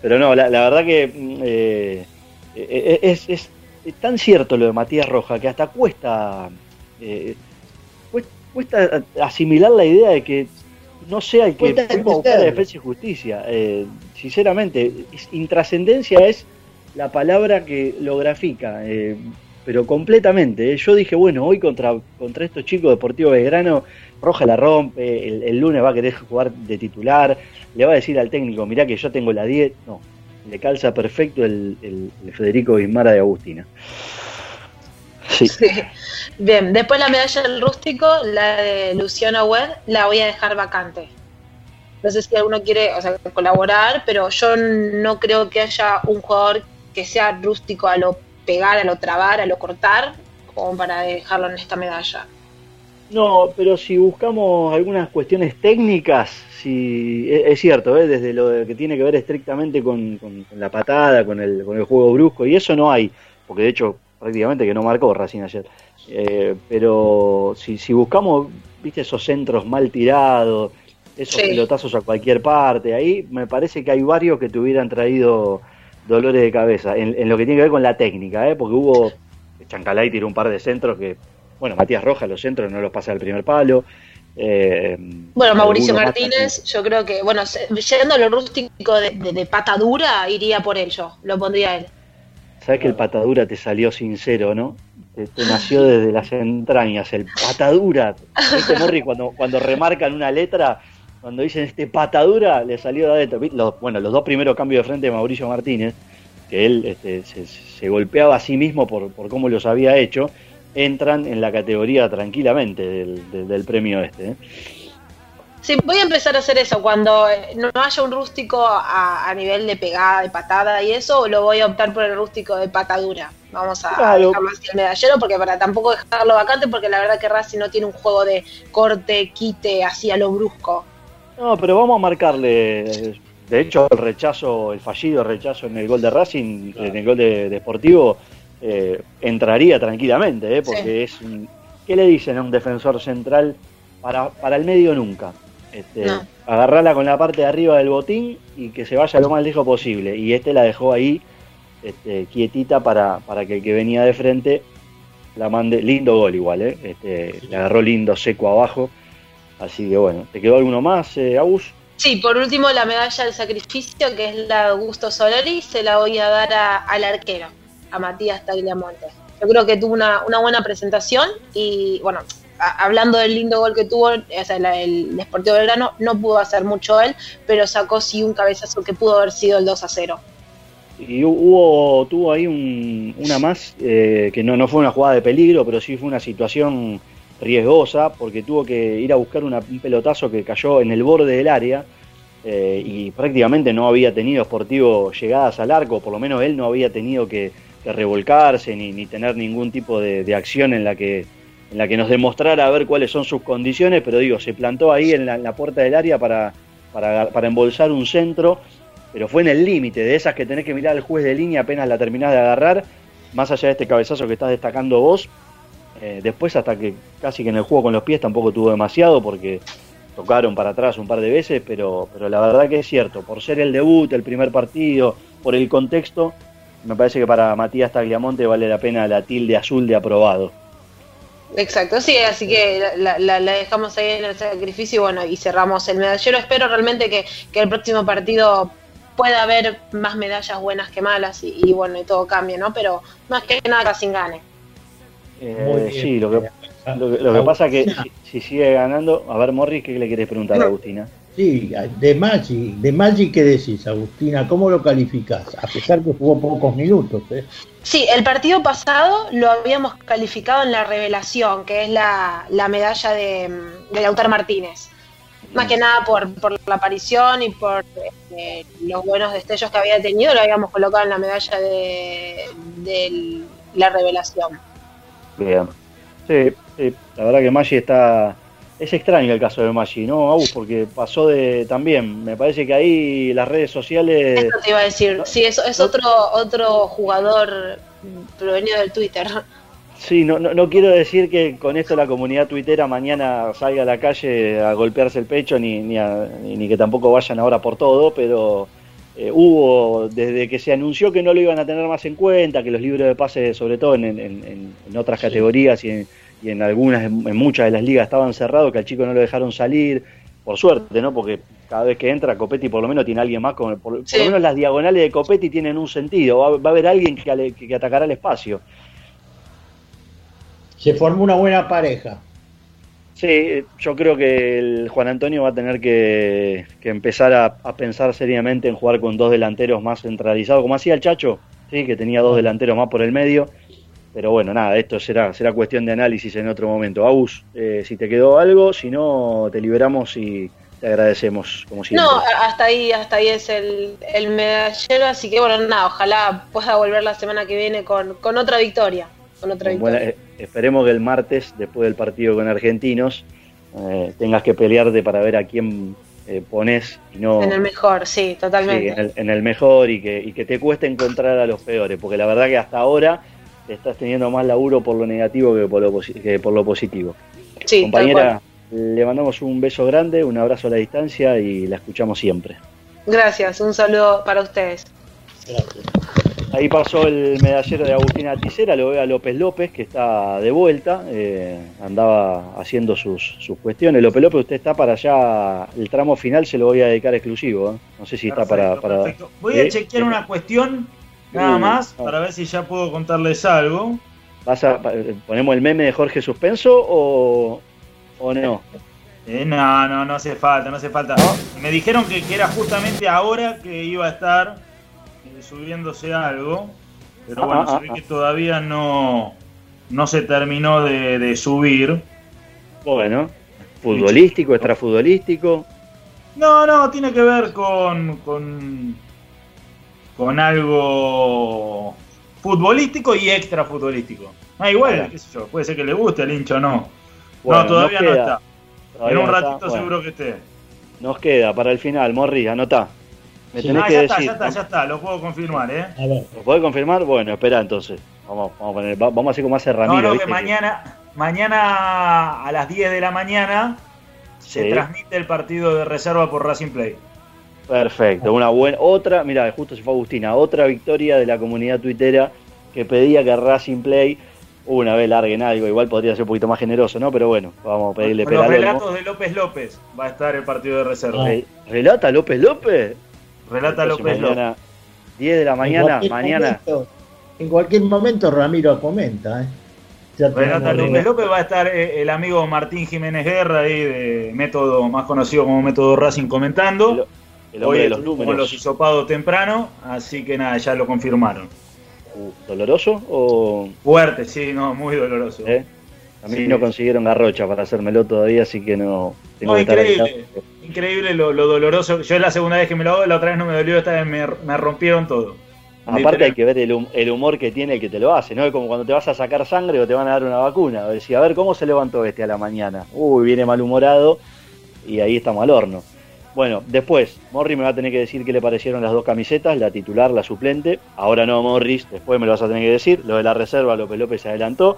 Speaker 3: Pero no, la, la verdad que mm, eh, eh, es, es- es tan cierto lo de Matías Roja que hasta cuesta, eh, cuest- cuesta asimilar la idea de que no sea el que buscar a
Speaker 7: entenderlo.
Speaker 3: Defensa y Justicia. Eh, sinceramente, es- intrascendencia es la palabra que lo grafica, eh, pero completamente. eh. Yo dije, bueno, hoy contra, contra estos chicos Deportivo Belgrano, Roja la rompe, el, lunes va a querer jugar de titular, le va a decir al técnico, mirá que yo tengo la 10. No, le calza perfecto el, el- Federico Bismara de Agustina. Sí.
Speaker 20: Bien, después la medalla del rústico, la de Luciano Wed, la voy a dejar vacante. No sé si alguno quiere o sea, colaborar, pero yo no creo que haya un jugador que sea rústico a lo pegar, a lo trabar, a lo cortar, como para dejarlo en esta medalla.
Speaker 3: No, pero si buscamos algunas cuestiones técnicas, si es, es cierto, ¿eh? desde lo que tiene que ver estrictamente con, con- con la patada, con el, con el juego brusco, y eso no hay, porque de hecho prácticamente que no marcó Racing ayer. Eh, pero si, si buscamos, viste, esos centros mal tirados, esos
Speaker 20: Sí.
Speaker 3: pelotazos a cualquier parte, ahí me parece que hay varios que te hubieran traído dolores de cabeza, en, en lo que tiene que ver con la técnica, ¿eh? porque hubo, Chancalay tiró un par de centros que, bueno, Matías Rojas los centros no los pasa al primer palo. eh,
Speaker 20: Bueno, Mauricio Martínez, yo creo que, bueno, yendo a lo rústico de, de, de pata dura, iría por él yo, lo pondría él.
Speaker 3: Sabes que el patadura te salió sincero, ¿no? Te, te nació desde las entrañas, el patadura. Este Morri cuando, cuando remarcan una letra, cuando dicen este patadura, le salió de adentro. Los, bueno, los dos primeros cambios de frente de Mauricio Martínez, que él este, se, se golpeaba a sí mismo por, por cómo los había hecho, entran en la categoría tranquilamente del, del- del premio este. ¿eh?
Speaker 20: Sí, voy a empezar a hacer eso. Cuando eh, no haya un rústico a, a nivel de pegada, de patada y eso, lo voy a optar por el rústico de patadura. Vamos a
Speaker 3: Claro.
Speaker 20: dejarlo así el medallero, porque para tampoco dejarlo vacante, porque la verdad que Racing no tiene un juego de corte, quite, así a lo brusco.
Speaker 3: No, pero vamos a marcarle. De hecho, el rechazo, el fallido rechazo en el gol de Racing, en el gol de, de Sportivo, eh, entraría tranquilamente, ¿eh? porque es. un- ¿Qué le dicen a un defensor central para, para el medio nunca? Este,
Speaker 20: No.
Speaker 3: Agarrarla con la parte de arriba del botín y que se vaya lo más lejos posible. Y este la dejó ahí este, quietita para, para que el que venía de frente la mande. Lindo gol igual, ¿eh? Este, le agarró lindo seco abajo. Así que bueno, ¿te quedó alguno más, eh, Agus?
Speaker 20: Sí, por último, la medalla del sacrificio, que es la de Augusto Solari, se la voy a dar a- al arquero, a Matías Tagliamonte. Yo creo que tuvo una, una buena presentación y, bueno, a- hablando del lindo gol que tuvo, o sea, la- el Deportivo Belgrano, no pudo hacer mucho él, pero sacó sí un cabezazo que pudo haber sido el 2 a 0.
Speaker 3: Y hu- hubo, tuvo ahí un- una más, eh, que no, no fue una jugada de peligro, pero sí fue una situación riesgosa, porque tuvo que ir a buscar un pelotazo que cayó en el borde del área eh, y prácticamente no había tenido Sportivo llegadas al arco, por lo menos él no había tenido que, que revolcarse ni, ni tener ningún tipo de, de acción en la que en la que nos demostrara a ver cuáles son sus condiciones, pero digo, se plantó ahí en la, en la puerta del área para, para, para embolsar un centro pero fue en el límite, de esas que tenés que mirar al juez de línea apenas la terminás de agarrar, más allá de este cabezazo que estás destacando vos. Eh, después, hasta que casi que en el juego con los pies tampoco tuvo demasiado, porque tocaron para atrás un par de veces, pero, pero la verdad que es cierto, por ser el debut, el primer partido, por el contexto, me parece que para Matías Tagliamonte vale la pena la tilde azul de aprobado.
Speaker 20: Exacto, sí, así que la, la- la dejamos ahí en el sacrificio y bueno, y cerramos el medallero. Espero realmente que, que el próximo partido pueda haber más medallas buenas que malas y, bueno, y todo cambie, ¿no? Pero más que nada Racing gane.
Speaker 3: Eh, sí, lo que, lo que, lo que pasa que si, si sigue ganando, a ver Morris, ¿qué le querés preguntar a Agustina?
Speaker 7: Sí, de Maggi, de Maggi, ¿qué decís, Agustina? ¿Cómo lo calificás? A pesar que jugó pocos minutos, ¿eh?
Speaker 20: Sí, el partido pasado lo habíamos calificado en la revelación, que es la, la medalla de, de Lautaro Martínez. Más que nada por, por la aparición y por este, los buenos destellos que había tenido, lo habíamos colocado en la medalla de, de la revelación.
Speaker 3: Bien. Sí, sí, la verdad que Maggi está, Es extraño el caso de Maggi, ¿no, Agus? Porque pasó de también, me parece que ahí las redes sociales...
Speaker 20: Eso te iba a decir. Sí, eso es otro, otro jugador provenido del Twitter.
Speaker 3: Sí, no, no, no quiero decir que con esto la comunidad tuitera mañana salga a la calle a golpearse el pecho, ni, ni, a- ni- ni que tampoco vayan ahora por todo, pero eh, hubo, desde que se anunció que no lo iban a tener más en cuenta, que los libros de pase, sobre todo en, en- en- en otras categorías y en, y en algunas, en, en muchas de las ligas estaban cerrados, que al chico no lo dejaron salir, por suerte, ¿no? Porque cada vez que entra Copetti por lo menos tiene alguien más, con, por, lo menos las diagonales de Copetti tienen un sentido, va, va a haber alguien que, ale- que- que atacará el espacio.
Speaker 7: Se formó una buena pareja.
Speaker 3: Sí, yo creo que el Juan Antonio va a tener que, que empezar a, a pensar seriamente en jugar con dos delanteros más centralizados, como hacía el Chacho, sí, que tenía dos delanteros más por el medio. Pero bueno, nada, esto será, será cuestión de análisis en otro momento. Agus, eh, si te quedó algo, si no, te liberamos y te agradecemos, como siempre.
Speaker 20: No, hasta ahí, hasta ahí es el, el medallero, así que bueno, nada, ojalá pueda volver la semana que viene con, con otra victoria. Con otra
Speaker 3: Bueno,
Speaker 20: victoria.
Speaker 3: eh, esperemos que el martes, después del partido con Argentinos, eh, tengas que pelearte para ver a quién eh, pones y no...
Speaker 20: En el mejor, sí, totalmente.
Speaker 3: Sí, en, el, en el mejor y que, y que te cueste encontrar a los peores, porque la verdad que hasta ahora estás teniendo más laburo por lo negativo que por lo, que por lo positivo.
Speaker 20: Sí,
Speaker 3: Compañera, le mandamos un beso grande, un abrazo a la distancia y la escuchamos siempre.
Speaker 20: Gracias, un saludo para ustedes.
Speaker 3: Ahí pasó el medallero de Agustina Ticera, lo ve a López López, que está de vuelta, eh, andaba haciendo sus, sus cuestiones. López López, usted está para allá, el tramo final se lo voy a dedicar exclusivo, ¿eh? no sé si está para... para
Speaker 8: Perfecto. Voy a
Speaker 3: ¿Eh?
Speaker 8: chequear una cuestión nada más
Speaker 3: ah.
Speaker 8: para ver si ya puedo contarles algo.
Speaker 3: ¿Vas a, ¿Ponemos el meme de Jorge Suspenso o, o no?
Speaker 8: Eh, no, no, no hace falta, no hace falta. Me dijeron que, que era justamente ahora que iba a estar subiéndose algo, pero
Speaker 3: Ah,
Speaker 8: bueno,
Speaker 3: ah,
Speaker 8: se ve
Speaker 3: ah.
Speaker 8: que todavía no, no se terminó de, de subir.
Speaker 3: Bueno, futbolístico, extrafutbolístico.
Speaker 8: No, no, tiene que ver con, con, con algo futbolístico y extra futbolístico. Ah, igual,
Speaker 3: Bueno.
Speaker 8: qué sé yo, puede ser que le guste al hincha o no.
Speaker 3: Bueno,
Speaker 8: no, todavía no está.
Speaker 3: Todavía
Speaker 8: en un
Speaker 3: está,
Speaker 8: ratito
Speaker 3: bueno.
Speaker 8: seguro que esté.
Speaker 3: Nos queda para el final, Morri, anotá. Me tenés
Speaker 8: Ah,
Speaker 3: que
Speaker 8: ya
Speaker 3: decir.
Speaker 8: está, ya está, ya está, lo puedo confirmar, ¿eh?
Speaker 3: ¿Lo podés confirmar? Bueno, espera entonces. Vamos, vamos a poner, va- vamos a hacer como hace Ramiro.
Speaker 8: no, no,
Speaker 3: ¿viste?
Speaker 8: que mañana, mañana a las 10 de la mañana se transmite el partido de reserva por Racing Play.
Speaker 3: Perfecto, una buena, otra, mira, justo se fue Agustina, otra victoria de la comunidad tuitera que pedía que Racing Play una vez larguen algo, igual podría ser un poquito más generoso, ¿no? Pero bueno, vamos a pedirle
Speaker 8: Con los relatos de López López va a estar el partido de reserva.
Speaker 3: ¿Relata López López?
Speaker 8: Relata López
Speaker 3: mañana,
Speaker 8: López.
Speaker 3: 10 de la
Speaker 7: En
Speaker 3: mañana,
Speaker 7: cualquier
Speaker 3: mañana.
Speaker 7: momento- en cualquier momento Ramiro comenta. ¿eh? Tenemos-
Speaker 8: López López va a estar eh, el amigo Martín Jiménez Guerra ahí de método más conocido como método Racing comentando.
Speaker 3: el
Speaker 8: Hoy
Speaker 3: de los números.
Speaker 8: los hisopados temprano, así que nada, ya lo confirmaron.
Speaker 3: Uh, ¿Doloroso o...?
Speaker 8: Fuerte, sí, no, muy doloroso.
Speaker 3: ¿Eh? A mí
Speaker 8: Sí.
Speaker 3: no consiguieron garrocha para hacérmelo todavía, así que no tengo
Speaker 8: No,
Speaker 3: que estar
Speaker 8: increíble,
Speaker 3: aislado.
Speaker 8: Increíble lo, lo doloroso. Yo es la segunda vez que me lo hago, la otra vez no me dolió, esta vez me, me rompieron todo.
Speaker 3: Aparte hay que ver el, hum- el humor que tiene el que te lo hace, ¿no? Es como cuando te vas a sacar sangre o te van a dar una vacuna. Decía, a ver, ¿cómo se levantó este a la mañana? Uy, viene malhumorado y ahí estamos al horno. Bueno, después, Morri me va a tener que decir qué le parecieron las dos camisetas, la titular, la suplente. Ahora no, Morris, después me lo vas a tener que decir. Lo de la reserva, López López se adelantó.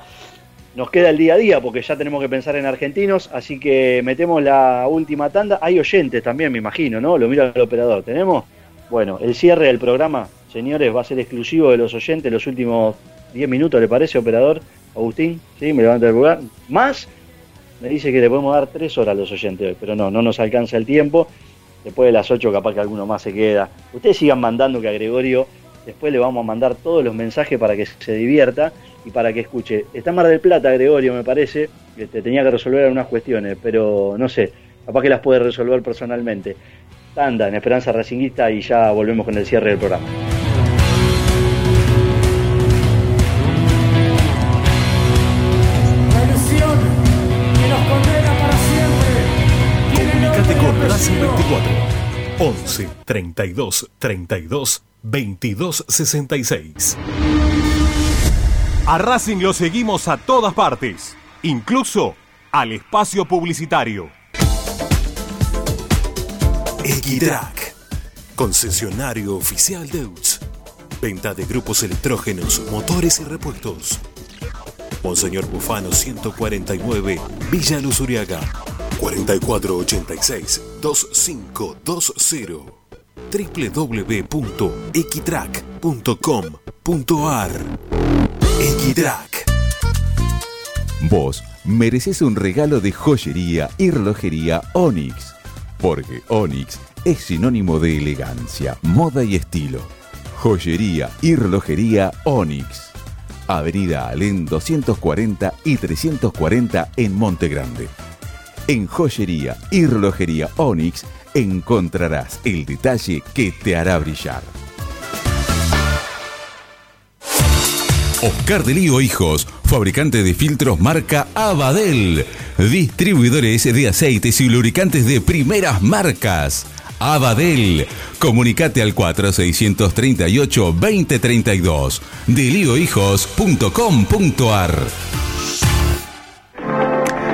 Speaker 3: Nos queda el día a día porque ya tenemos que pensar en argentinos, así que metemos la última tanda. Hay oyentes también, me imagino, ¿no? Lo mira el operador. ¿Tenemos? Bueno, el cierre del programa, señores, va a ser exclusivo de los oyentes los últimos 10 minutos, ¿le parece, operador? Agustín, ¿sí? Me levanta el lugar. Más, me dice que le podemos dar 3 horas a los oyentes hoy, pero no, no nos alcanza el tiempo. Después de las 8 capaz que alguno más se queda. Ustedes sigan mandando que a Gregorio después le vamos a mandar todos los mensajes para que se divierta y para que escuche. Está en Mar del Plata, Gregorio, me parece. Este, tenía que resolver algunas cuestiones, pero no sé, capaz que las puede resolver personalmente. Tanda en Esperanza Racinguista y ya volvemos con el cierre del programa.
Speaker 22: La ilusión que nos condena para siempre.
Speaker 23: Comunicate con Racing 24 11 32 32 22 66.
Speaker 9: A Racing lo seguimos a todas partes, incluso al espacio publicitario.
Speaker 24: Equitrack, concesionario oficial Deutz. Venta de grupos electrógenos, motores y repuestos. Monseñor Bufano 149, Villa Luz Uriaga. 4486-2520 www.equitrack.com.ar Equitrack
Speaker 2: Vos mereces un regalo de joyería y relojería Onyx, porque Onyx es sinónimo de elegancia, moda y estilo. Joyería y relojería Onyx. Avenida Alén 240 y 340 en Monte Grande. En joyería y relojería Onyx encontrarás el detalle que te hará brillar.
Speaker 25: Oscar de Lío Hijos, fabricante de filtros marca Abadel. Distribuidores de aceites y lubricantes de primeras marcas. Abadel. Comunicate al 4638-2032. Deliohijos.com.ar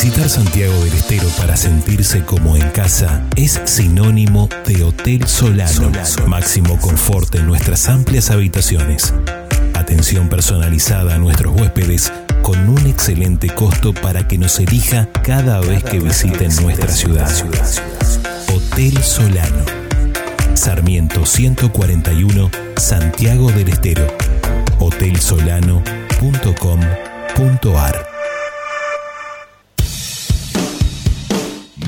Speaker 23: Visitar Santiago del Estero para sentirse como en casa es sinónimo de Hotel Solano. Máximo confort en nuestras amplias habitaciones. Atención personalizada a nuestros huéspedes con un excelente costo para que nos elija cada vez que visiten nuestra ciudad. Hotel Solano. Sarmiento 141, Santiago del Estero. hotelsolano.com.ar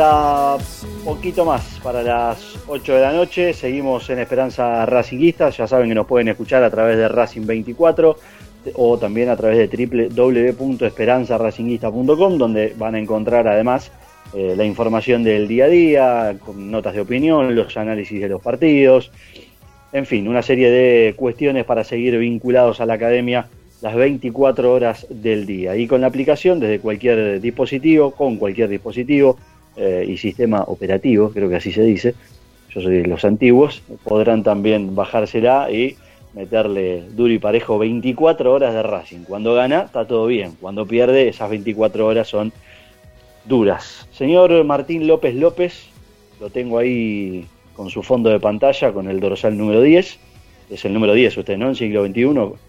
Speaker 3: Falta poquito más para las 8 de la noche. Seguimos en Esperanza Racinguista. Ya saben que nos pueden escuchar a través de Racing 24 o también a través de www.esperanzaracinguista.com donde van a encontrar además eh, la información del día a día, con notas de opinión, los análisis de los partidos, en fin, una serie de cuestiones para seguir vinculados a la academia las 24 horas del día. Y con la aplicación desde cualquier dispositivo, con cualquier dispositivo eh, y sistema operativo, creo que así se dice, yo soy de los antiguos, podrán también bajársela y meterle duro y parejo 24 horas de Racing. Cuando gana está todo bien, cuando pierde esas 24 horas son duras. Señor Martín López López, lo tengo ahí con su fondo de pantalla, con el dorsal número 10. Es el número 10 usted, ¿no? En siglo XXI.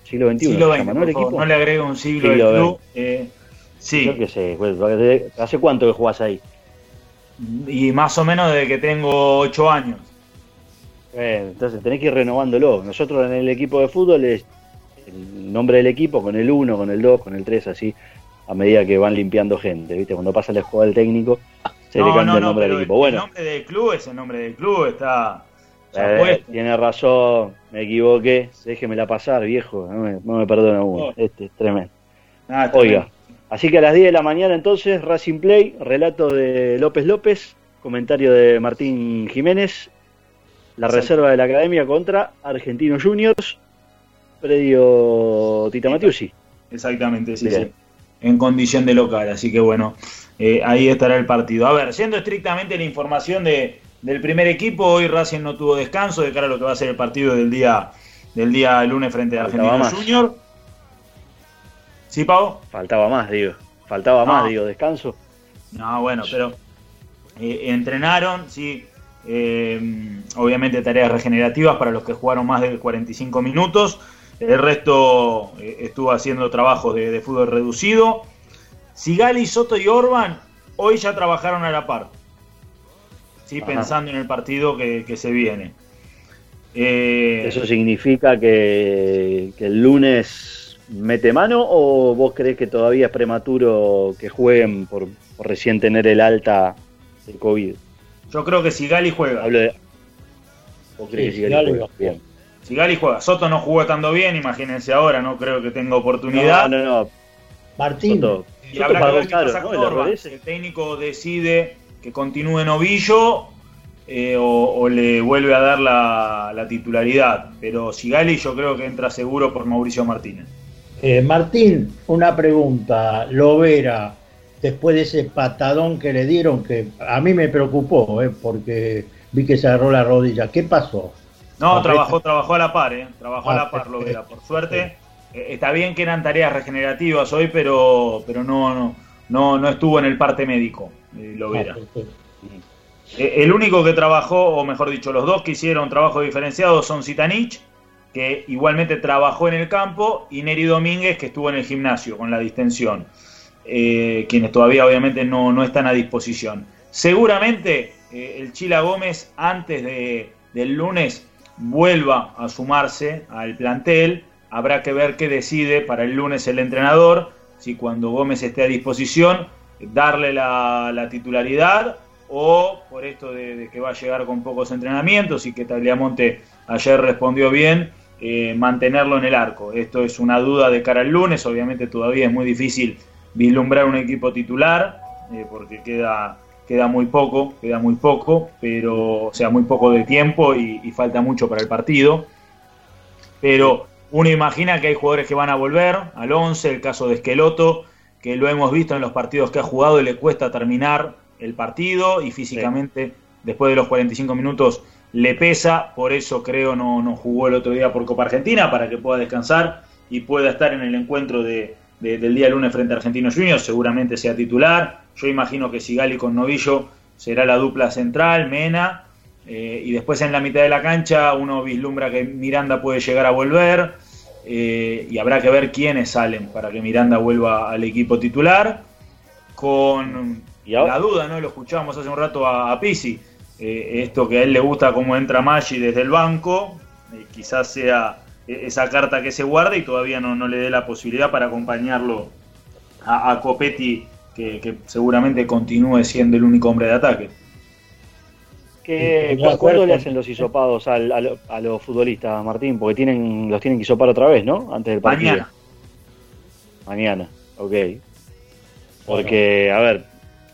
Speaker 3: Siglo XXI,
Speaker 8: Siglo XX,
Speaker 3: ¿no? El
Speaker 8: por favor,
Speaker 3: equipo.
Speaker 8: no le agrego un siglo,
Speaker 3: Siglo
Speaker 8: del club.
Speaker 3: XX.
Speaker 8: eh, sí,
Speaker 3: Yo qué sé, pues, ¿hace cuánto que jugás ahí?
Speaker 8: Y más o menos desde que tengo 8 años.
Speaker 3: Eh, entonces tenés que ir renovándolo. Nosotros en el equipo de fútbol es- el nombre del equipo con el 1, con el 2, con el 3, así, a medida que van limpiando gente, ¿viste? Cuando pasa la escuela del técnico, se le cambia el nombre del equipo. Bueno,
Speaker 8: El nombre del club es el nombre del club, está.
Speaker 3: eh, tiene razón, me equivoqué, déjemela pasar, viejo, no me, no me perdona uno,
Speaker 8: Oh.
Speaker 3: este es tremendo.
Speaker 8: Ah,
Speaker 3: Oiga. Así que a las 10 de la mañana entonces, Racing Play, relato de López López, comentario de Martín Jiménez, la
Speaker 8: Exacto.
Speaker 3: reserva de la academia contra Argentino Juniors, predio Tita Matiusi.
Speaker 8: Exactamente, sí,
Speaker 3: Bien.
Speaker 8: sí. En condición de local, así que bueno, eh, ahí estará el partido. A ver, siendo estrictamente la información de, del primer equipo, hoy Racing no tuvo descanso de cara a lo que va a ser el partido del día del día lunes frente a
Speaker 3: Faltaba
Speaker 8: Argentino
Speaker 3: más.
Speaker 8: Junior. ¿Sí, Pau?
Speaker 3: Faltaba más, digo. Faltaba
Speaker 8: No.
Speaker 3: más, digo, descanso.
Speaker 8: No, bueno, pero eh, entrenaron, sí. eh, obviamente tareas regenerativas para los que jugaron más de 45 minutos. El resto eh, estuvo haciendo trabajos de, de fútbol reducido. Sigali, Soto y Orban hoy ya trabajaron a la par. Sí,
Speaker 3: Ajá.
Speaker 8: pensando en el partido que, que se viene.
Speaker 3: ¿Eso significa que, que el lunes mete mano o vos crees que todavía es prematuro que jueguen por, por recién tener el alta de COVID?
Speaker 8: yo creo que Sigali juega.
Speaker 3: Hablo de... ¿Vos crees
Speaker 8: Sí,
Speaker 3: que Sigali
Speaker 8: Sigali
Speaker 3: juega? Bien.
Speaker 8: Sigali juega. Soto no jugó estando bien, imagínense ahora, no creo que tenga oportunidad.
Speaker 3: No, no, no.
Speaker 7: Martín.
Speaker 3: Soto,
Speaker 8: Y
Speaker 3: Soto
Speaker 8: habrá que ver qué
Speaker 3: caro,
Speaker 8: pasa
Speaker 3: ¿no?
Speaker 8: con
Speaker 3: El
Speaker 8: Orban. técnico decide que continúe Novillo eh, o, o le vuelve a dar la, la titularidad. Pero Sigali yo creo que entra seguro por Mauricio Martínez.
Speaker 7: Eh, Martín, una pregunta. Lovera, después de ese patadón que le dieron, que a mí me preocupó, eh, porque vi que se agarró la rodilla. ¿Qué pasó?
Speaker 8: No, trabajó, trabajó a la par, ¿eh? Trabajó a
Speaker 7: Ah,
Speaker 8: la par,
Speaker 7: perfecto.
Speaker 8: Lovera, por suerte. Eh, está bien que eran tareas regenerativas hoy, pero, pero no, no, no, no estuvo en el parte médico, Lovera.
Speaker 7: Ah,
Speaker 8: El único que trabajó, o mejor dicho, los dos que hicieron trabajo diferenciado son Zitanich, que igualmente trabajó en el campo, y Neri Domínguez, que estuvo en el gimnasio con la distensión, eh, quienes todavía obviamente no, no están a disposición. Seguramente eh, el Chila Gómez antes de- del lunes vuelva a sumarse al plantel, habrá que ver qué decide para el lunes el entrenador, si cuando Gómez esté a disposición, darle la, la titularidad o por esto de, de que va a llegar con pocos entrenamientos y que Tagliamonte ayer respondió bien, eh, mantenerlo en el arco. Esto es una duda de cara al lunes, obviamente todavía es muy difícil vislumbrar un equipo titular, eh, porque queda, queda muy poco, queda muy poco, pero, o sea, muy poco de tiempo y, y falta mucho para el partido. Pero uno imagina que hay jugadores que van a volver al 11, el caso de Esqueloto, que lo hemos visto en los partidos que ha jugado y le cuesta terminar el partido y físicamente después de los 45 minutos le pesa, por eso creo no, no jugó el otro día por Copa Argentina para que pueda descansar y pueda estar en el encuentro de, de- del día lunes frente a Argentinos Juniors, seguramente sea titular. Yo imagino que Sigali con Novillo será la dupla central, Mena, eh, y después en la mitad de la cancha uno vislumbra que Miranda puede llegar a volver eh, y habrá que ver quiénes salen para que Miranda vuelva al equipo titular. Con la duda, ¿no? Lo escuchábamos hace un rato a, a Pisi, eh, esto que a él le gusta cómo entra Maggi desde el banco, eh, quizás sea eh, esa carta que se guarda y todavía no, no le dé la posibilidad para acompañarlo a, a Copetti, que, que seguramente continúe siendo el único hombre de ataque.
Speaker 3: ¿Qué,
Speaker 8: Sí, ya
Speaker 3: ¿cu- ¿Cuándo le hacen los hisopados al- a los futbolistas, Martín? Porque tienen los tienen que hisopar otra vez, ¿no? Antes del partido.
Speaker 8: Mañana.
Speaker 3: Mañana, ok. Porque, a ver,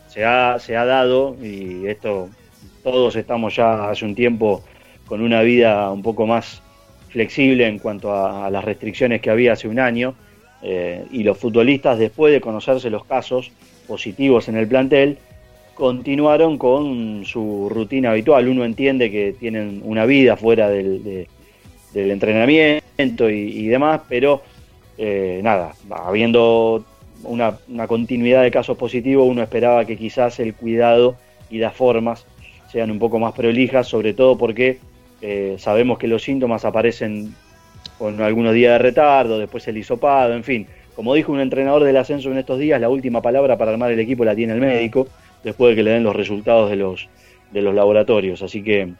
Speaker 3: se ha, se ha dado, y esto todos estamos ya hace un tiempo con una vida un poco más flexible en cuanto a, las restricciones que había hace un año, eh, y los futbolistas, después de conocerse los casos positivos en el plantel, continuaron con su rutina habitual. Uno entiende que tienen una vida fuera del, de- del entrenamiento y, demás, pero eh, nada, habiendo una continuidad de casos positivos, uno esperaba que quizás el cuidado y las formas sean un poco más prolijas, sobre todo porque eh, sabemos que los síntomas aparecen con algunos días de retardo, después el hisopado, en fin. Como dijo un entrenador del ascenso en estos días, la última palabra para armar el equipo la tiene el médico, después de que le den los resultados de los, de los laboratorios. Así que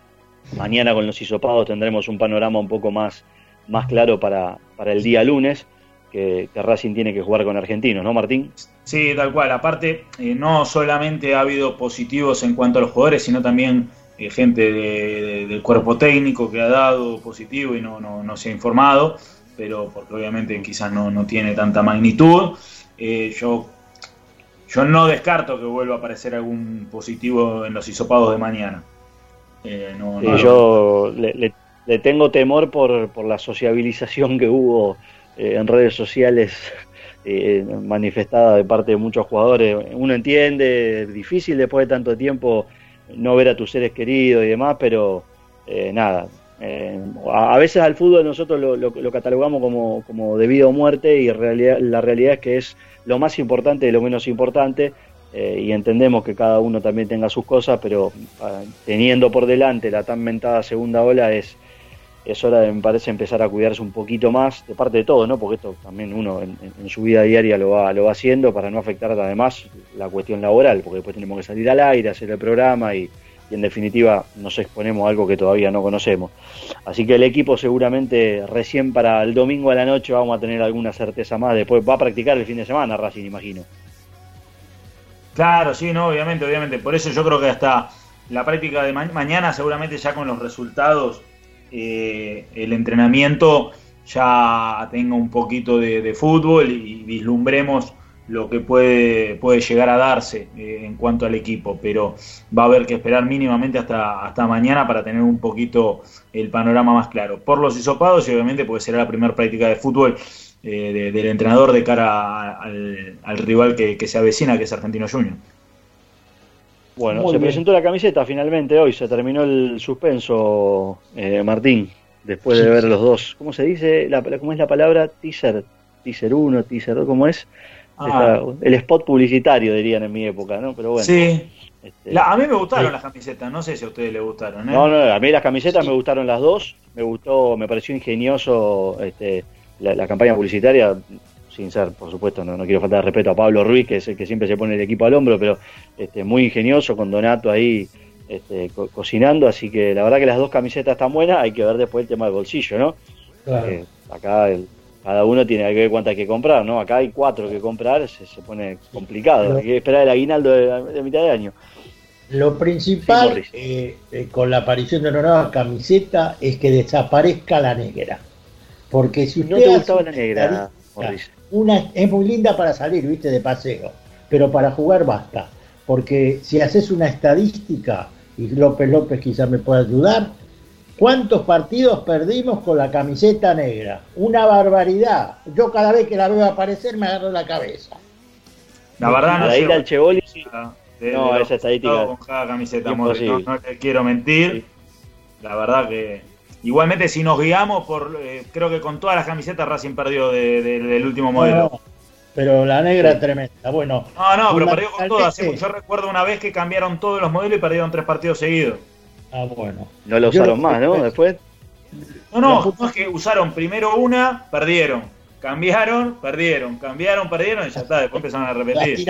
Speaker 3: mañana con los hisopados tendremos un panorama un poco más, más claro para, para el día lunes, que, que Racing tiene que jugar con Argentinos, ¿no, Martín?
Speaker 8: Sí, tal cual. Aparte, eh, no solamente ha habido positivos en cuanto a los jugadores, sino también eh, gente de- de- del cuerpo técnico que ha dado positivo y no, no, no se ha informado, pero porque obviamente quizás no, no tiene tanta magnitud. Eh, yo, yo no descarto que vuelva a aparecer algún positivo en los hisopados de mañana. No-
Speaker 3: Sí, yo le, le- le tengo temor por, por la sociabilización que hubo eh, en redes sociales eh, manifestada de parte de muchos jugadores. Uno entiende, es difícil después de tanto tiempo no ver a tus seres queridos y demás, pero eh, nada. eh, a, veces al fútbol nosotros lo, lo- lo catalogamos como, como debido a muerte y la realidad es que es lo más importante de lo menos importante y entendemos que cada uno también tenga sus cosas, pero ah, teniendo por delante la tan mentada segunda ola es, es hora de, me parece, empezar a cuidarse un poquito más, de parte de todo, ¿no? Porque esto también uno en, su vida diaria lo va, lo va haciendo para no afectar además la cuestión laboral, porque después tenemos que salir al aire, hacer el programa y, en definitiva nos exponemos a algo que todavía no conocemos. Así que el equipo seguramente recién para el domingo a la noche vamos a tener alguna certeza más, después va a practicar el fin de semana Racing, imagino.
Speaker 8: Claro, sí, no, obviamente, obviamente. Por eso yo creo que hasta la práctica de ma- mañana, seguramente ya con los resultados, eh, el entrenamiento ya tenga un poquito de, fútbol y vislumbremos lo que puede, puede llegar a darse eh, en cuanto al equipo. Pero va a haber que esperar mínimamente hasta, hasta mañana para tener un poquito el panorama más claro. Por los hisopados y obviamente porque será la primera práctica de fútbol eh, de- del entrenador de cara al, al rival que, que se avecina, que es Argentino Junior.
Speaker 3: Bueno,
Speaker 8: Muy
Speaker 3: se
Speaker 8: bien.
Speaker 3: presentó la camiseta finalmente hoy, se terminó el suspenso, eh, Martín, después de ver los dos. ¿Cómo se dice? La, ¿Cómo es la palabra? Teaser, teaser 1, teaser 2, ¿cómo es?
Speaker 8: Ah.
Speaker 3: El spot publicitario, dirían en mi época, ¿no? Pero bueno.
Speaker 8: Sí.
Speaker 3: este,
Speaker 8: La- a mí me gustaron
Speaker 3: sí.
Speaker 8: las camisetas, no sé si a ustedes les gustaron. ¿eh?
Speaker 3: No, no, a mí las camisetas me gustaron las dos, me gustó, me pareció ingenioso este, la, la campaña publicitaria, sin ser, por supuesto, no, no quiero faltar de respeto a Pablo Ruiz, que es el que siempre se pone el equipo al hombro, pero este, muy ingenioso, con Donato ahí este, co- cocinando, así que la verdad que las dos camisetas están buenas, hay que ver después el tema del bolsillo, ¿no?
Speaker 7: Claro.
Speaker 3: Eh, acá el- cada uno tiene que ver cuánto hay que comprar, ¿no? Acá hay cuatro que comprar, se, se pone complicado, hay que esperar el aguinaldo de, de mitad de año.
Speaker 7: Lo principal eh, eh, con la aparición de una nueva camiseta es que desaparezca la negra. Porque si usted
Speaker 3: ¿No te gustaba la negra,
Speaker 7: una es muy linda para salir, viste, de paseo, pero para jugar basta. Porque si haces una estadística, y López López quizás me pueda ayudar, ¿cuántos partidos perdimos con la camiseta negra? Una barbaridad. Yo cada vez que la veo aparecer me agarro la cabeza.
Speaker 8: La verdad no
Speaker 3: al Chevoli,
Speaker 8: de-
Speaker 3: no,
Speaker 8: de
Speaker 3: esa estadística
Speaker 8: resultados con cada camiseta, no te quiero mentir. La verdad que igualmente si nos guiamos por eh, creo que con todas las camisetas Racing perdió de- de- del último modelo.
Speaker 7: No, pero la negra es tremenda. Bueno,
Speaker 8: No, no, pero perdió con todas. Yo recuerdo una vez que cambiaron todos los modelos y perdieron tres partidos seguidos.
Speaker 7: Ah, bueno.
Speaker 3: no lo usaron más, ¿no? Después.
Speaker 8: No, no, no es que usaron primero una, perdieron. Cambiaron, perdieron. Cambiaron, perdieron y ya está. Después empezaron a repetir.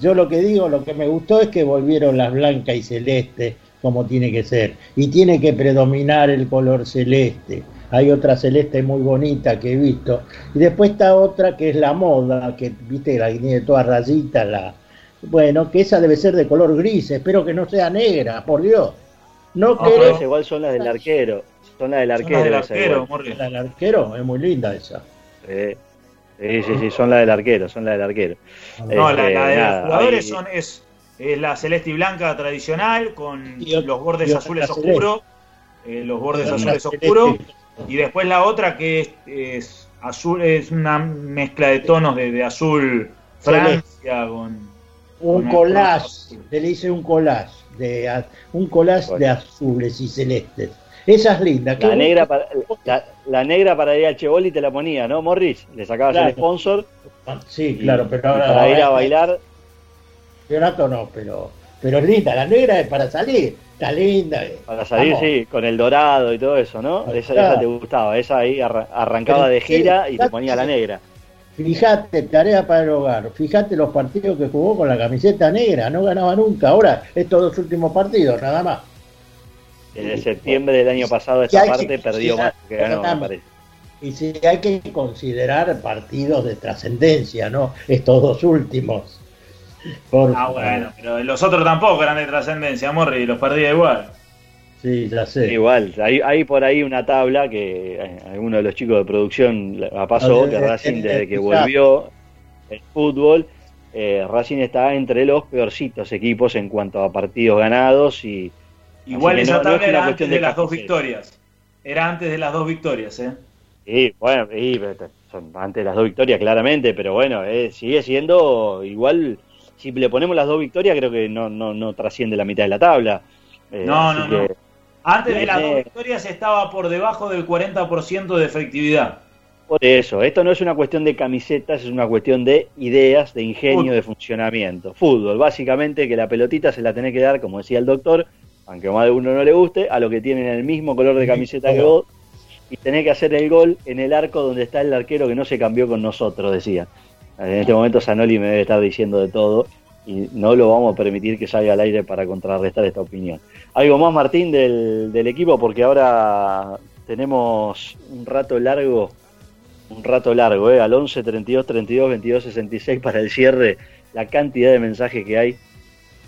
Speaker 7: Yo lo que digo, lo que me gustó es que volvieron las blancas y celeste como tiene que ser. Y tiene que predominar el color celeste. Hay otra celeste muy bonita que he visto. Y después está otra que es la moda, que viste la que tiene todas rayitas. La... Bueno, que esa debe ser de color gris. Espero que no sea negra, por Dios. No
Speaker 3: No, esas igual son las del arquero. Son las del
Speaker 7: Son
Speaker 3: arquero.
Speaker 7: las del arquero. La del arquero es muy linda esa.
Speaker 3: Sí, sí, sí, sí, son las del arquero, son las del arquero.
Speaker 8: No, la,
Speaker 3: Este,
Speaker 8: la de
Speaker 3: nada,
Speaker 8: los jugadores
Speaker 3: hay-
Speaker 8: son, es, es la celeste y blanca tradicional con los bordes azules oscuros. eh, los bordes azules oscuros. Y después la otra que es, es azul, es una mezcla de tonos de, de azul Francia con.
Speaker 7: Un
Speaker 8: con-
Speaker 7: collage, se le dice un collage, de, a- un collage de azules y celestes. Esa es linda.
Speaker 3: La negra, para, la, la negra para ir al Chevoli te la ponía, ¿no, Morris? Le sacabas
Speaker 7: Claro.
Speaker 3: el sponsor.
Speaker 7: Sí,
Speaker 3: y-
Speaker 7: claro, pero ahora.
Speaker 3: para ir a bailar.
Speaker 7: Campeonato no, pero, pero es linda. La negra es para salir. Está linda. eh.
Speaker 3: Para salir,
Speaker 7: Vamos.
Speaker 3: sí, con el dorado y todo eso, ¿no? Esa,
Speaker 7: Claro.
Speaker 3: esa te gustaba, esa ahí arra- arrancaba
Speaker 7: Pero,
Speaker 3: de gira y te ponía la negra.
Speaker 7: Fíjate, tarea para el hogar. Fíjate los partidos que jugó con la camiseta negra. No ganaba nunca. Ahora, estos dos últimos partidos, nada más.
Speaker 3: En el septiembre del año pasado esa
Speaker 7: que
Speaker 3: parte perdió más que ganó, me
Speaker 7: perdóname.
Speaker 3: parece.
Speaker 7: y si hay que considerar partidos de trascendencia, ¿no? Estos dos últimos.
Speaker 8: Por ah, bueno, pero los otros tampoco eran de trascendencia, Morri, los perdía igual.
Speaker 7: Sí, ya sé.
Speaker 3: Igual, hay, hay por ahí una tabla que eh, alguno de los chicos de producción la pasó, que Racing desde que volvió el fútbol, eh, Racing está entre los peorcitos equipos en cuanto a partidos ganados y...
Speaker 8: Igual esa tabla era antes de, las dos victorias. Era antes de las dos victorias, ¿eh?
Speaker 3: Sí, bueno, son antes de las dos victorias claramente, pero bueno, eh, sigue siendo igual si le ponemos las dos victorias, creo que no, no, no trasciende la mitad de la tabla.
Speaker 8: Eh, no, no, no. Antes de las dos victorias estaba por debajo del 40% de efectividad.
Speaker 3: Por eso, esto no es una cuestión de camisetas, es una cuestión de ideas, de ingenio, de funcionamiento. Fútbol, básicamente que la pelotita se la tenés que dar, como decía el doctor, aunque a más de uno no le guste, a lo que tienen el mismo color de camiseta que vos, y tenés que hacer el gol en el arco donde está el arquero que no se cambió con nosotros, decía. En este momento Sanoli me debe estar diciendo de todo y no lo vamos a permitir que salga al aire para contrarrestar esta opinión. ¿Algo más, Martín, del, del equipo? Porque ahora tenemos un rato largo, un rato largo, ¿eh? al 11, 32, 32, 22, 66 para el cierre, la cantidad de mensajes que hay.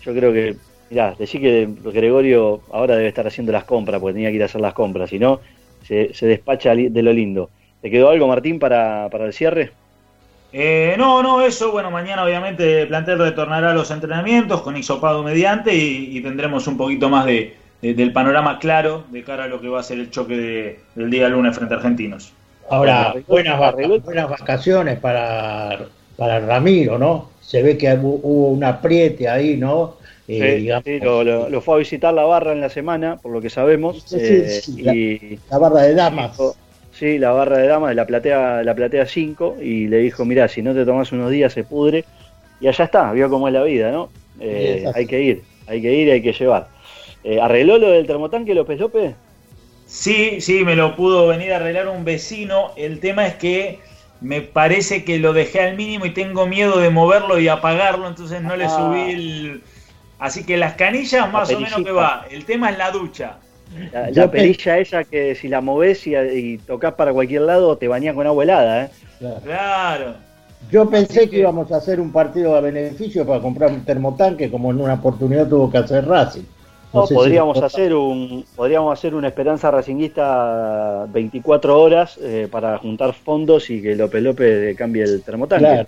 Speaker 3: Yo creo que, mirá, decir que Gregorio ahora debe estar haciendo las compras, porque tenía que ir a hacer las compras, si no, se, se despacha de lo lindo. ¿Te quedó algo, Martín, para, para el cierre?
Speaker 8: Eh, no, no, eso, bueno, mañana obviamente el plantel retornará a los entrenamientos con isopado mediante y, tendremos un poquito más de, del panorama claro de cara a lo que va a ser el choque del día lunes frente a Argentinos.
Speaker 7: Ahora, buenas, buenas vacaciones para, para Ramiro, ¿no? Se ve que hubo un apriete ahí, ¿no?
Speaker 3: Eh, sí, lo, fue a visitar la barra en la semana, por lo que sabemos.
Speaker 7: Eh, y la, barra de damas.
Speaker 3: Sí, la barra de damas de la platea, la platea 5 y le dijo, mira, si no te tomas unos días se pudre. Y allá está, vio cómo es la vida, ¿no? Eh, hay que ir, hay que ir y hay que llevar. Eh, ¿Arregló lo del termotanque López López?
Speaker 8: Sí, sí, me lo pudo venir a arreglar un vecino. El tema es que me parece que lo dejé al mínimo y tengo miedo de moverlo y apagarlo, entonces no le ah. subí el... Así que las canillas más o menos que va. El tema es la ducha.
Speaker 3: La, perilla esa que si la moves y, y, tocas para cualquier lado te bañas con agua helada, ¿eh?
Speaker 8: Claro.
Speaker 7: Yo pensé que... íbamos a hacer un partido a beneficio para comprar un termotanque, como en una oportunidad tuvo que hacer Racing.
Speaker 3: No, podríamos hacer un podríamos hacer una esperanza racinguista 24 horas eh, para juntar fondos y que López López cambie el termotanque.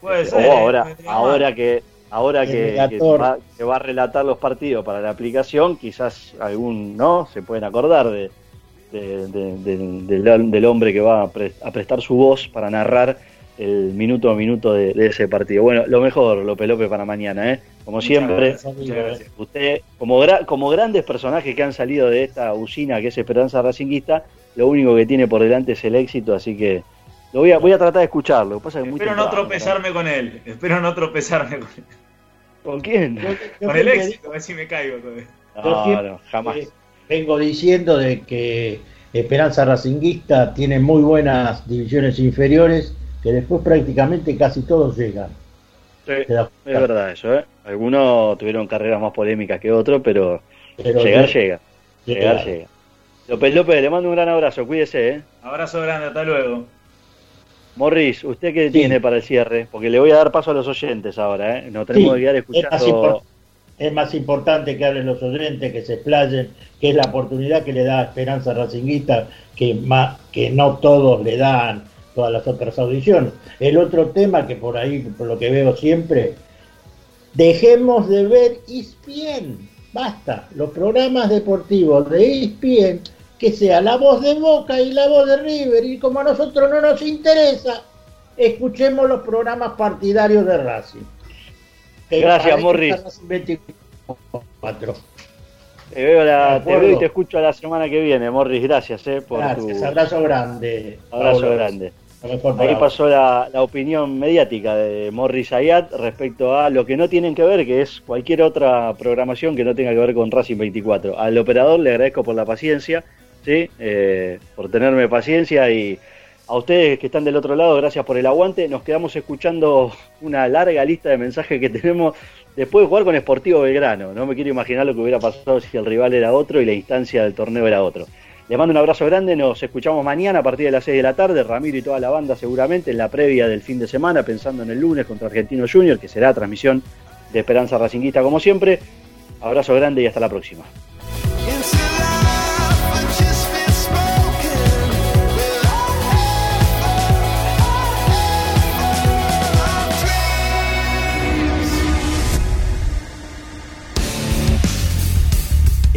Speaker 8: Puede ser.
Speaker 3: ahora, ahora que Ahora que, va, a relatar los partidos para la aplicación, quizás algún no se pueden acordar de, del, hombre que va a, prestar su voz para narrar el minuto a minuto de, ese partido. Bueno, lo mejor, López López, para mañana, ¿eh? Como siempre, usted, como, como grandes personajes que han salido de esta usina que es Esperanza Racinguista, lo único que tiene por delante es el éxito, así que lo voy a, voy a tratar de escucharlo. Pasa
Speaker 8: Espero no tropezarme con él. Espero no tropezarme con él.
Speaker 3: ¿Con quién?
Speaker 8: con el éxito, a ver si me caigo
Speaker 3: No, no, jamás.
Speaker 7: Vengo diciendo de que Esperanza Racinguista tiene muy buenas divisiones inferiores, que después prácticamente casi todos llegan.
Speaker 3: Sí, es verdad eso, ¿eh? Algunos tuvieron carreras más polémicas que otros, pero, llegar llega. Llegar llega. López López, le mando un gran abrazo, cuídese, ¿eh?
Speaker 8: Abrazo grande, hasta luego.
Speaker 3: Morris, ¿usted qué tiene para el cierre? Porque le voy a dar paso a los oyentes ahora, ¿eh? No tenemos que quedar escuchando.
Speaker 7: Es más, importante que hablen los oyentes, que se explayen, que es la oportunidad que le da Esperanza Racinguista, que, más, que no todos le dan todas las otras audiciones. El otro tema que por ahí, por lo que veo siempre, dejemos de ver ISPIEN. Basta, los programas deportivos de ISPIEN que sea la voz de Boca y la voz de River. Y como a nosotros no nos interesa, escuchemos los programas partidarios de Racing.
Speaker 3: Gracias, Morris. Te veo, la, te veo y te escucho la semana que viene, Morris. Gracias eh, por
Speaker 7: Gracias, abrazo grande.
Speaker 3: Abrazo grande. Ahí pasó la, la, opinión mediática de Morris Ayat respecto a lo que no tienen que ver, que es cualquier otra programación que no tenga que ver con Racing 24. Al operador le agradezco por la paciencia ¿sí? Eh, por tenerme paciencia y a ustedes que están del otro lado, gracias por el aguante. Nos quedamos escuchando una larga lista de mensajes que tenemos después de jugar con Sportivo Belgrano. No me quiero imaginar lo que hubiera pasado si el rival era otro y la instancia del torneo era otro. Les mando un abrazo grande, nos escuchamos mañana a partir de las 6 de la tarde, Ramiro y toda la banda seguramente en la previa del fin de semana, pensando en el lunes contra Argentino Junior, que será transmisión de Esperanza Racinguista como siempre. Abrazo grande y hasta la próxima.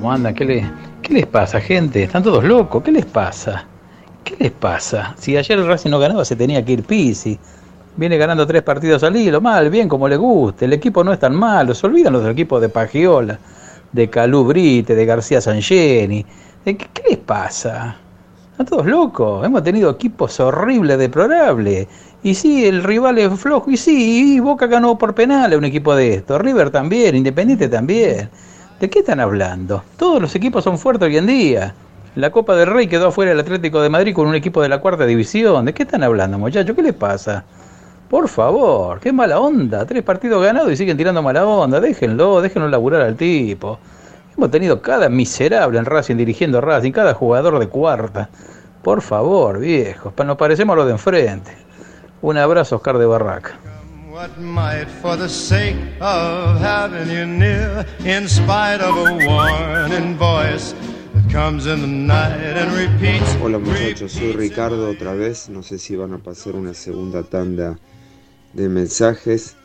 Speaker 26: ¿Cómo andan? ¿Qué, le- ¿Qué les pasa, gente? ¿Están todos locos? ¿Qué les pasa? ¿Qué les pasa? Si ayer el Racing no ganaba, se tenía que ir Pisi. Viene ganando tres partidos al hilo, mal, bien, como le guste. El equipo no es tan malo. Se olvidan los del equipo de Pagiola, de Calú Brite, de García Sangeni. ¿De ¿Qué, qué les pasa? Están todos locos. Hemos tenido equipos horribles, deplorables. Y sí, el rival es flojo. Y sí, y Boca ganó por penal a un equipo de esto. River también, Independiente también. ¿De qué están hablando? Todos los equipos son fuertes hoy en día. La Copa del Rey quedó afuera el Atlético de Madrid con un equipo de la cuarta división. ¿De qué están hablando, muchachos? ¿Qué les pasa? Por favor, qué mala onda. Tres partidos ganados y siguen tirando mala onda. Déjenlo, déjenlo laburar al tipo. Hemos tenido cada miserable en Racing dirigiendo Racing, cada jugador de cuarta. Por favor, viejos, nos parecemos a los de enfrente. Un abrazo, Oscar de Barraca.
Speaker 27: What might for the sake of having you near, in spite of a warning voice that comes in the night and repeats.
Speaker 28: Hola muchachos, soy Ricardo otra vez. No sé si van a pasar una segunda tanda de mensajes.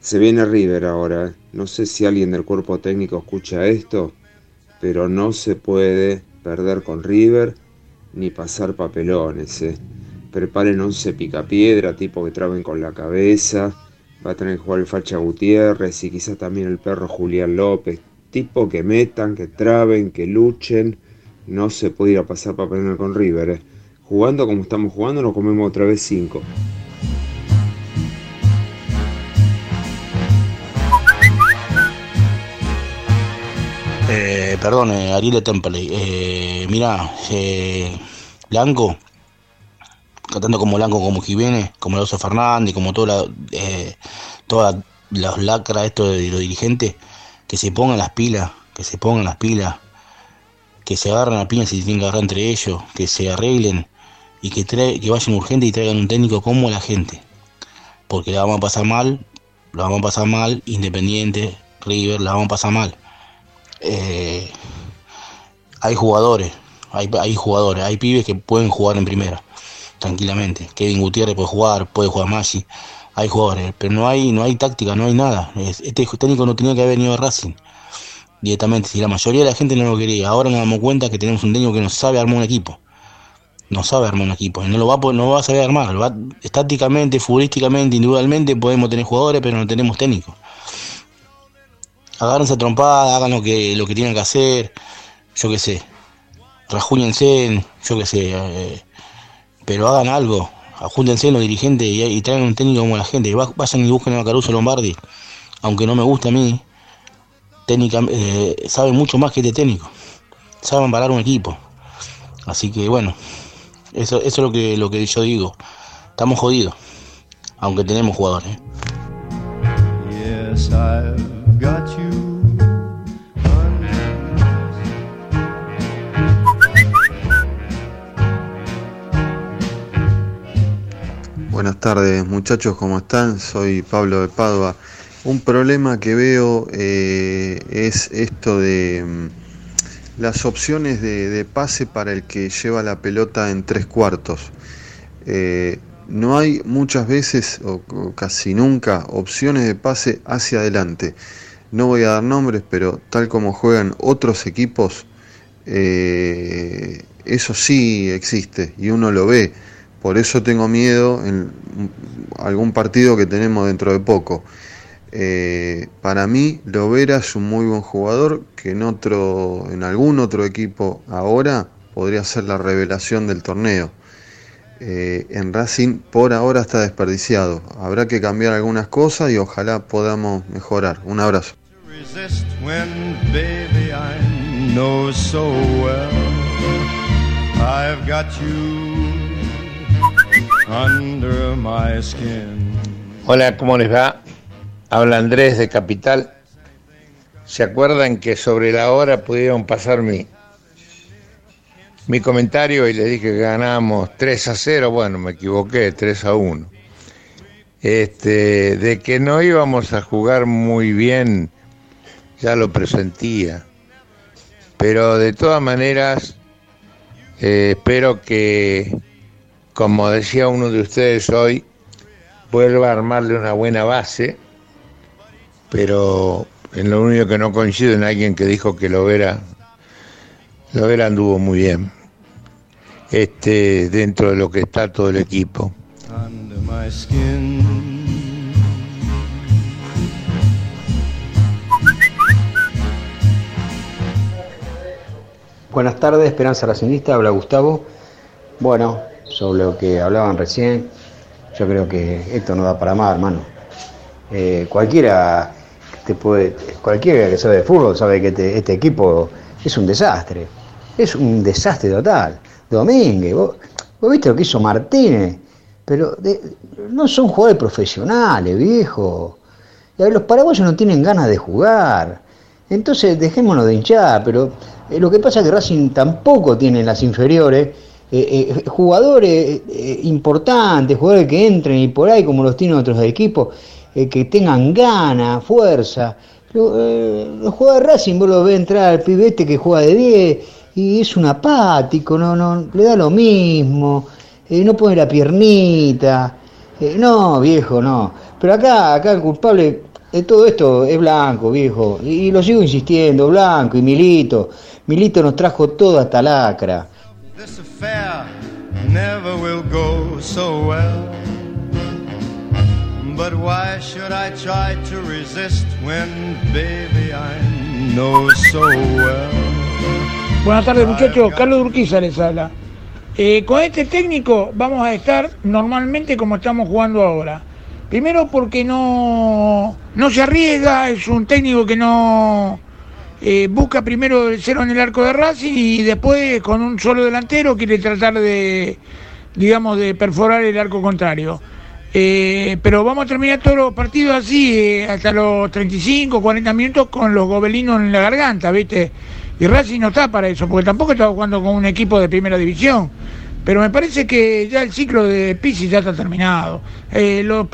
Speaker 28: Se viene River ahora. ¿eh? No sé si alguien del cuerpo técnico escucha esto, pero no se puede perder con River ni pasar papelones. ¿eh? Preparen 11 picapiedra, tipo que traben con la cabeza. Va a tener que jugar el Facha Gutiérrez y quizás también el perro Julián López. Tipo que metan, que traben, que luchen. No se puede ir a pasar papelones con River. ¿eh? Jugando como estamos jugando, nos comemos otra vez 5.
Speaker 29: Eh, perdón, Ariel. Eh, mira, eh, Blanco, cantando como Blanco, como Jiménez, como Alonso Fernández, como toda la, eh, todas las lacras esto de los dirigentes, que se pongan las pilas, que se pongan las pilas, que se agarren a piñas si tienen que agarrar entre ellos, que se arreglen y que, vayan urgente y traigan un técnico como la gente. Porque la vamos a pasar mal, la vamos a pasar mal, Independiente, River, la vamos a pasar mal eh, hay jugadores, hay jugadores, hay pibes que pueden jugar en primera, tranquilamente. Kevin Gutiérrez puede jugar, puede jugar Maggi, hay jugadores, pero no hay, no hay táctica, no hay nada. Es- Este técnico no tenía que haber venido a Racing directamente, si la mayoría de la gente no lo quería. Ahora nos damos cuenta que tenemos un técnico que no sabe armar un equipo. No sabe armar un equipo, no lo va no va a saber armar. va- estáticamente, futbolísticamente, individualmente podemos tener jugadores, pero no tenemos técnico agárrense a trompada, hagan lo que, lo que tienen que hacer, yo qué sé, rajúñense, yo qué sé, eh, pero hagan algo, ajúntense los dirigentes y, y traigan un técnico como la gente, Va- vayan y busquen a Caruso Lombardi, aunque no me gusta a mí, técnica, eh, sabe mucho más que este técnico, saben parar un equipo, así que bueno, eso, es lo que, lo que yo digo, estamos jodidos, aunque tenemos jugadores. ¿eh?
Speaker 28: Buenas tardes muchachos, ¿cómo están? Soy Pablo de Padua. Un problema que veo eh, es esto de mm, las opciones de, pase para el que lleva la pelota en tres cuartos. Eh, no hay muchas veces, o, o casi nunca, opciones de pase hacia adelante. No voy a dar nombres, pero tal como juegan otros equipos, eh, eso sí existe y uno lo ve por eso tengo miedo en algún partido que tenemos dentro de poco. Eh, para mí, Lovera es un muy buen jugador que en otro, en algún otro equipo ahora podría ser la revelación del torneo. Eh, en Racing por ahora está desperdiciado. Habrá que cambiar algunas cosas y ojalá podamos mejorar. Un abrazo.
Speaker 27: My skin.
Speaker 30: Hola, ¿cómo les va? Habla Andrés de Capital. ¿Se acuerdan que sobre la hora pudieron pasar mi, mi comentario y les dije que ganábamos 3 a 0? Bueno, me equivoqué, 3 a 1. Este, de que no íbamos a jugar muy bien, ya lo presentía. Pero de todas maneras, eh, espero que, como decía uno de ustedes hoy, vuelva a armarle una buena base, pero en lo único que no coincido en alguien que dijo que Lovera, Lovera anduvo muy bien, este, dentro de lo que está todo el equipo.
Speaker 27: Under my skin.
Speaker 31: Buenas tardes, Esperanza Racingista, habla Gustavo. Bueno, sobre lo que hablaban recién, yo creo que esto no da para más, hermano. Eh, cualquiera te puede, cualquiera que sabe de fútbol sabe que este, equipo es un desastre. Es un desastre total. Domínguez, vos, vos viste lo que hizo Martínez, pero no son jugadores profesionales, viejo. Los paraguayos no tienen ganas de jugar. Entonces dejémonos de hinchar, pero eh, lo que pasa es que Racing tampoco tiene en las inferiores eh, eh, jugadores eh, importantes, jugadores que entren y por ahí, como los tienen otros equipos, que tengan ganas, fuerza. Lo- Los jugadores de Racing, vos lo ves entrar al pibete que juega de 10 y es un apático, no, no, le da lo mismo, no pone la piernita. No, viejo, no. Pero acá, acá el culpable de todo esto es Blanco, viejo. Y, y lo sigo insistiendo, Blanco y Milito. Milito nos trajo todo hasta lacra.
Speaker 27: This affair never will go so well. But why should I try to resist when, baby, I know so well?
Speaker 32: Buenas tardes muchachos, Carlos Urquiza les habla. Eh, con este técnico vamos a estar normalmente como estamos jugando ahora. Primero porque no, no se arriesga, es un técnico que no eh, busca primero el cero en el arco de Racing y después con un solo delantero quiere tratar de, digamos, de perforar el arco contrario. Eh, pero vamos a terminar todos los partidos así, eh, hasta los 35, 40 minutos con los gobelinos en la garganta, ¿viste? Y Racing no está para eso, porque tampoco está jugando con un equipo de primera división. Pero me parece que ya el ciclo de Pizzi ya está terminado. Eh, los,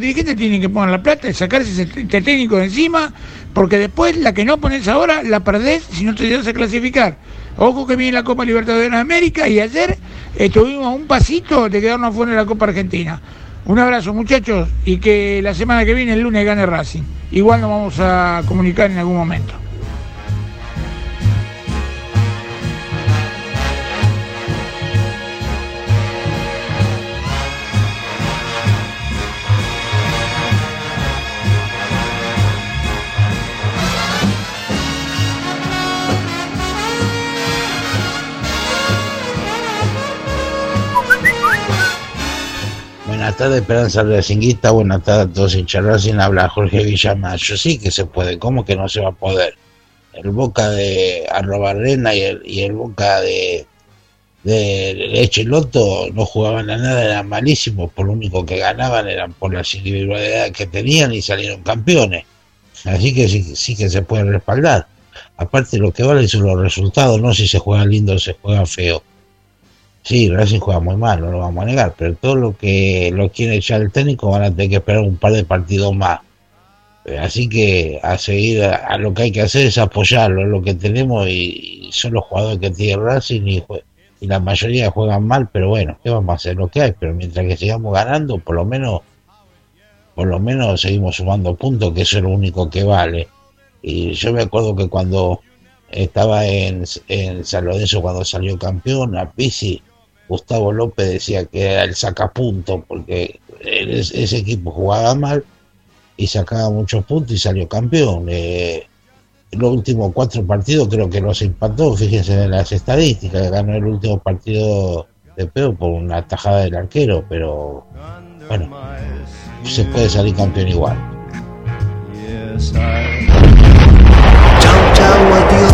Speaker 32: dirigentes tienen que poner la plata y sacarse este técnico de encima, porque después la que no pones ahora la perdés si no te llegas a clasificar. Ojo que viene la Copa Libertadores de América y ayer estuvimos a un pasito de quedarnos fuera de la Copa Argentina. Un abrazo muchachos y que la semana que viene, el lunes, gane Racing. Igual nos vamos a comunicar en algún momento.
Speaker 33: Buenas tardes, Esperanza Racinguista. Buenas tardes a todos hinchas Racing. Habla Jorge Villamayo. Sí que se puede. ¿Cómo que no se va a poder? El Boca de Arrobarrena y el, y el Boca de, de Leche Loto no jugaban a nada, eran malísimos. Por lo único que ganaban eran por las individualidades que tenían y salieron campeones. Así que sí, sí que se puede respaldar. Aparte, lo que vale son los resultados, no si se juega lindo o se juega feo. Sí, Racing juega muy mal, no lo vamos a negar, pero todo lo que lo quiere echar el técnico van a tener que esperar un par de partidos más. Eh, Así que a seguir, a, lo que hay que hacer es apoyarlo, es lo que tenemos y, son los jugadores que tiene Racing y, la mayoría juegan mal, pero bueno, ¿qué vamos a hacer? Lo que hay, pero mientras que sigamos ganando, por lo menos, por lo menos seguimos sumando puntos, que eso es lo único que vale. Y yo me acuerdo que cuando estaba en, en San Lorenzo, cuando salió campeón, a Pizzi, Gustavo López decía que era el sacapunto porque ese ese equipo jugaba mal y sacaba muchos puntos y salió campeón. Eh, los últimos cuatro partidos creo que los empató, fíjense en las estadísticas, ganó el último partido de peor por una tajada del arquero, pero bueno, se puede salir campeón igual.
Speaker 22: Chau, chau,